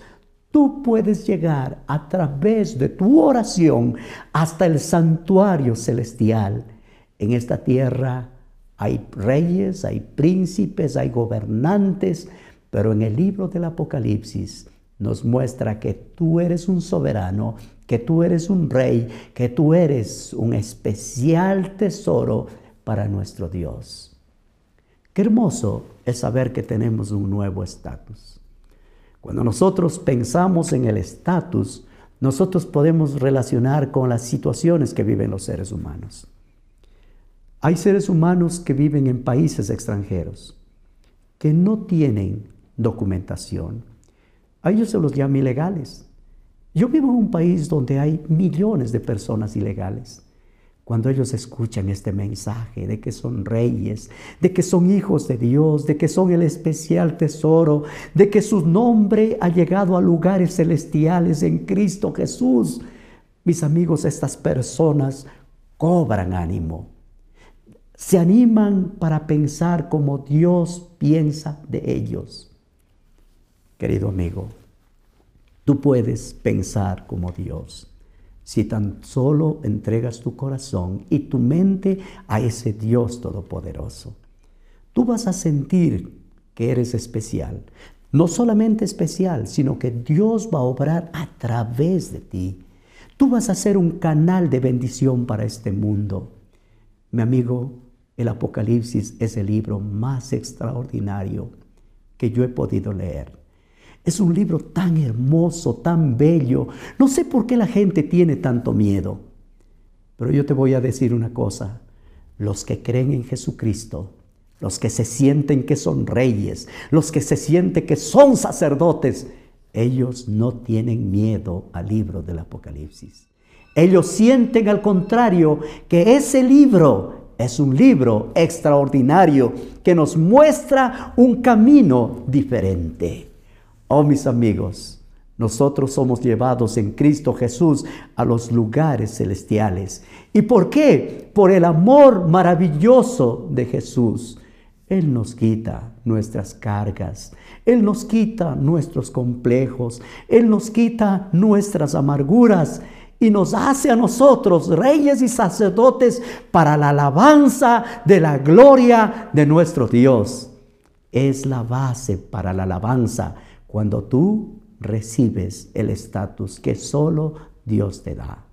S1: Tú puedes llegar a través de tu oración hasta el santuario celestial. En esta tierra hay reyes, hay príncipes, hay gobernantes, pero en el libro del Apocalipsis nos muestra que tú eres un soberano, que tú eres un rey, que tú eres un especial tesoro para nuestro Dios. Qué hermoso es saber que tenemos un nuevo estatus. Cuando nosotros pensamos en el estatus, nosotros podemos relacionar con las situaciones que viven los seres humanos. Hay seres humanos que viven en países extranjeros, que no tienen documentación. A ellos se los llama ilegales. Yo vivo en un país donde hay millones de personas ilegales. Cuando ellos escuchan este mensaje de que son reyes, de que son hijos de Dios, de que son el especial tesoro, de que su nombre ha llegado a lugares celestiales en Cristo Jesús, mis amigos, estas personas cobran ánimo. Se animan para pensar como Dios piensa de ellos. Querido amigo, tú puedes pensar como Dios si tan solo entregas tu corazón y tu mente a ese Dios todopoderoso. Tú vas a sentir que eres especial. No solamente especial, sino que Dios va a obrar a través de ti. Tú vas a ser un canal de bendición para este mundo. Mi amigo, el Apocalipsis es el libro más extraordinario que yo he podido leer. Es un libro tan hermoso, tan bello. No sé por qué la gente tiene tanto miedo. Pero yo te voy a decir una cosa. Los que creen en Jesucristo, los que se sienten que son reyes, los que se sienten que son sacerdotes, ellos no tienen miedo al libro del Apocalipsis. Ellos sienten al contrario que ese libro es un libro extraordinario que nos muestra un camino diferente. Oh mis amigos, nosotros somos llevados en Cristo Jesús a los lugares celestiales. ¿Y por qué? Por el amor maravilloso de Jesús. Él nos quita nuestras cargas, Él nos quita nuestros complejos, Él nos quita nuestras amarguras y nos hace a nosotros reyes y sacerdotes para la alabanza de la gloria de nuestro Dios. Es la base para la alabanza cuando tú recibes el estatus que solo Dios te da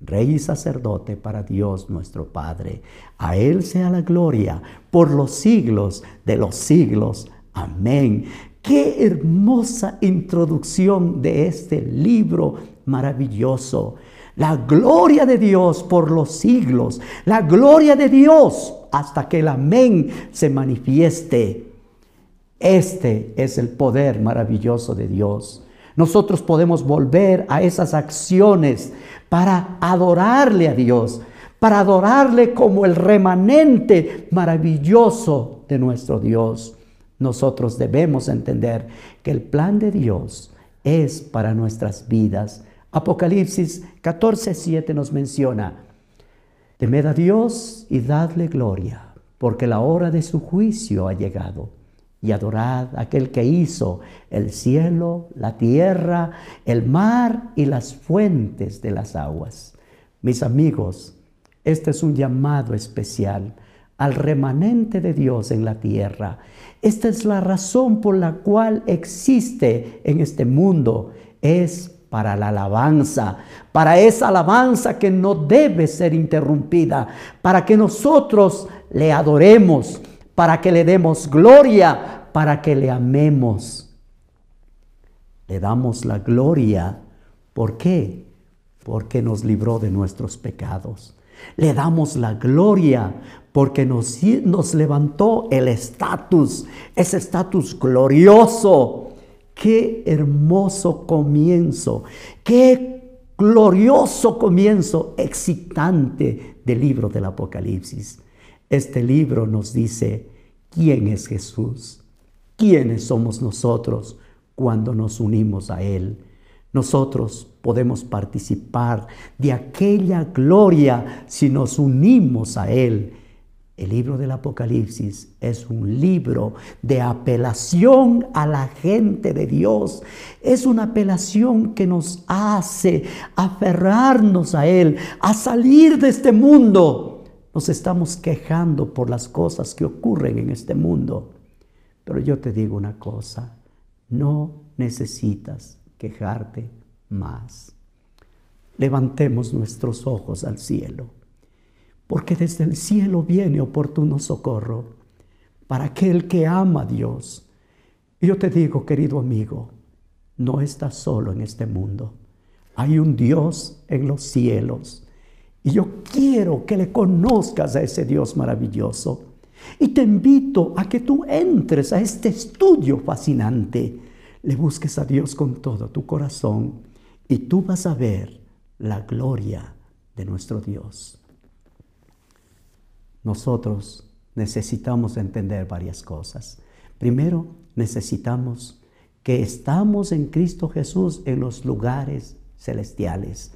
S1: rey y sacerdote para Dios nuestro Padre. A Él sea la gloria por los siglos de los siglos. Amén. Qué hermosa introducción de este libro maravilloso. La gloria de Dios por los siglos. La gloria de Dios hasta que el amén se manifieste. Este es el poder maravilloso de Dios. Nosotros podemos volver a esas acciones para adorarle a Dios, para adorarle como el remanente maravilloso de nuestro Dios. Nosotros debemos entender que el plan de Dios es para nuestras vidas. Apocalipsis 14, 7 nos menciona, temed a Dios y dadle gloria, porque la hora de su juicio ha llegado y adorad a aquel que hizo el cielo, la tierra, el mar y las fuentes de las aguas. Mis amigos, este es un llamado especial al remanente de Dios en la tierra. Esta es la razón por la cual existe en este mundo. Es para la alabanza, para esa alabanza que no debe ser interrumpida, para que nosotros le adoremos, para que le demos gloria, para que le amemos. Le damos la gloria. ¿Por qué? Porque nos libró de nuestros pecados. Le damos la gloria porque nos, nos levantó el estatus, ese estatus glorioso. Qué hermoso comienzo, qué glorioso comienzo, excitante del libro del Apocalipsis. Este libro nos dice quién es Jesús. ¿Quiénes somos nosotros cuando nos unimos a Él? Nosotros podemos participar de aquella gloria si nos unimos a Él. El libro del Apocalipsis es un libro de apelación a la gente de Dios. Es una apelación que nos hace aferrarnos a Él, a salir de este mundo. Nos estamos quejando por las cosas que ocurren en este mundo. Pero yo te digo una cosa, no necesitas quejarte más. Levantemos nuestros ojos al cielo, porque desde el cielo viene oportuno socorro para aquel que ama a Dios. Y yo te digo, querido amigo, no estás solo en este mundo. Hay un Dios en los cielos. Y yo quiero que le conozcas a ese Dios maravilloso. Y te invito a que tú entres a este estudio fascinante. Le busques a Dios con todo tu corazón y tú vas a ver la gloria de nuestro Dios. Nosotros necesitamos entender varias cosas. Primero, necesitamos que estamos en Cristo Jesús en los lugares celestiales.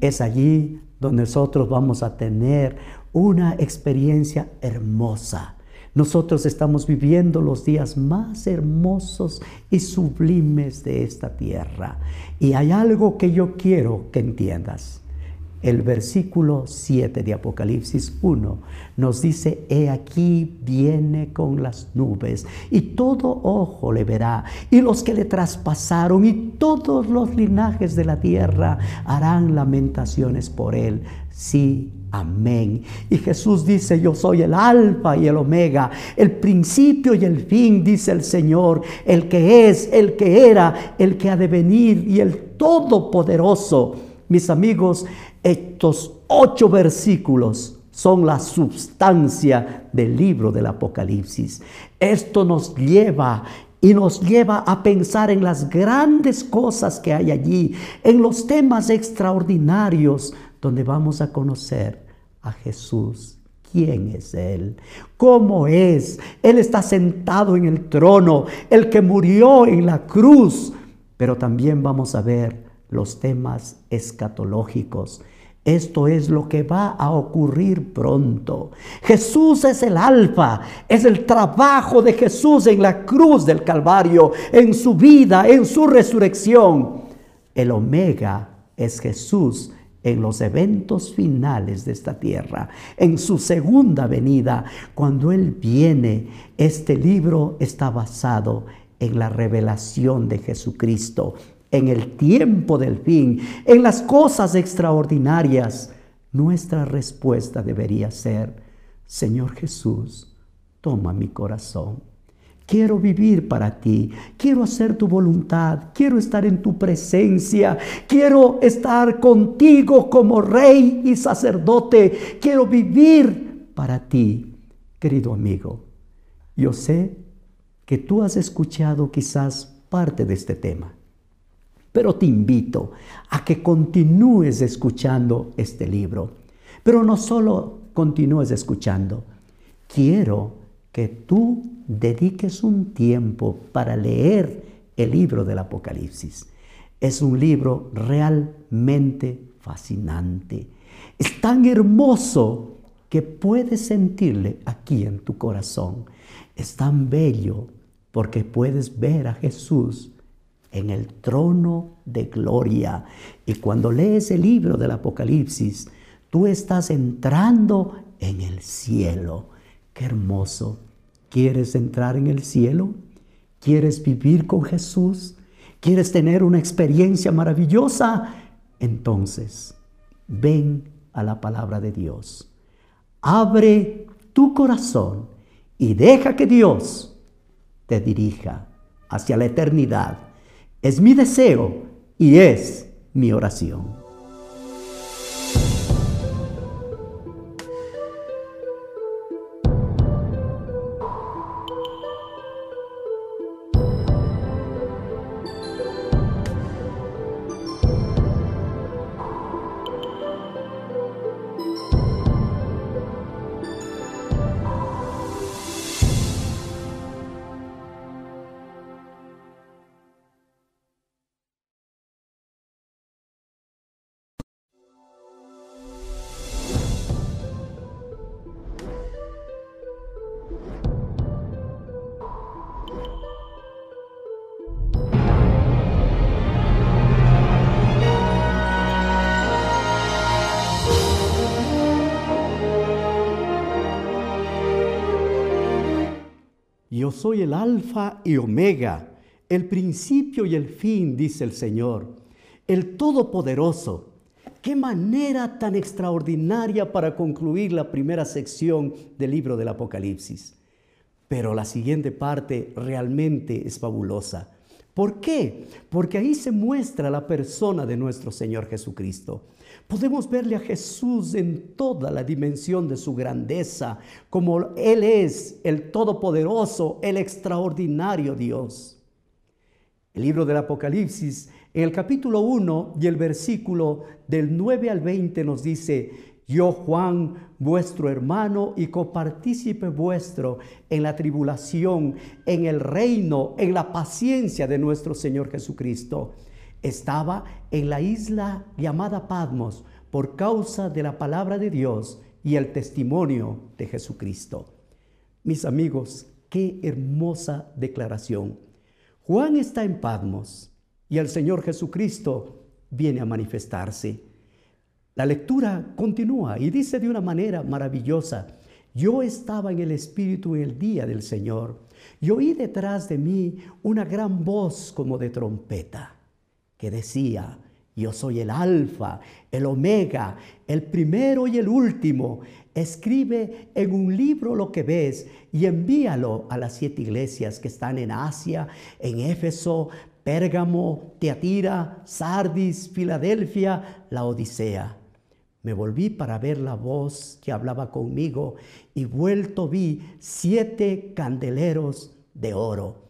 S1: Es allí donde nosotros vamos a tener una experiencia hermosa. Nosotros estamos viviendo los días más hermosos y sublimes de esta tierra. Y hay algo que yo quiero que entiendas. El versículo 7 de Apocalipsis 1 nos dice, he aquí viene con las nubes y todo ojo le verá y los que le traspasaron y todos los linajes de la tierra harán lamentaciones por él. Sí, amén. Y Jesús dice, yo soy el alfa y el omega, el principio y el fin, dice el Señor, el que es, el que era, el que ha de venir y el todopoderoso. Mis amigos, estos ocho versículos son la sustancia del libro del Apocalipsis. Esto nos lleva y nos lleva a pensar en las grandes cosas que hay allí, en los temas extraordinarios donde vamos a conocer a Jesús. ¿Quién es Él? ¿Cómo es? Él está sentado en el trono, el que murió en la cruz. Pero también vamos a ver los temas escatológicos. Esto es lo que va a ocurrir pronto. Jesús es el alfa, es el trabajo de Jesús en la cruz del Calvario, en su vida, en su resurrección. El omega es Jesús en los eventos finales de esta tierra, en su segunda venida, cuando Él viene. Este libro está basado en la revelación de Jesucristo en el tiempo del fin, en las cosas extraordinarias, nuestra respuesta debería ser, Señor Jesús, toma mi corazón. Quiero vivir para ti, quiero hacer tu voluntad, quiero estar en tu presencia, quiero estar contigo como rey y sacerdote, quiero vivir para ti, querido amigo. Yo sé que tú has escuchado quizás parte de este tema. Pero te invito a que continúes escuchando este libro. Pero no solo continúes escuchando, quiero que tú dediques un tiempo para leer el libro del Apocalipsis. Es un libro realmente fascinante. Es tan hermoso que puedes sentirle aquí en tu corazón. Es tan bello porque puedes ver a Jesús en el trono de gloria. Y cuando lees el libro del Apocalipsis, tú estás entrando en el cielo. Qué hermoso. ¿Quieres entrar en el cielo? ¿Quieres vivir con Jesús? ¿Quieres tener una experiencia maravillosa? Entonces, ven a la palabra de Dios. Abre tu corazón y deja que Dios te dirija hacia la eternidad es mi deseo y es mi oración. Soy el alfa y omega, el principio y el fin, dice el Señor, el Todopoderoso. Qué manera tan extraordinaria para concluir la primera sección del libro del Apocalipsis. Pero la siguiente parte realmente es fabulosa. ¿Por qué? Porque ahí se muestra la persona de nuestro Señor Jesucristo. Podemos verle a Jesús en toda la dimensión de su grandeza, como Él es el Todopoderoso, el extraordinario Dios. El libro del Apocalipsis, en el capítulo 1 y el versículo del 9 al 20 nos dice, yo Juan, vuestro hermano y copartícipe vuestro en la tribulación, en el reino, en la paciencia de nuestro Señor Jesucristo estaba en la isla llamada Patmos por causa de la palabra de Dios y el testimonio de Jesucristo. Mis amigos, qué hermosa declaración. Juan está en Patmos y el Señor Jesucristo viene a manifestarse. La lectura continúa y dice de una manera maravillosa, yo estaba en el Espíritu en el día del Señor y oí detrás de mí una gran voz como de trompeta que decía, yo soy el alfa, el omega, el primero y el último. Escribe en un libro lo que ves y envíalo a las siete iglesias que están en Asia, en Éfeso, Pérgamo, Teatira, Sardis, Filadelfia, la Odisea. Me volví para ver la voz que hablaba conmigo y vuelto vi siete candeleros de oro.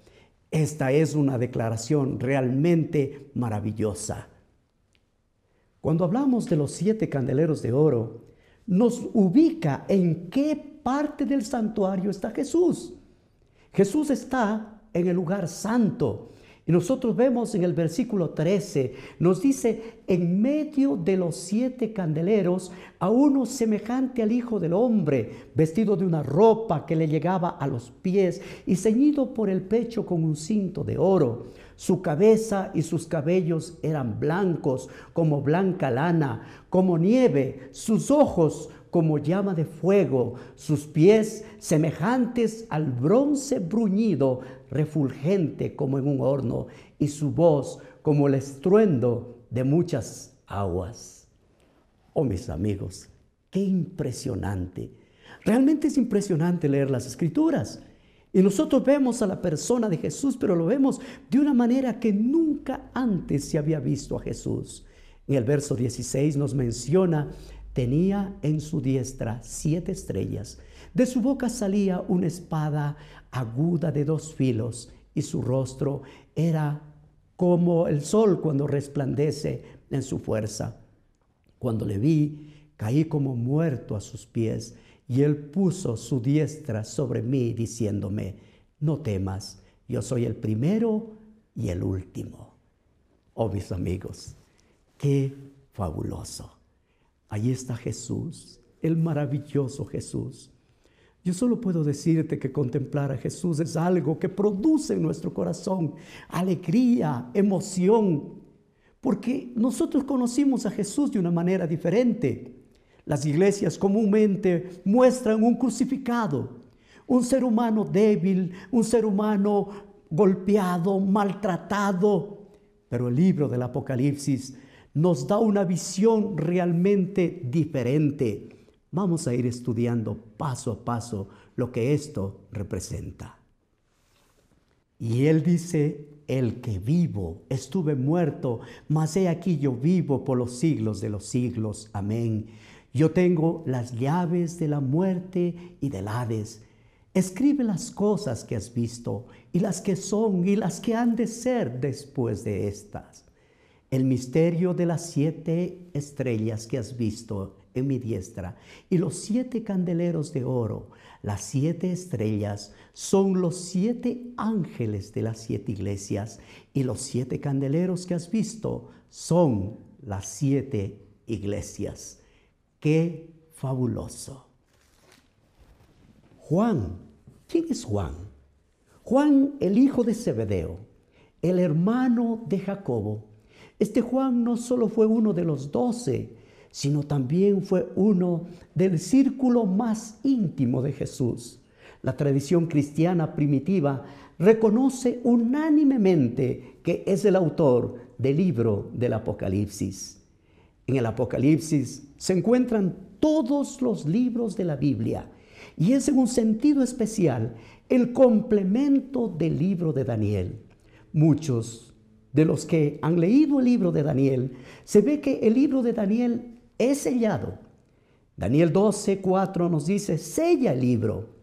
S1: Esta es una declaración realmente maravillosa. Cuando hablamos de los siete candeleros de oro, nos ubica en qué parte del santuario está Jesús. Jesús está en el lugar santo, y nosotros vemos en el versículo 13, nos dice, en medio de los siete candeleros, a uno semejante al Hijo del Hombre, vestido de una ropa que le llegaba a los pies y ceñido por el pecho con un cinto de oro. Su cabeza y sus cabellos eran blancos como blanca lana, como nieve, sus ojos como llama de fuego, sus pies semejantes al bronce bruñido, refulgente como en un horno, y su voz como el estruendo de muchas aguas. Oh mis amigos, qué impresionante. Realmente es impresionante leer las escrituras. Y nosotros vemos a la persona de Jesús, pero lo vemos de una manera que nunca antes se había visto a Jesús. En el verso 16 nos menciona Tenía en su diestra siete estrellas. De su boca salía una espada aguda de dos filos y su rostro era como el sol cuando resplandece en su fuerza. Cuando le vi, caí como muerto a sus pies y él puso su diestra sobre mí diciéndome, no temas, yo soy el primero y el último. Oh mis amigos, qué fabuloso. Ahí está Jesús, el maravilloso Jesús. Yo solo puedo decirte que contemplar a Jesús es algo que produce en nuestro corazón alegría, emoción, porque nosotros conocimos a Jesús de una manera diferente. Las iglesias comúnmente muestran un crucificado, un ser humano débil, un ser humano golpeado, maltratado, pero el libro del Apocalipsis nos da una visión realmente diferente. Vamos a ir estudiando paso a paso lo que esto representa. Y él dice, el que vivo, estuve muerto, mas he aquí yo vivo por los siglos de los siglos. Amén. Yo tengo las llaves de la muerte y del Hades. Escribe las cosas que has visto y las que son y las que han de ser después de estas el misterio de las siete estrellas que has visto en mi diestra y los siete candeleros de oro. Las siete estrellas son los siete ángeles de las siete iglesias y los siete candeleros que has visto son las siete iglesias. ¡Qué fabuloso! Juan, ¿quién es Juan? Juan, el hijo de Zebedeo, el hermano de Jacobo este Juan no solo fue uno de los doce, sino también fue uno del círculo más íntimo de Jesús. La tradición cristiana primitiva reconoce unánimemente que es el autor del libro del Apocalipsis. En el Apocalipsis se encuentran todos los libros de la Biblia y es en un sentido especial el complemento del libro de Daniel. Muchos de los que han leído el libro de Daniel, se ve que el libro de Daniel es sellado. Daniel 12, 4 nos dice, sella el libro.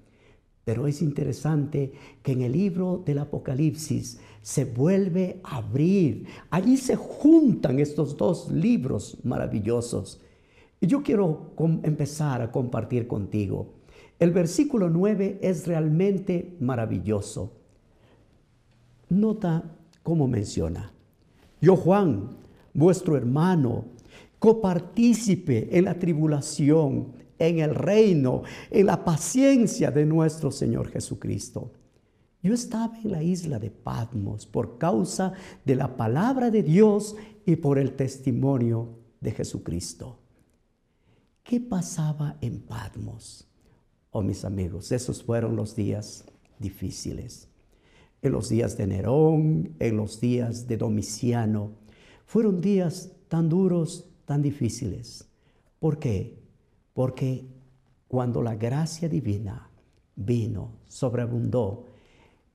S1: Pero es interesante que en el libro del Apocalipsis se vuelve a abrir. Allí se juntan estos dos libros maravillosos. Y yo quiero empezar a compartir contigo. El versículo 9 es realmente maravilloso. Nota como menciona, Yo, Juan, vuestro hermano, copartícipe en la tribulación, en el reino, en la paciencia de nuestro Señor Jesucristo. Yo estaba en la isla de Patmos por causa de la palabra de Dios y por el testimonio de Jesucristo. ¿Qué pasaba en Patmos? Oh, mis amigos, esos fueron los días difíciles. En los días de Nerón, en los días de Domiciano, fueron días tan duros, tan difíciles. ¿Por qué? Porque cuando la gracia divina vino, sobreabundó,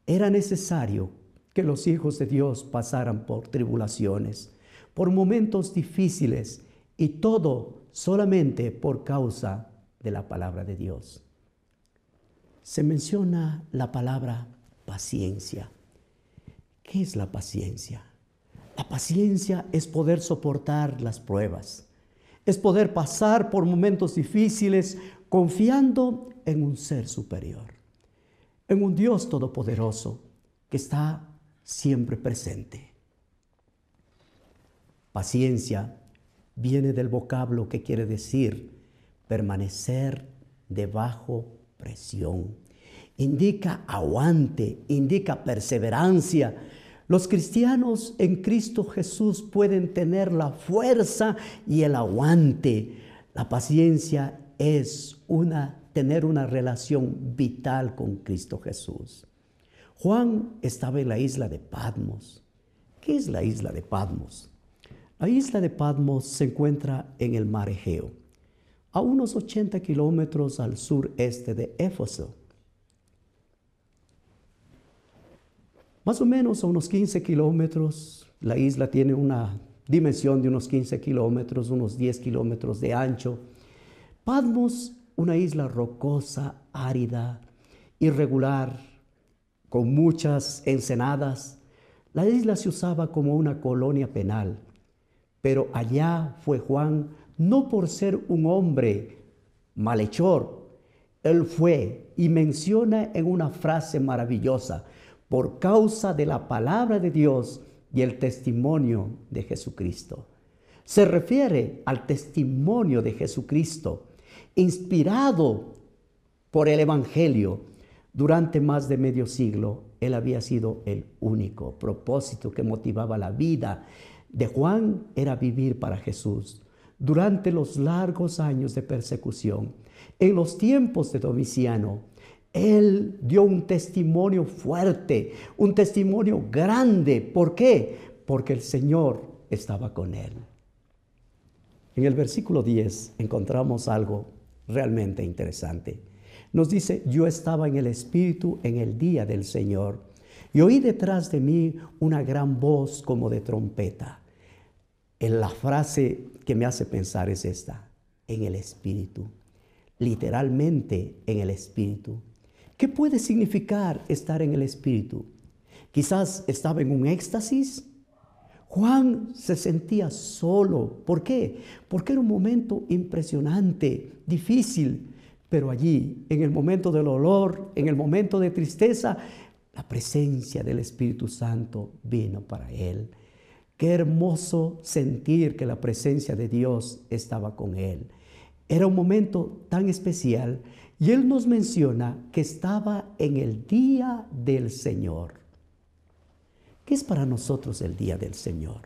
S1: era necesario que los hijos de Dios pasaran por tribulaciones, por momentos difíciles y todo solamente por causa de la palabra de Dios. Se menciona la palabra paciencia. ¿Qué es la paciencia? La paciencia es poder soportar las pruebas, es poder pasar por momentos difíciles confiando en un ser superior en un Dios todopoderoso que está siempre presente. Paciencia viene del vocablo que quiere decir permanecer debajo presión. Indica aguante, indica perseverancia. Los cristianos en Cristo Jesús pueden tener la fuerza y el aguante. La paciencia es una tener una relación vital con Cristo Jesús. Juan estaba en la isla de Patmos. ¿Qué es la isla de Patmos? La isla de Patmos se encuentra en el mar Egeo, a unos 80 kilómetros al sureste de Éfeso. Más o menos a unos 15 kilómetros, la isla tiene una dimensión de unos 15 kilómetros, unos 10 kilómetros de ancho. Patmos una isla rocosa, árida, irregular, con muchas ensenadas. La isla se usaba como una colonia penal, pero allá fue Juan no por ser un hombre malhechor, él fue y menciona en una frase maravillosa, por causa de la palabra de Dios y el testimonio de Jesucristo. Se refiere al testimonio de Jesucristo inspirado por el Evangelio, durante más de medio siglo, él había sido el único propósito que motivaba la vida de Juan era vivir para Jesús. Durante los largos años de persecución, en los tiempos de Domiciano, él dio un testimonio fuerte, un testimonio grande. ¿Por qué? Porque el Señor estaba con él. En el versículo 10 encontramos algo realmente interesante. Nos dice, yo estaba en el Espíritu en el día del Señor y oí detrás de mí una gran voz como de trompeta. En la frase que me hace pensar es esta, en el Espíritu, literalmente en el Espíritu. ¿Qué puede significar estar en el Espíritu? Quizás estaba en un éxtasis, Juan se sentía solo. ¿Por qué? Porque era un momento impresionante, difícil, pero allí, en el momento del olor, en el momento de tristeza, la presencia del Espíritu Santo vino para él. Qué hermoso sentir que la presencia de Dios estaba con él. Era un momento tan especial y él nos menciona que estaba en el día del Señor. ¿Qué es para nosotros el día del Señor?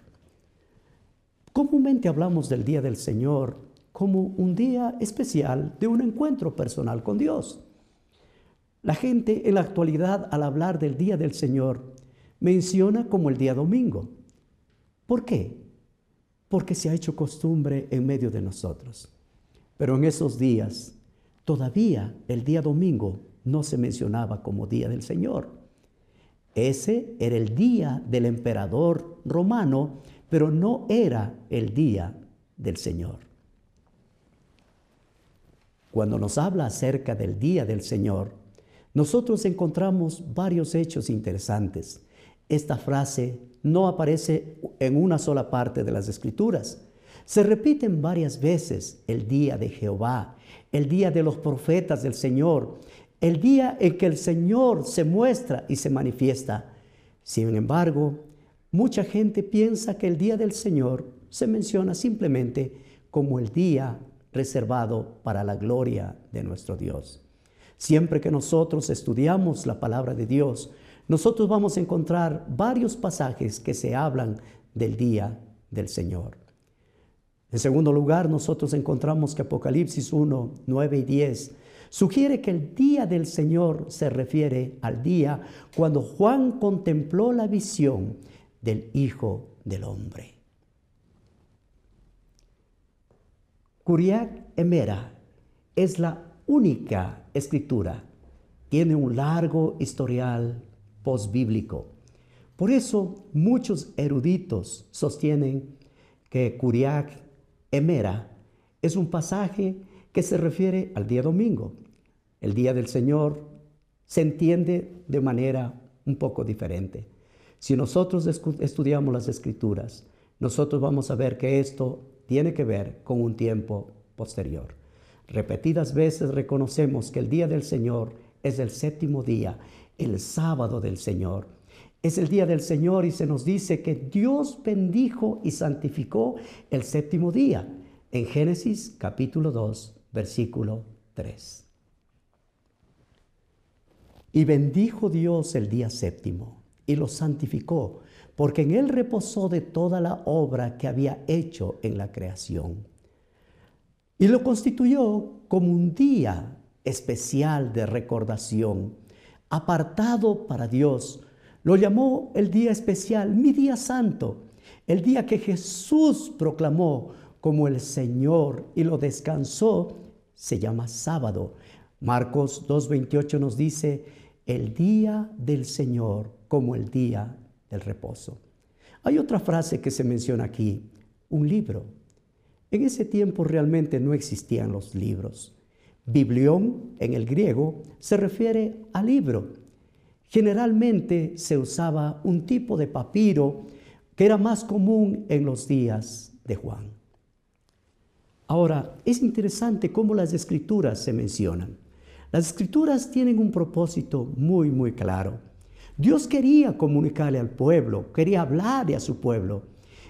S1: Comúnmente hablamos del día del Señor como un día especial de un encuentro personal con Dios. La gente en la actualidad al hablar del día del Señor menciona como el día domingo. ¿Por qué? Porque se ha hecho costumbre en medio de nosotros. Pero en esos días, todavía el día domingo no se mencionaba como día del Señor. Ese era el día del emperador romano, pero no era el día del Señor. Cuando nos habla acerca del día del Señor, nosotros encontramos varios hechos interesantes. Esta frase no aparece en una sola parte de las escrituras. Se repiten varias veces el día de Jehová, el día de los profetas del Señor, el día en que el Señor se muestra y se manifiesta. Sin embargo, Mucha gente piensa que el día del Señor se menciona simplemente como el día reservado para la gloria de nuestro Dios. Siempre que nosotros estudiamos la palabra de Dios, nosotros vamos a encontrar varios pasajes que se hablan del día del Señor. En segundo lugar, nosotros encontramos que Apocalipsis 1, 9 y 10 sugiere que el día del Señor se refiere al día cuando Juan contempló la visión del Hijo del Hombre. Curiac Emera es la única escritura. Tiene un largo historial postbíblico. Por eso muchos eruditos sostienen que Curiac Emera es un pasaje que se refiere al día domingo. El día del Señor se entiende de manera un poco diferente. Si nosotros estudiamos las escrituras, nosotros vamos a ver que esto tiene que ver con un tiempo posterior. Repetidas veces reconocemos que el día del Señor es el séptimo día, el sábado del Señor. Es el día del Señor y se nos dice que Dios bendijo y santificó el séptimo día en Génesis capítulo 2, versículo 3. Y bendijo Dios el día séptimo y lo santificó, porque en él reposó de toda la obra que había hecho en la creación. Y lo constituyó como un día especial de recordación, apartado para Dios. Lo llamó el día especial, mi día santo, el día que Jesús proclamó como el Señor y lo descansó, se llama sábado. Marcos 2.28 nos dice, el día del Señor como el día del reposo. Hay otra frase que se menciona aquí, un libro. En ese tiempo realmente no existían los libros. Biblión en el griego se refiere a libro. Generalmente se usaba un tipo de papiro que era más común en los días de Juan. Ahora, es interesante cómo las escrituras se mencionan. Las escrituras tienen un propósito muy, muy claro. Dios quería comunicarle al pueblo, quería hablarle a su pueblo.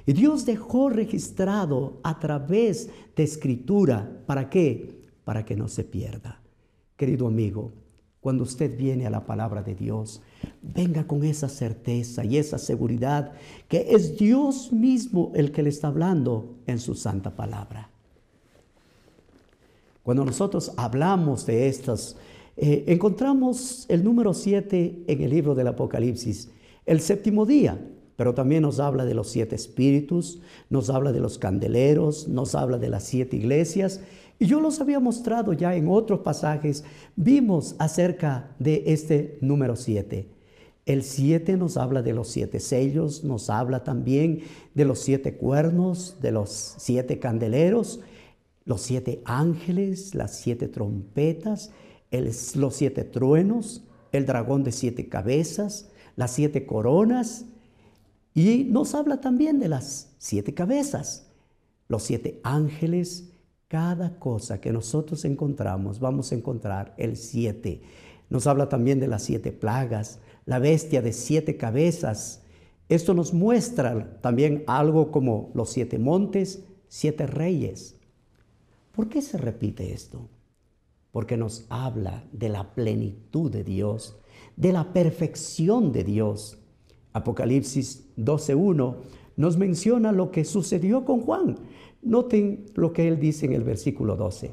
S1: Y Dios dejó registrado a través de escritura. ¿Para qué? Para que no se pierda. Querido amigo, cuando usted viene a la palabra de Dios, venga con esa certeza y esa seguridad que es Dios mismo el que le está hablando en su santa palabra. Cuando nosotros hablamos de estas eh, encontramos el número 7 en el libro del Apocalipsis, el séptimo día, pero también nos habla de los siete espíritus, nos habla de los candeleros, nos habla de las siete iglesias. Y yo los había mostrado ya en otros pasajes, vimos acerca de este número 7. El 7 nos habla de los siete sellos, nos habla también de los siete cuernos, de los siete candeleros, los siete ángeles, las siete trompetas los siete truenos, el dragón de siete cabezas, las siete coronas, y nos habla también de las siete cabezas, los siete ángeles, cada cosa que nosotros encontramos, vamos a encontrar el siete. Nos habla también de las siete plagas, la bestia de siete cabezas. Esto nos muestra también algo como los siete montes, siete reyes. ¿Por qué se repite esto? porque nos habla de la plenitud de Dios, de la perfección de Dios. Apocalipsis 12.1 nos menciona lo que sucedió con Juan. Noten lo que él dice en el versículo 12.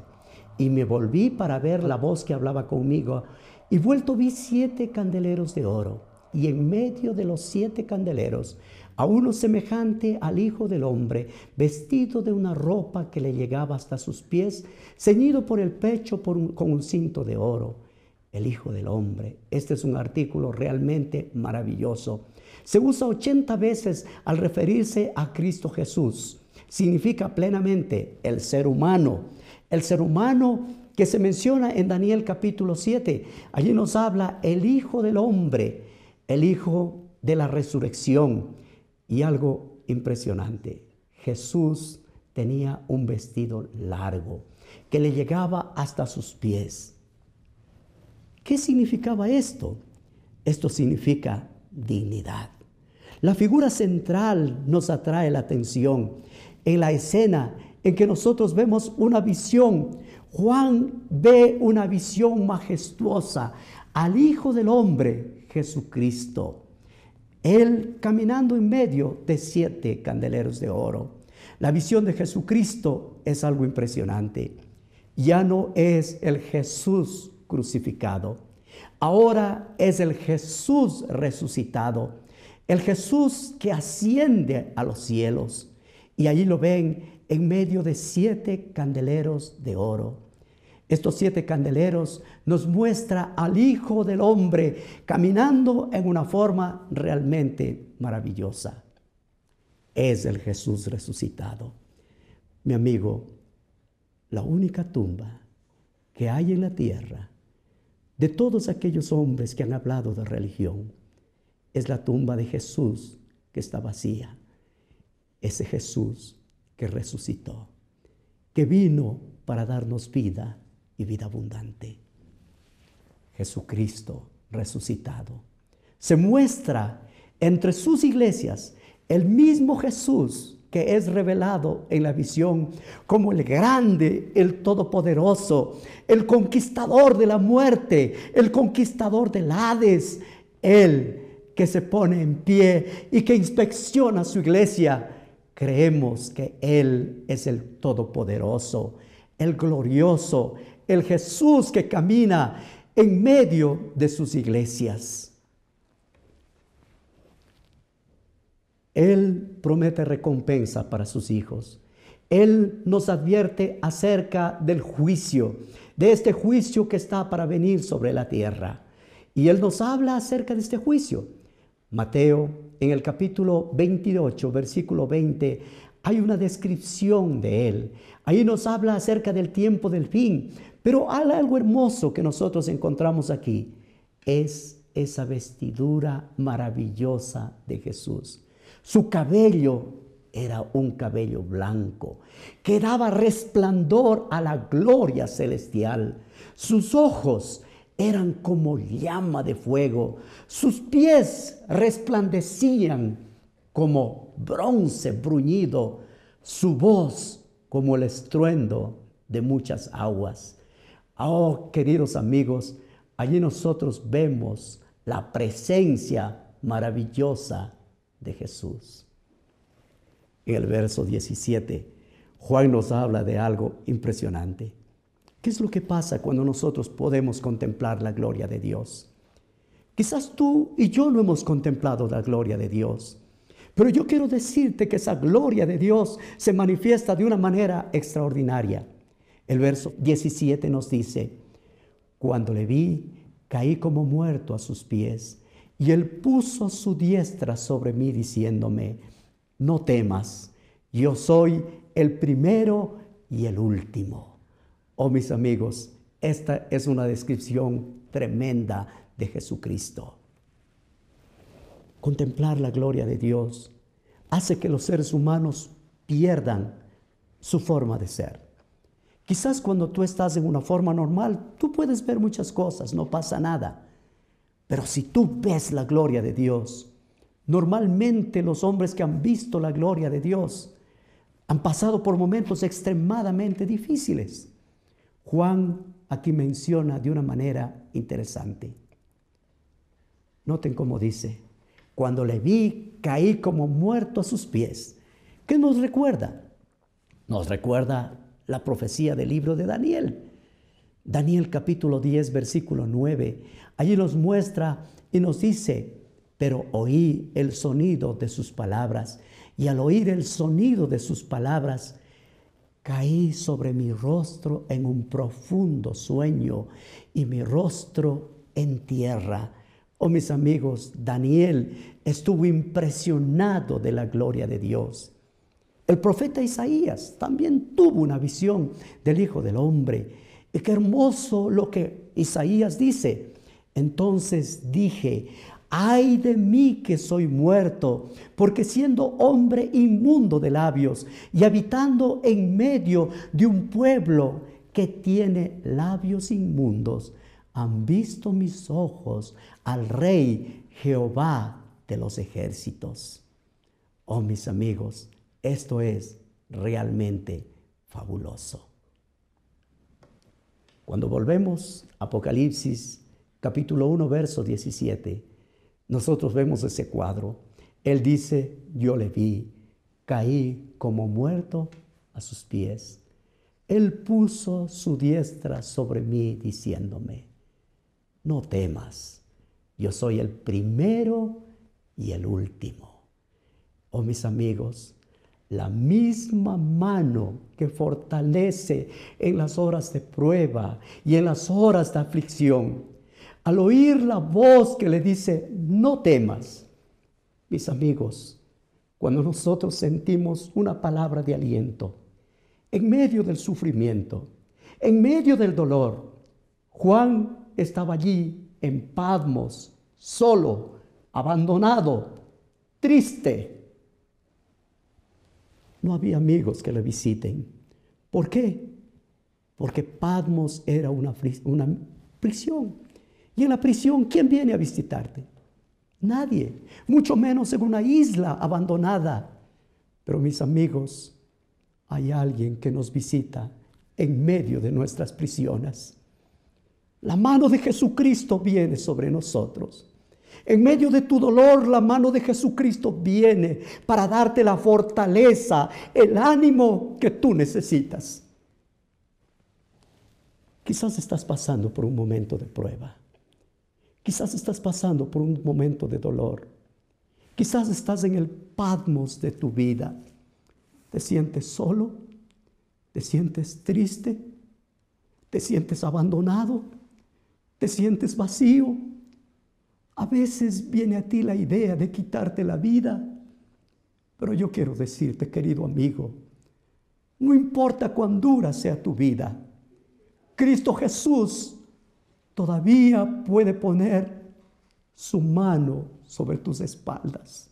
S1: Y me volví para ver la voz que hablaba conmigo, y vuelto vi siete candeleros de oro, y en medio de los siete candeleros a uno semejante al Hijo del Hombre, vestido de una ropa que le llegaba hasta sus pies, ceñido por el pecho con un cinto de oro. El Hijo del Hombre. Este es un artículo realmente maravilloso. Se usa 80 veces al referirse a Cristo Jesús. Significa plenamente el ser humano. El ser humano que se menciona en Daniel capítulo 7. Allí nos habla el Hijo del Hombre, el Hijo de la resurrección. Y algo impresionante, Jesús tenía un vestido largo que le llegaba hasta sus pies. ¿Qué significaba esto? Esto significa dignidad. La figura central nos atrae la atención. En la escena en que nosotros vemos una visión, Juan ve una visión majestuosa al Hijo del Hombre, Jesucristo. Él caminando en medio de siete candeleros de oro. La visión de Jesucristo es algo impresionante. Ya no es el Jesús crucificado. Ahora es el Jesús resucitado. El Jesús que asciende a los cielos. Y allí lo ven en medio de siete candeleros de oro. Estos siete candeleros nos muestra al Hijo del Hombre caminando en una forma realmente maravillosa. Es el Jesús resucitado. Mi amigo, la única tumba que hay en la tierra de todos aquellos hombres que han hablado de religión es la tumba de Jesús que está vacía. Ese Jesús que resucitó, que vino para darnos vida y vida abundante. Jesucristo resucitado. Se muestra entre sus iglesias el mismo Jesús que es revelado en la visión como el grande, el todopoderoso, el conquistador de la muerte, el conquistador del Hades, el que se pone en pie y que inspecciona su iglesia. Creemos que Él es el todopoderoso, el glorioso, el Jesús que camina en medio de sus iglesias. Él promete recompensa para sus hijos. Él nos advierte acerca del juicio, de este juicio que está para venir sobre la tierra. Y Él nos habla acerca de este juicio. Mateo, en el capítulo 28, versículo 20, hay una descripción de Él. Ahí nos habla acerca del tiempo del fin. Pero hay algo hermoso que nosotros encontramos aquí. Es esa vestidura maravillosa de Jesús. Su cabello era un cabello blanco que daba resplandor a la gloria celestial. Sus ojos eran como llama de fuego. Sus pies resplandecían como bronce bruñido. Su voz como el estruendo de muchas aguas. Oh, queridos amigos, allí nosotros vemos la presencia maravillosa de Jesús. En el verso 17, Juan nos habla de algo impresionante. ¿Qué es lo que pasa cuando nosotros podemos contemplar la gloria de Dios? Quizás tú y yo no hemos contemplado la gloria de Dios, pero yo quiero decirte que esa gloria de Dios se manifiesta de una manera extraordinaria. El verso 17 nos dice, cuando le vi, caí como muerto a sus pies, y él puso su diestra sobre mí diciéndome, no temas, yo soy el primero y el último. Oh mis amigos, esta es una descripción tremenda de Jesucristo. Contemplar la gloria de Dios hace que los seres humanos pierdan su forma de ser. Quizás cuando tú estás en una forma normal, tú puedes ver muchas cosas, no pasa nada. Pero si tú ves la gloria de Dios, normalmente los hombres que han visto la gloria de Dios han pasado por momentos extremadamente difíciles. Juan aquí menciona de una manera interesante. Noten cómo dice, cuando le vi, caí como muerto a sus pies. ¿Qué nos recuerda? Nos recuerda la profecía del libro de Daniel. Daniel capítulo 10, versículo 9. Allí nos muestra y nos dice, pero oí el sonido de sus palabras y al oír el sonido de sus palabras, caí sobre mi rostro en un profundo sueño y mi rostro en tierra. Oh mis amigos, Daniel estuvo impresionado de la gloria de Dios. El profeta Isaías también tuvo una visión del Hijo del Hombre. Y qué hermoso lo que Isaías dice. Entonces dije, ay de mí que soy muerto, porque siendo hombre inmundo de labios y habitando en medio de un pueblo que tiene labios inmundos, han visto mis ojos al Rey Jehová de los ejércitos. Oh mis amigos, esto es realmente fabuloso. Cuando volvemos a Apocalipsis capítulo 1, verso 17, nosotros vemos ese cuadro. Él dice, yo le vi, caí como muerto a sus pies. Él puso su diestra sobre mí diciéndome, no temas, yo soy el primero y el último. Oh mis amigos, la misma mano que fortalece en las horas de prueba y en las horas de aflicción, al oír la voz que le dice, no temas, mis amigos, cuando nosotros sentimos una palabra de aliento, en medio del sufrimiento, en medio del dolor, Juan estaba allí en Padmos, solo, abandonado, triste. No había amigos que le visiten. ¿Por qué? Porque Padmos era una, una prisión. Y en la prisión, ¿quién viene a visitarte? Nadie, mucho menos en una isla abandonada. Pero mis amigos, hay alguien que nos visita en medio de nuestras prisiones. La mano de Jesucristo viene sobre nosotros. En medio de tu dolor, la mano de Jesucristo viene para darte la fortaleza, el ánimo que tú necesitas. Quizás estás pasando por un momento de prueba. Quizás estás pasando por un momento de dolor. Quizás estás en el padmos de tu vida. Te sientes solo, te sientes triste, te sientes abandonado, te sientes vacío. A veces viene a ti la idea de quitarte la vida. Pero yo quiero decirte, querido amigo, no importa cuán dura sea tu vida, Cristo Jesús todavía puede poner su mano sobre tus espaldas.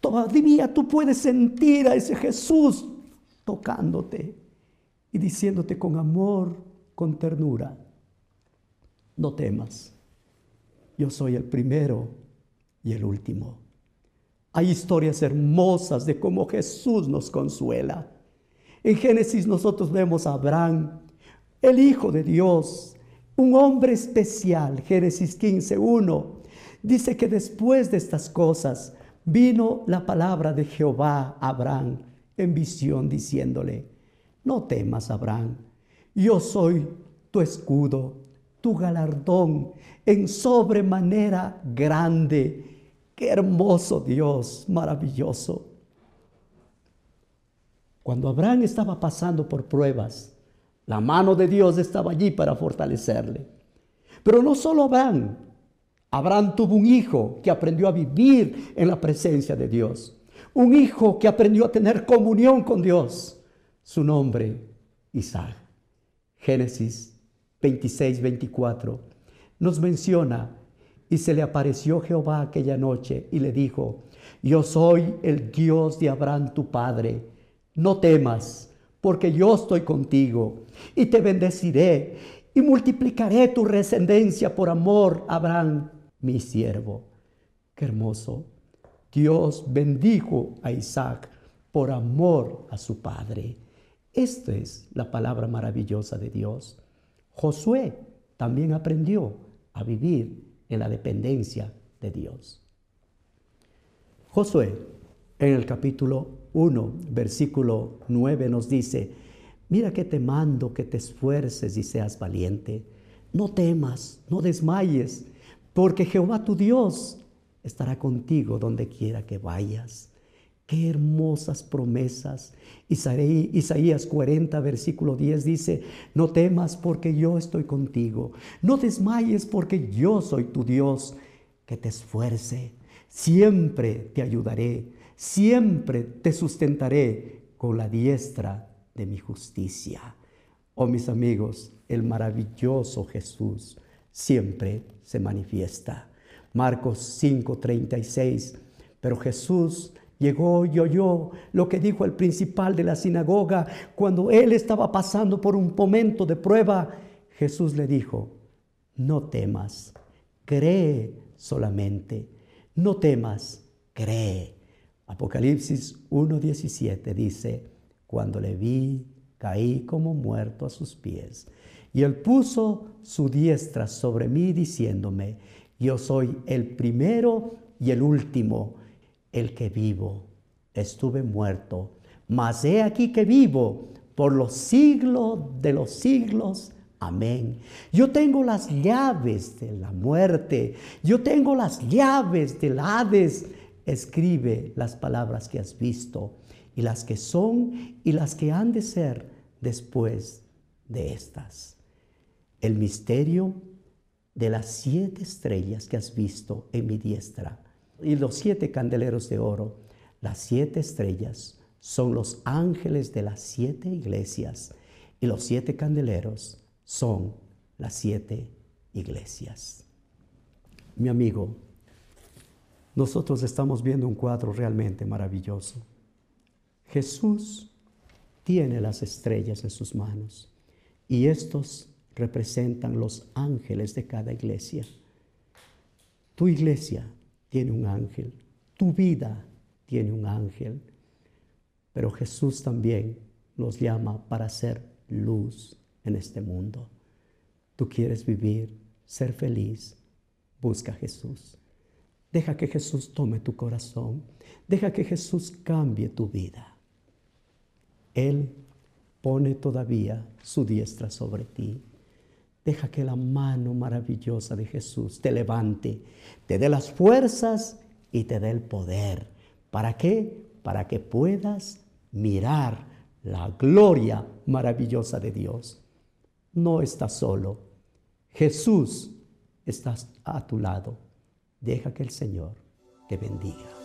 S1: Todavía tú puedes sentir a ese Jesús tocándote y diciéndote con amor, con ternura, no temas, yo soy el primero y el último. Hay historias hermosas de cómo Jesús nos consuela. En Génesis nosotros vemos a Abraham, el Hijo de Dios, un hombre especial, Génesis 15, 1, dice que después de estas cosas vino la palabra de Jehová a Abraham en visión diciéndole, no temas Abraham, yo soy tu escudo, tu galardón en sobremanera grande. Qué hermoso Dios, maravilloso. Cuando Abraham estaba pasando por pruebas, la mano de Dios estaba allí para fortalecerle. Pero no solo Abraham. Abraham tuvo un hijo que aprendió a vivir en la presencia de Dios. Un hijo que aprendió a tener comunión con Dios. Su nombre, Isaac. Génesis 26, 24 nos menciona, y se le apareció Jehová aquella noche y le dijo, yo soy el Dios de Abraham tu padre, no temas porque yo estoy contigo y te bendeciré y multiplicaré tu descendencia por amor Abraham, mi siervo. Qué hermoso. Dios bendijo a Isaac por amor a su padre. Esta es la palabra maravillosa de Dios. Josué también aprendió a vivir en la dependencia de Dios. Josué, en el capítulo 1, versículo 9 nos dice, mira que te mando que te esfuerces y seas valiente. No temas, no desmayes, porque Jehová tu Dios estará contigo donde quiera que vayas. Qué hermosas promesas. Isaías 40, versículo 10 dice, no temas porque yo estoy contigo. No desmayes porque yo soy tu Dios, que te esfuerce. Siempre te ayudaré siempre te sustentaré con la diestra de mi justicia. Oh mis amigos, el maravilloso Jesús siempre se manifiesta. Marcos 5:36. Pero Jesús llegó y oyó lo que dijo el principal de la sinagoga cuando él estaba pasando por un momento de prueba. Jesús le dijo, no temas, cree solamente no temas, cree. Apocalipsis 1.17 dice, cuando le vi, caí como muerto a sus pies. Y él puso su diestra sobre mí diciéndome, yo soy el primero y el último, el que vivo. Estuve muerto, mas he aquí que vivo por los siglos de los siglos. Amén. Yo tengo las llaves de la muerte. Yo tengo las llaves del Hades. Escribe las palabras que has visto y las que son y las que han de ser después de estas. El misterio de las siete estrellas que has visto en mi diestra y los siete candeleros de oro. Las siete estrellas son los ángeles de las siete iglesias y los siete candeleros son las siete iglesias. Mi amigo, nosotros estamos viendo un cuadro realmente maravilloso. Jesús tiene las estrellas en sus manos y estos representan los ángeles de cada iglesia. Tu iglesia tiene un ángel, tu vida tiene un ángel, pero Jesús también nos llama para ser luz en este mundo. Tú quieres vivir, ser feliz, busca a Jesús. Deja que Jesús tome tu corazón. Deja que Jesús cambie tu vida. Él pone todavía su diestra sobre ti. Deja que la mano maravillosa de Jesús te levante, te dé las fuerzas y te dé el poder. ¿Para qué? Para que puedas mirar la gloria maravillosa de Dios. No estás solo. Jesús está a tu lado. Deja que el Señor te bendiga.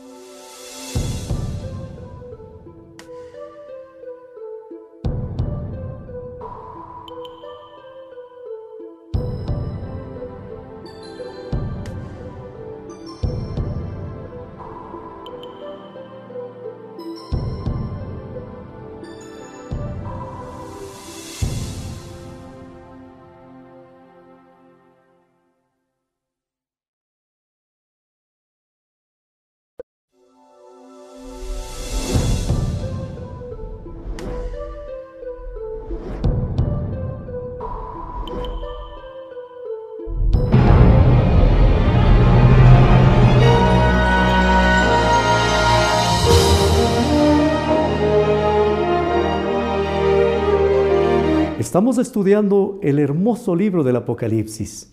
S1: Estamos estudiando el hermoso libro del Apocalipsis.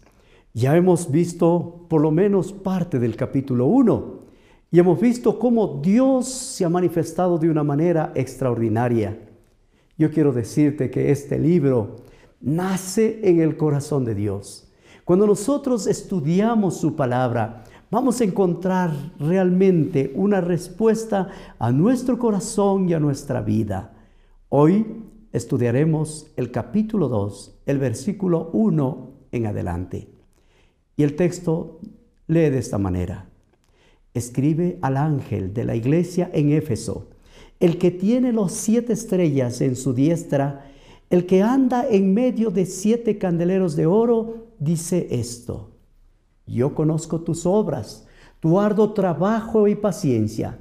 S1: Ya hemos visto por lo menos parte del capítulo 1 y hemos visto cómo Dios se ha manifestado de una manera extraordinaria. Yo quiero decirte que este libro nace en el corazón de Dios. Cuando nosotros estudiamos su palabra, vamos a encontrar realmente una respuesta a nuestro corazón y a nuestra vida. Hoy estudiaremos el capítulo 2, el versículo 1 en adelante. Y el texto lee de esta manera. Escribe al ángel de la iglesia en Éfeso, el que tiene los siete estrellas en su diestra, el que anda en medio de siete candeleros de oro, dice esto. Yo conozco tus obras, tu arduo trabajo y paciencia,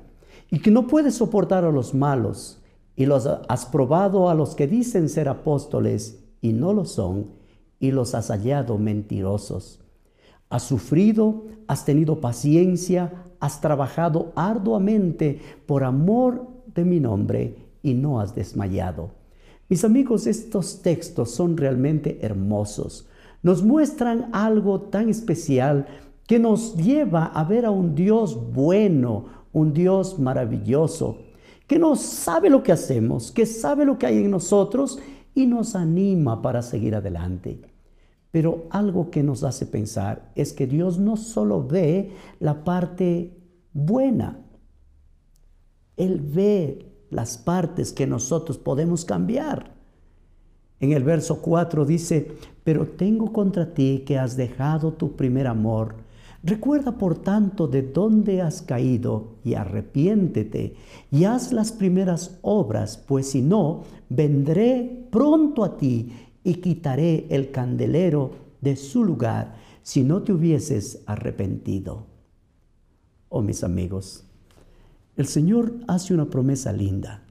S1: y que no puedes soportar a los malos y los has probado a los que dicen ser apóstoles y no lo son, y los has hallado mentirosos. Has sufrido, has tenido paciencia, has trabajado arduamente por amor de mi nombre y no has desmayado. Mis amigos, estos textos son realmente hermosos. Nos muestran algo tan especial que nos lleva a ver a un Dios bueno, un Dios maravilloso, que nos sabe lo que hacemos, que sabe lo que hay en nosotros y nos anima para seguir adelante. Pero algo que nos hace pensar es que Dios no solo ve la parte buena, Él ve las partes que nosotros podemos cambiar. En el verso 4 dice, pero tengo contra ti que has dejado tu primer amor. Recuerda por tanto de dónde has caído y arrepiéntete y haz las primeras obras, pues si no, vendré pronto a ti y quitaré el candelero de su lugar si no te hubieses arrepentido. Oh, mis amigos, el Señor hace una promesa linda.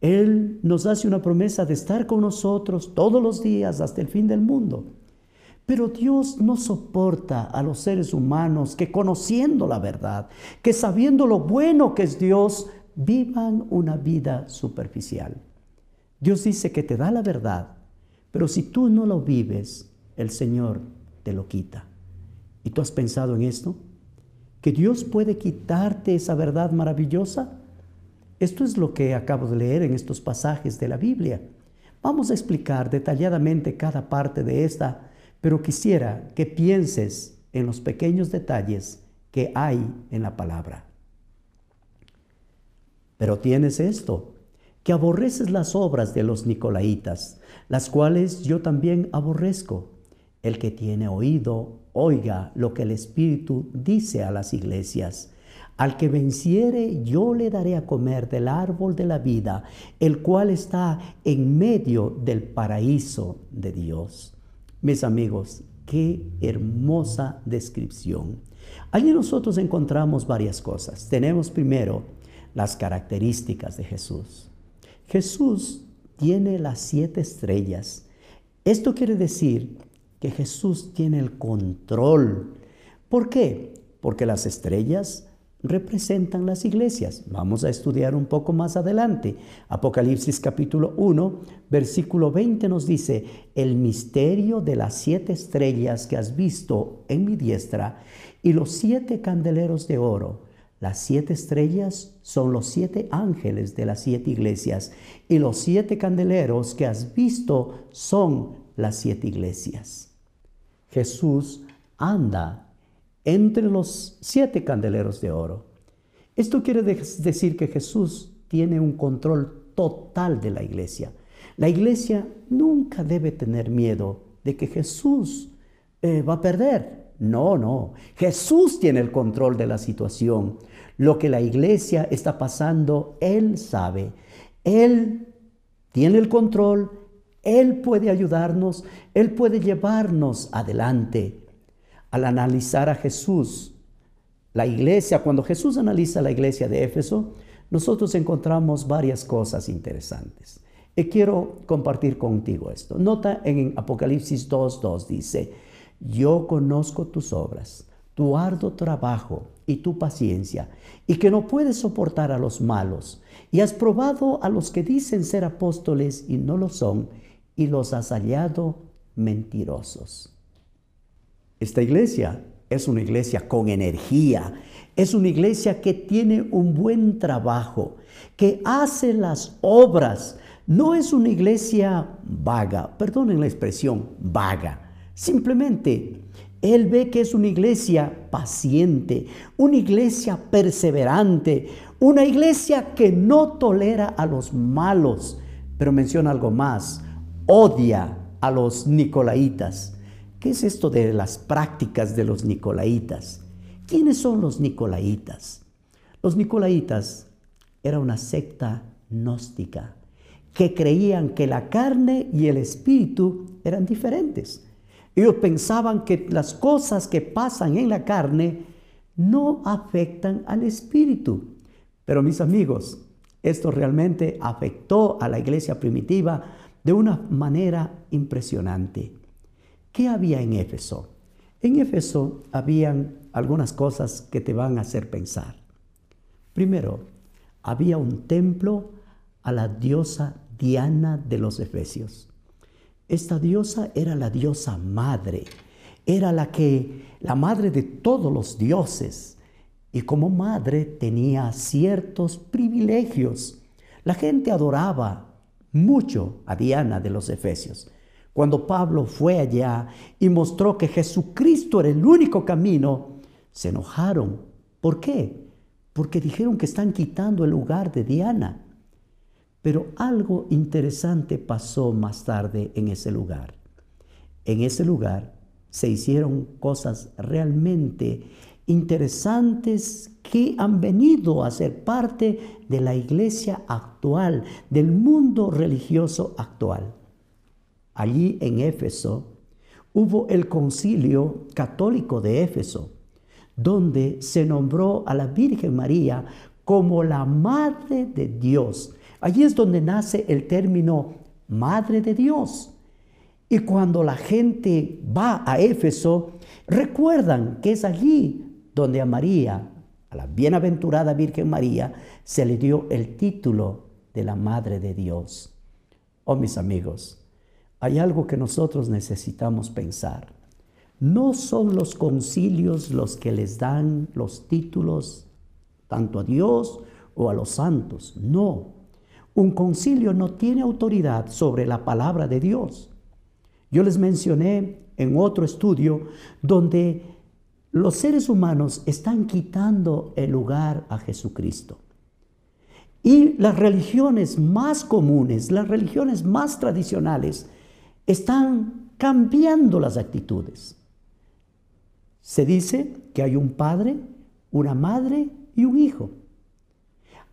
S1: Él nos hace una promesa de estar con nosotros todos los días hasta el fin del mundo. Pero Dios no soporta a los seres humanos que conociendo la verdad, que sabiendo lo bueno que es Dios, vivan una vida superficial. Dios dice que te da la verdad, pero si tú no lo vives, el Señor te lo quita. ¿Y tú has pensado en esto? ¿Que Dios puede quitarte esa verdad maravillosa? Esto es lo que acabo de leer en estos pasajes de la Biblia. Vamos a explicar detalladamente cada parte de esta, pero quisiera que pienses en los pequeños detalles que hay en la palabra. Pero tienes esto, que aborreces las obras de los nicolaitas, las cuales yo también aborrezco. El que tiene oído, oiga lo que el Espíritu dice a las iglesias. Al que venciere, yo le daré a comer del árbol de la vida, el cual está en medio del paraíso de Dios. Mis amigos, qué hermosa descripción. Allí nosotros encontramos varias cosas. Tenemos primero las características de Jesús. Jesús tiene las siete estrellas. Esto quiere decir que Jesús tiene el control. ¿Por qué? Porque las estrellas representan las iglesias. Vamos a estudiar un poco más adelante. Apocalipsis capítulo 1, versículo 20 nos dice, el misterio de las siete estrellas que has visto en mi diestra y los siete candeleros de oro. Las siete estrellas son los siete ángeles de las siete iglesias y los siete candeleros que has visto son las siete iglesias. Jesús anda entre los siete candeleros de oro. Esto quiere decir que Jesús tiene un control total de la iglesia. La iglesia nunca debe tener miedo de que Jesús eh, va a perder. No, no. Jesús tiene el control de la situación. Lo que la iglesia está pasando, Él sabe. Él tiene el control él puede ayudarnos, Él puede llevarnos adelante. Al analizar a Jesús, la iglesia, cuando Jesús analiza la iglesia de Éfeso, nosotros encontramos varias cosas interesantes. Y quiero compartir contigo esto. Nota en Apocalipsis 2.2 dice, yo conozco tus obras, tu arduo trabajo y tu paciencia, y que no puedes soportar a los malos, y has probado a los que dicen ser apóstoles y no lo son, y los has hallado mentirosos. Esta iglesia es una iglesia con energía, es una iglesia que tiene un buen trabajo, que hace las obras. No es una iglesia vaga, perdonen la expresión, vaga. Simplemente él ve que es una iglesia paciente, una iglesia perseverante, una iglesia que no tolera a los malos. Pero menciona algo más, odia a los nicolaitas. ¿Qué es esto de las prácticas de los nicolaitas? ¿Quiénes son los nicolaitas? Los nicolaitas era una secta gnóstica que creían que la carne y el espíritu eran diferentes. Ellos pensaban que las cosas que pasan en la carne no afectan al espíritu. Pero mis amigos, esto realmente afectó a la iglesia primitiva de una manera impresionante. ¿Qué había en Éfeso? En Éfeso habían algunas cosas que te van a hacer pensar. Primero, había un templo a la diosa Diana de los Efesios. Esta diosa era la diosa madre, era la que la madre de todos los dioses y como madre tenía ciertos privilegios. La gente adoraba mucho a Diana de los Efesios. Cuando Pablo fue allá y mostró que Jesucristo era el único camino, se enojaron. ¿Por qué? Porque dijeron que están quitando el lugar de Diana. Pero algo interesante pasó más tarde en ese lugar. En ese lugar se hicieron cosas realmente interesantes que han venido a ser parte de la iglesia actual, del mundo religioso actual. Allí en Éfeso hubo el concilio católico de Éfeso, donde se nombró a la Virgen María como la Madre de Dios. Allí es donde nace el término Madre de Dios. Y cuando la gente va a Éfeso, recuerdan que es allí donde a María, a la bienaventurada Virgen María, se le dio el título de la Madre de Dios. Oh mis amigos, hay algo que nosotros necesitamos pensar. No son los concilios los que les dan los títulos tanto a Dios o a los santos. No. Un concilio no tiene autoridad sobre la palabra de Dios. Yo les mencioné en otro estudio donde los seres humanos están quitando el lugar a Jesucristo. Y las religiones más comunes, las religiones más tradicionales, están cambiando las actitudes. Se dice que hay un padre, una madre y un hijo.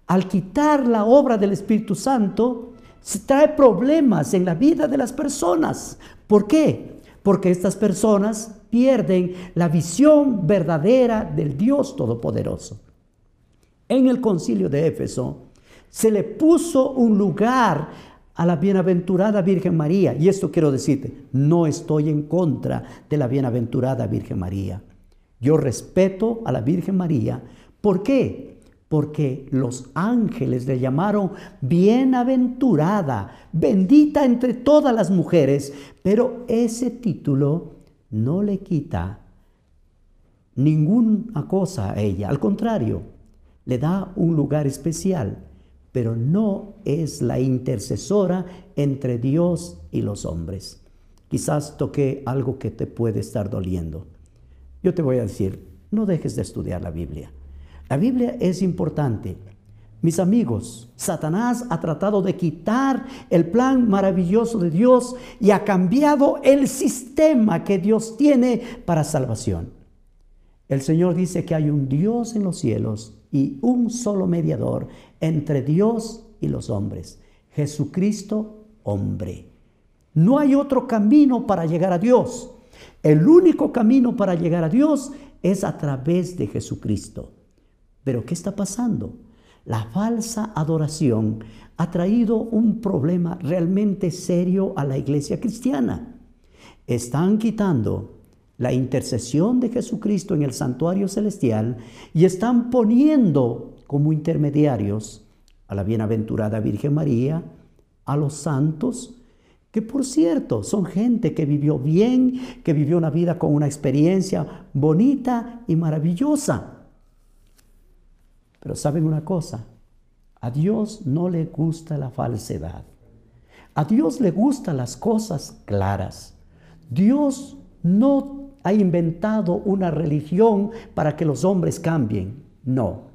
S1: Al quitar la obra del Espíritu Santo, se trae problemas en la vida de las personas. ¿Por qué? Porque estas personas pierden la visión verdadera del Dios Todopoderoso. En el concilio de Éfeso se le puso un lugar a la bienaventurada Virgen María. Y esto quiero decirte, no estoy en contra de la bienaventurada Virgen María. Yo respeto a la Virgen María. ¿Por qué? porque los ángeles le llamaron bienaventurada, bendita entre todas las mujeres, pero ese título no le quita ninguna cosa a ella, al contrario, le da un lugar especial, pero no es la intercesora entre Dios y los hombres. Quizás toqué algo que te puede estar doliendo. Yo te voy a decir, no dejes de estudiar la Biblia. La Biblia es importante. Mis amigos, Satanás ha tratado de quitar el plan maravilloso de Dios y ha cambiado el sistema que Dios tiene para salvación. El Señor dice que hay un Dios en los cielos y un solo mediador entre Dios y los hombres, Jesucristo hombre. No hay otro camino para llegar a Dios. El único camino para llegar a Dios es a través de Jesucristo. Pero ¿qué está pasando? La falsa adoración ha traído un problema realmente serio a la iglesia cristiana. Están quitando la intercesión de Jesucristo en el santuario celestial y están poniendo como intermediarios a la bienaventurada Virgen María, a los santos, que por cierto son gente que vivió bien, que vivió una vida con una experiencia bonita y maravillosa. Pero saben una cosa, a Dios no le gusta la falsedad. A Dios le gustan las cosas claras. Dios no ha inventado una religión para que los hombres cambien. No.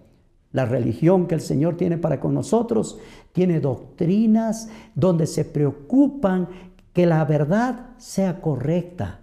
S1: La religión que el Señor tiene para con nosotros tiene doctrinas donde se preocupan que la verdad sea correcta.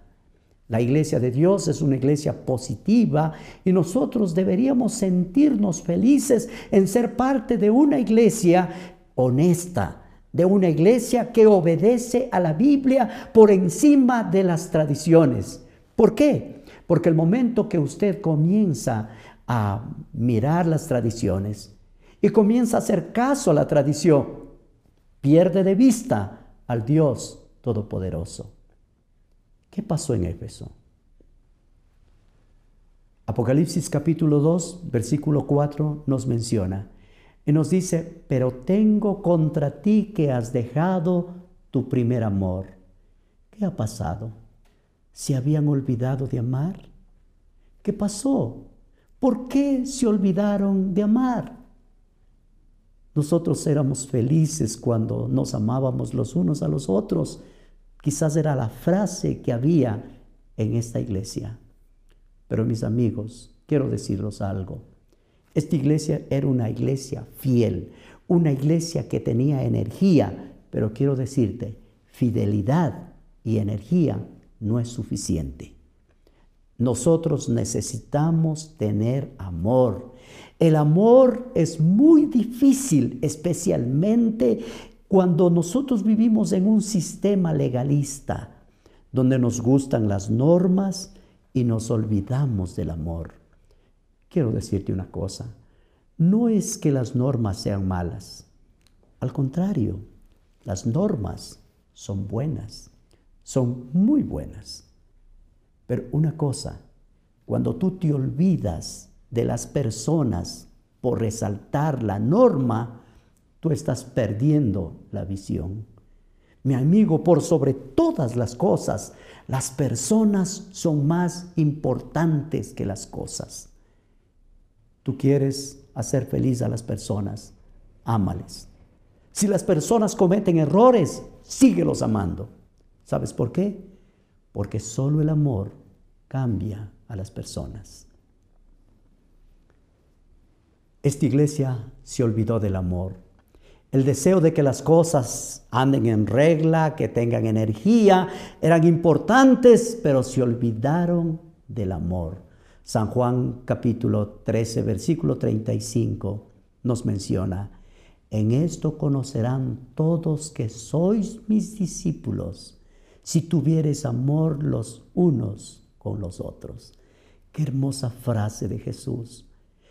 S1: La iglesia de Dios es una iglesia positiva y nosotros deberíamos sentirnos felices en ser parte de una iglesia honesta, de una iglesia que obedece a la Biblia por encima de las tradiciones. ¿Por qué? Porque el momento que usted comienza a mirar las tradiciones y comienza a hacer caso a la tradición, pierde de vista al Dios Todopoderoso. ¿Qué pasó en Éfeso? Apocalipsis capítulo 2, versículo 4 nos menciona y nos dice, pero tengo contra ti que has dejado tu primer amor. ¿Qué ha pasado? ¿Se habían olvidado de amar? ¿Qué pasó? ¿Por qué se olvidaron de amar? Nosotros éramos felices cuando nos amábamos los unos a los otros, Quizás era la frase que había en esta iglesia. Pero mis amigos, quiero decirles algo. Esta iglesia era una iglesia fiel, una iglesia que tenía energía, pero quiero decirte, fidelidad y energía no es suficiente. Nosotros necesitamos tener amor. El amor es muy difícil, especialmente cuando nosotros vivimos en un sistema legalista, donde nos gustan las normas y nos olvidamos del amor. quiero decirte una cosa. No es que las normas sean malas. Al contrario, las normas son buenas, son muy buenas. Pero una cosa, cuando tú te olvidas de las personas por resaltar la norma, tú estás perdiendo la visión. Mi amigo, por sobre todas las cosas, las personas son más importantes que las cosas. Tú quieres hacer feliz a las personas, ámales. Si las personas cometen errores, síguelos amando. ¿Sabes por qué? Porque solo el amor cambia a las personas. Esta iglesia se olvidó del amor. El deseo de que las cosas anden en regla, que tengan energía, eran importantes, pero se olvidaron del amor. San Juan capítulo 13, versículo 35 nos menciona, en esto conocerán todos que sois mis discípulos, si tuvieres amor los unos con los otros. Qué hermosa frase de Jesús.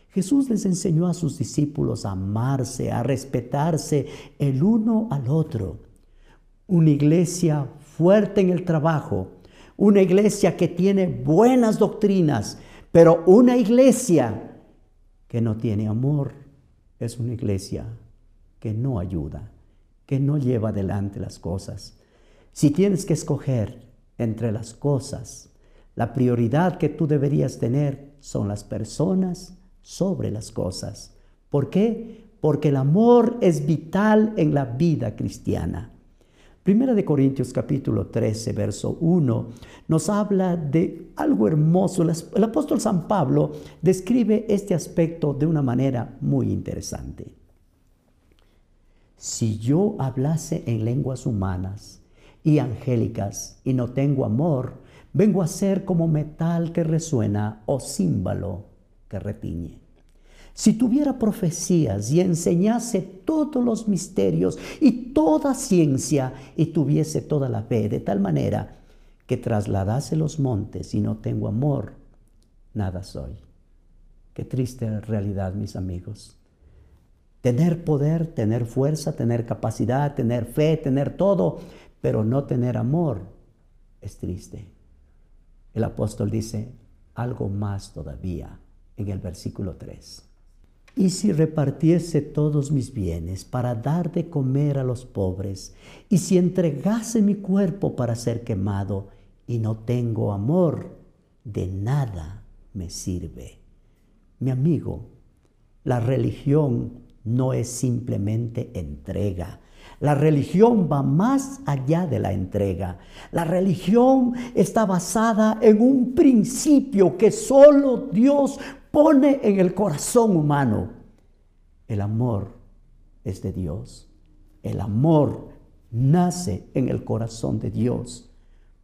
S1: Jesús les enseñó a sus discípulos a amarse, a respetarse el uno al otro. Una iglesia fuerte en el trabajo, una iglesia que tiene buenas doctrinas, pero una iglesia que no tiene amor es una iglesia que no ayuda, que no lleva adelante las cosas. Si tienes que escoger entre las cosas, la prioridad que tú deberías tener son las personas sobre las cosas. ¿Por qué? Porque el amor es vital en la vida cristiana. Primera de Corintios capítulo 13, verso 1, nos habla de algo hermoso. El apóstol San Pablo describe este aspecto de una manera muy interesante. Si yo hablase en lenguas humanas y angélicas y no tengo amor, vengo a ser como metal que resuena o címbalo que retiñe. Si tuviera profecías y enseñase todos los misterios y toda ciencia y tuviese toda la fe, de tal manera que trasladase los montes y no tengo amor, nada soy. Qué triste realidad, mis amigos. Tener poder, tener fuerza, tener capacidad, tener fe, tener todo, pero no tener amor es triste. El apóstol dice algo más todavía en el versículo 3. Y si repartiese todos mis bienes para dar de comer a los pobres, y si entregase mi cuerpo para ser quemado, y no tengo amor, de nada me sirve. Mi amigo, la religión no es simplemente entrega. La religión va más allá de la entrega. La religión está basada en un principio que solo Dios pone en el corazón humano. El amor es de Dios. El amor nace en el corazón de Dios.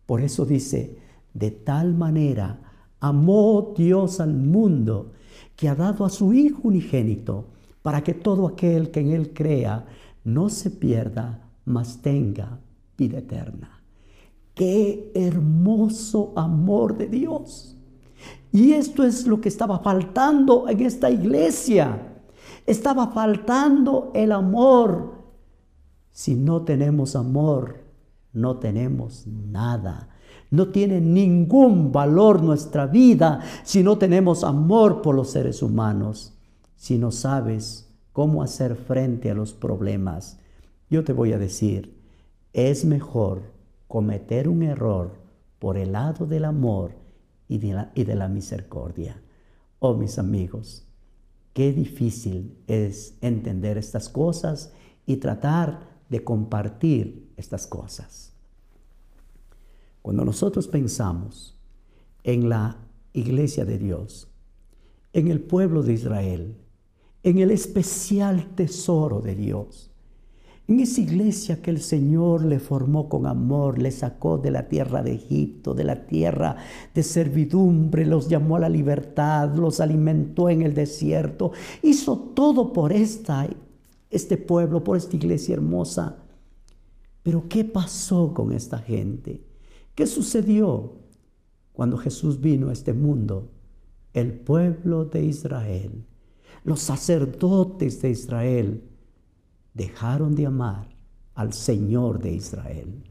S1: Por eso dice, de tal manera amó Dios al mundo que ha dado a su Hijo unigénito para que todo aquel que en Él crea no se pierda, mas tenga vida eterna. Qué hermoso amor de Dios. Y esto es lo que estaba faltando en esta iglesia. Estaba faltando el amor. Si no tenemos amor, no tenemos nada. No tiene ningún valor nuestra vida si no tenemos amor por los seres humanos. Si no sabes cómo hacer frente a los problemas, yo te voy a decir, es mejor cometer un error por el lado del amor y de la, misericordia. Oh mis amigos, qué difícil es entender estas cosas y tratar de compartir estas cosas. Cuando nosotros pensamos en la iglesia de Dios, en el pueblo de Israel, en el especial tesoro de Dios, en esa iglesia que el Señor le formó con amor, le sacó de la tierra de Egipto, de la tierra de servidumbre, los llamó a la libertad, los alimentó en el desierto, hizo todo por esta, este pueblo, por esta iglesia hermosa. Pero ¿qué pasó con esta gente? ¿Qué sucedió cuando Jesús vino a este mundo? el pueblo de Israel, los sacerdotes de Israel, dejaron de amar al Señor de Israel.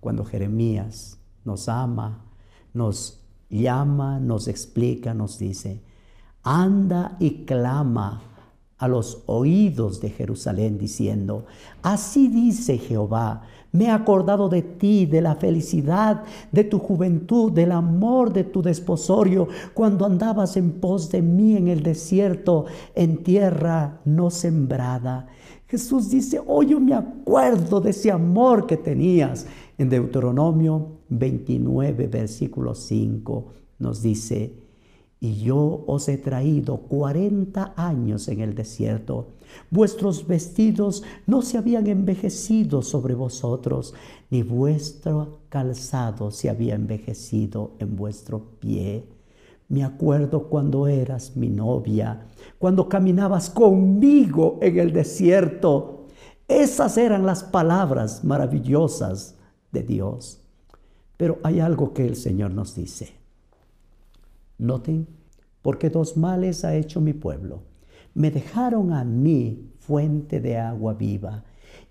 S1: Cuando Jeremías nos ama, nos llama, nos explica, nos dice, anda y clama a los oídos de Jerusalén diciendo, así dice Jehová, me he acordado de ti, de la felicidad de tu juventud, del amor de tu desposorio, cuando andabas en pos de mí en el desierto, en tierra no sembrada. Jesús dice, hoy yo me acuerdo de ese amor que tenías. En Deuteronomio 29, versículo 5, nos dice, y yo os he traído cuarenta años en el desierto. Vuestros vestidos no se habían envejecido sobre vosotros, ni vuestro calzado se había envejecido en vuestro pie. Me acuerdo cuando eras mi novia, cuando caminabas conmigo en el desierto. Esas eran las palabras maravillosas de Dios. Pero hay algo que el Señor nos dice. Noten, porque dos males ha hecho mi pueblo. Me dejaron a mí fuente de agua viva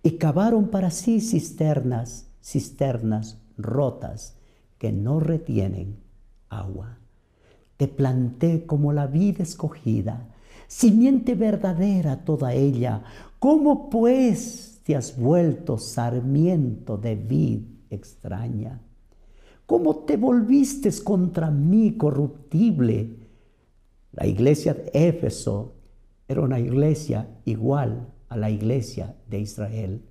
S1: y cavaron para sí cisternas, cisternas rotas que no retienen agua. Te planté como la vida escogida, simiente verdadera toda ella. ¿Cómo pues te has vuelto sarmiento de vid extraña? ¿Cómo te volviste contra mí corruptible? La iglesia de Éfeso era una iglesia igual a la iglesia de Israel.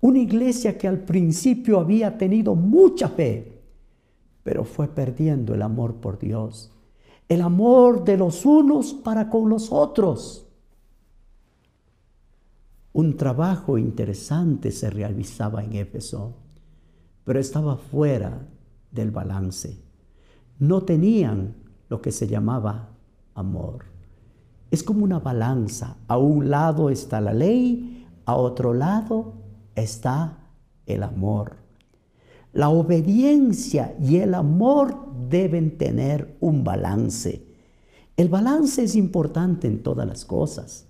S1: Una iglesia que al principio había tenido mucha fe, pero fue perdiendo el amor por Dios, el amor de los unos para con los otros. Un trabajo interesante se realizaba en Éfeso, pero estaba fuera del balance. No tenían lo que se llamaba amor. Es como una balanza. A un lado está la ley, a otro lado está el amor. La obediencia y el amor deben tener un balance. El balance es importante en todas las cosas.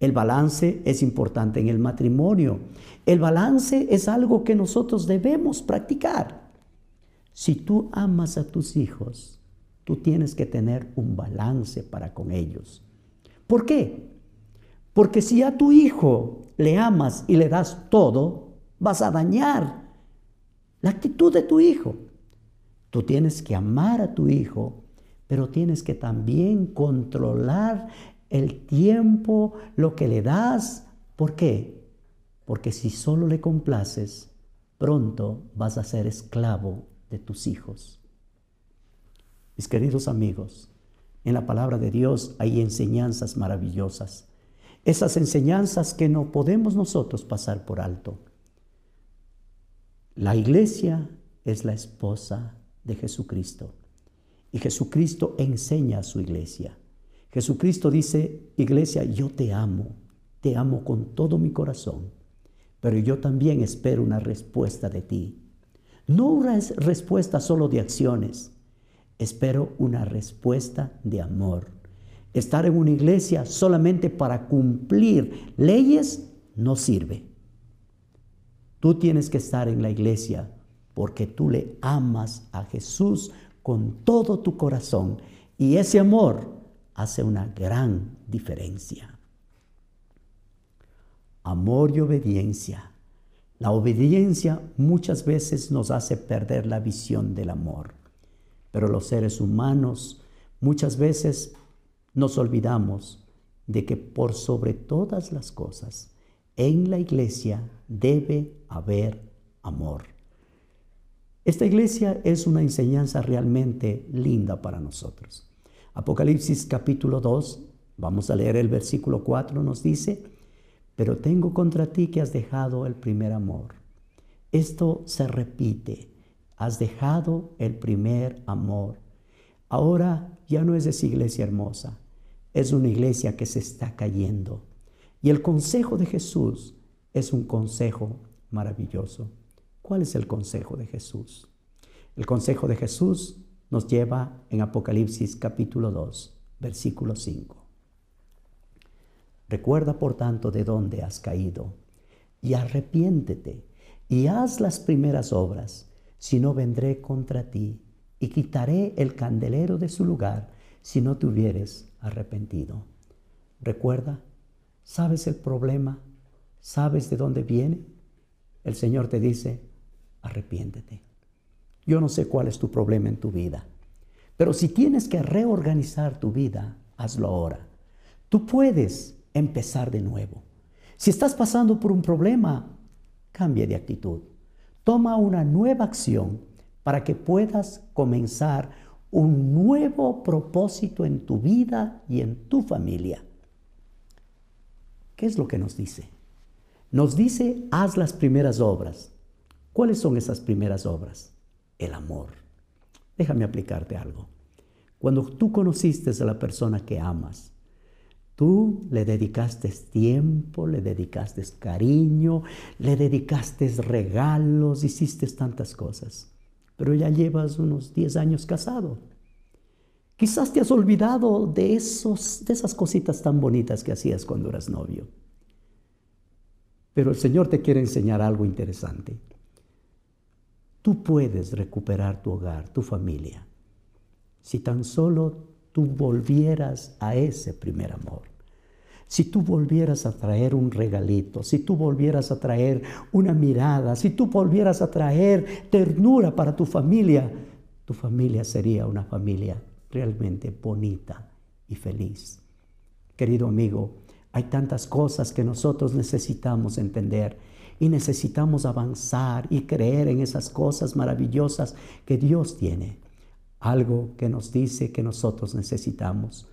S1: El balance es importante en el matrimonio. El balance es algo que nosotros debemos practicar. Si tú amas a tus hijos, tú tienes que tener un balance para con ellos. ¿Por qué? Porque si a tu hijo le amas y le das todo, vas a dañar la actitud de tu hijo. Tú tienes que amar a tu hijo, pero tienes que también controlar el tiempo, lo que le das. ¿Por qué? Porque si solo le complaces, pronto vas a ser esclavo de tus hijos. Mis queridos amigos, en la palabra de Dios hay enseñanzas maravillosas. Esas enseñanzas que no podemos nosotros pasar por alto. La iglesia es la esposa de Jesucristo. Y Jesucristo enseña a su iglesia. Jesucristo dice, iglesia, yo te amo, te amo con todo mi corazón, pero yo también espero una respuesta de ti. No una respuesta solo de acciones, espero una respuesta de amor. Estar en una iglesia solamente para cumplir leyes no sirve. Tú tienes que estar en la iglesia porque tú le amas a Jesús con todo tu corazón y ese amor hace una gran diferencia. Amor y obediencia la obediencia muchas veces nos hace perder la visión del amor, pero los seres humanos muchas veces nos olvidamos de que por sobre todas las cosas en la iglesia debe haber amor. Esta iglesia es una enseñanza realmente linda para nosotros. Apocalipsis capítulo 2, vamos a leer el versículo 4, nos dice, pero tengo contra ti que has dejado el primer amor. Esto se repite, has dejado el primer amor. Ahora ya no es esa iglesia hermosa, es una iglesia que se está cayendo. Y el consejo de Jesús es un consejo maravilloso. ¿Cuál es el consejo de Jesús? El consejo de Jesús nos lleva en Apocalipsis capítulo 2, versículo 5. Recuerda por tanto de dónde has caído y arrepiéntete y haz las primeras obras, si no vendré contra ti y quitaré el candelero de su lugar si no te hubieres arrepentido. Recuerda, ¿sabes el problema? ¿Sabes de dónde viene? El Señor te dice, arrepiéntete. Yo no sé cuál es tu problema en tu vida, pero si tienes que reorganizar tu vida, hazlo ahora. Tú puedes empezar de nuevo. Si estás pasando por un problema, cambia de actitud. Toma una nueva acción para que puedas comenzar un nuevo propósito en tu vida y en tu familia. ¿Qué es lo que nos dice? Nos dice, haz las primeras obras. ¿Cuáles son esas primeras obras? El amor. Déjame aplicarte algo. Cuando tú conociste a la persona que amas, Tú le dedicaste tiempo, le dedicaste cariño, le dedicaste regalos, hiciste tantas cosas. Pero ya llevas unos 10 años casado. Quizás te has olvidado de, esos, de esas cositas tan bonitas que hacías cuando eras novio. Pero el Señor te quiere enseñar algo interesante. Tú puedes recuperar tu hogar, tu familia, si tan solo tú volvieras a ese primer amor. Si tú volvieras a traer un regalito, si tú volvieras a traer una mirada, si tú volvieras a traer ternura para tu familia, tu familia sería una familia realmente bonita y feliz. Querido amigo, hay tantas cosas que nosotros necesitamos entender y necesitamos avanzar y creer en esas cosas maravillosas que Dios tiene algo que nos dice que nosotros necesitamos.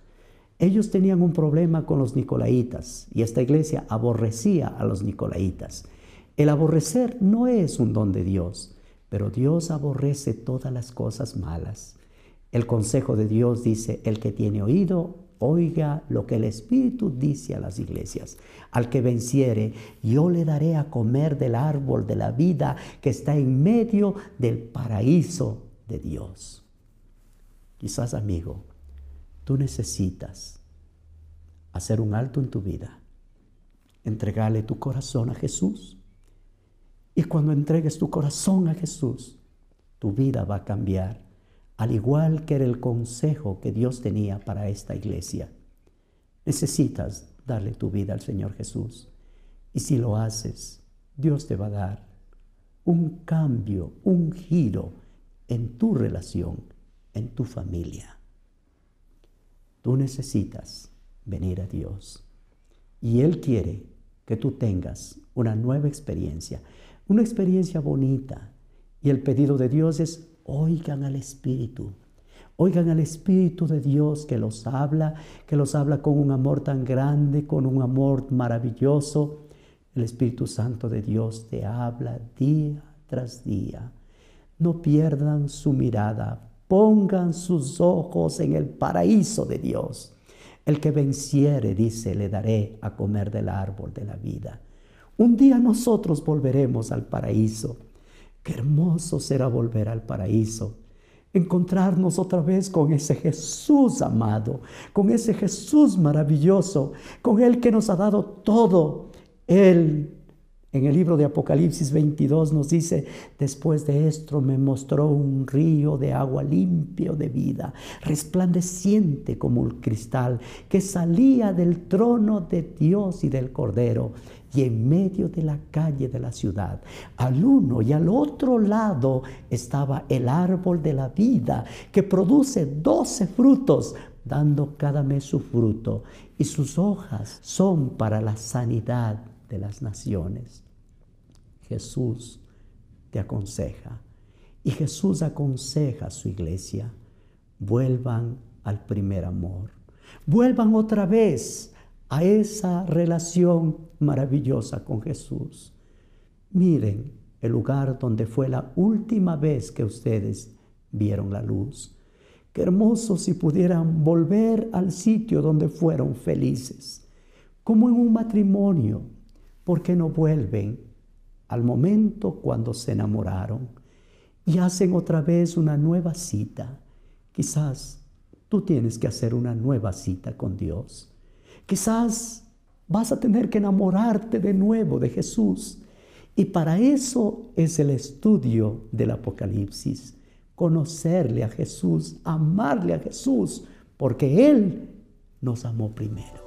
S1: Ellos tenían un problema con los nicolaitas y esta iglesia aborrecía a los nicolaitas. El aborrecer no es un don de Dios, pero Dios aborrece todas las cosas malas. El consejo de Dios dice, el que tiene oído, oiga lo que el Espíritu dice a las iglesias. Al que venciere, yo le daré a comer del árbol de la vida que está en medio del paraíso de Dios. Quizás, amigo, tú necesitas hacer un alto en tu vida, entregarle tu corazón a Jesús. Y cuando entregues tu corazón a Jesús, tu vida va a cambiar, al igual que era el consejo que Dios tenía para esta iglesia. Necesitas darle tu vida al Señor Jesús. Y si lo haces, Dios te va a dar un cambio, un giro en tu relación en tu familia. Tú necesitas venir a Dios. Y Él quiere que tú tengas una nueva experiencia, una experiencia bonita. Y el pedido de Dios es, oigan al Espíritu. Oigan al Espíritu de Dios que los habla, que los habla con un amor tan grande, con un amor maravilloso. El Espíritu Santo de Dios te habla día tras día. No pierdan su mirada pongan sus ojos en el paraíso de Dios. El que venciere, dice, le daré a comer del árbol de la vida. Un día nosotros volveremos al paraíso. Qué hermoso será volver al paraíso. Encontrarnos otra vez con ese Jesús amado, con ese Jesús maravilloso, con el que nos ha dado todo. Él en el libro de Apocalipsis 22 nos dice, después de esto me mostró un río de agua limpio de vida, resplandeciente como el cristal, que salía del trono de Dios y del Cordero y en medio de la calle de la ciudad. Al uno y al otro lado estaba el árbol de la vida que produce doce frutos, dando cada mes su fruto, y sus hojas son para la sanidad de las naciones. Jesús te aconseja y Jesús aconseja a su iglesia, vuelvan al primer amor, vuelvan otra vez a esa relación maravillosa con Jesús. Miren el lugar donde fue la última vez que ustedes vieron la luz. Qué hermoso si pudieran volver al sitio donde fueron felices, como en un matrimonio. ¿Por qué no vuelven al momento cuando se enamoraron y hacen otra vez una nueva cita quizás tú tienes que hacer una nueva cita con Dios. Quizás vas a tener que enamorarte de nuevo de Jesús. Y para eso es el estudio del Apocalipsis. Conocerle a Jesús, amarle a Jesús, porque Él nos amó primero.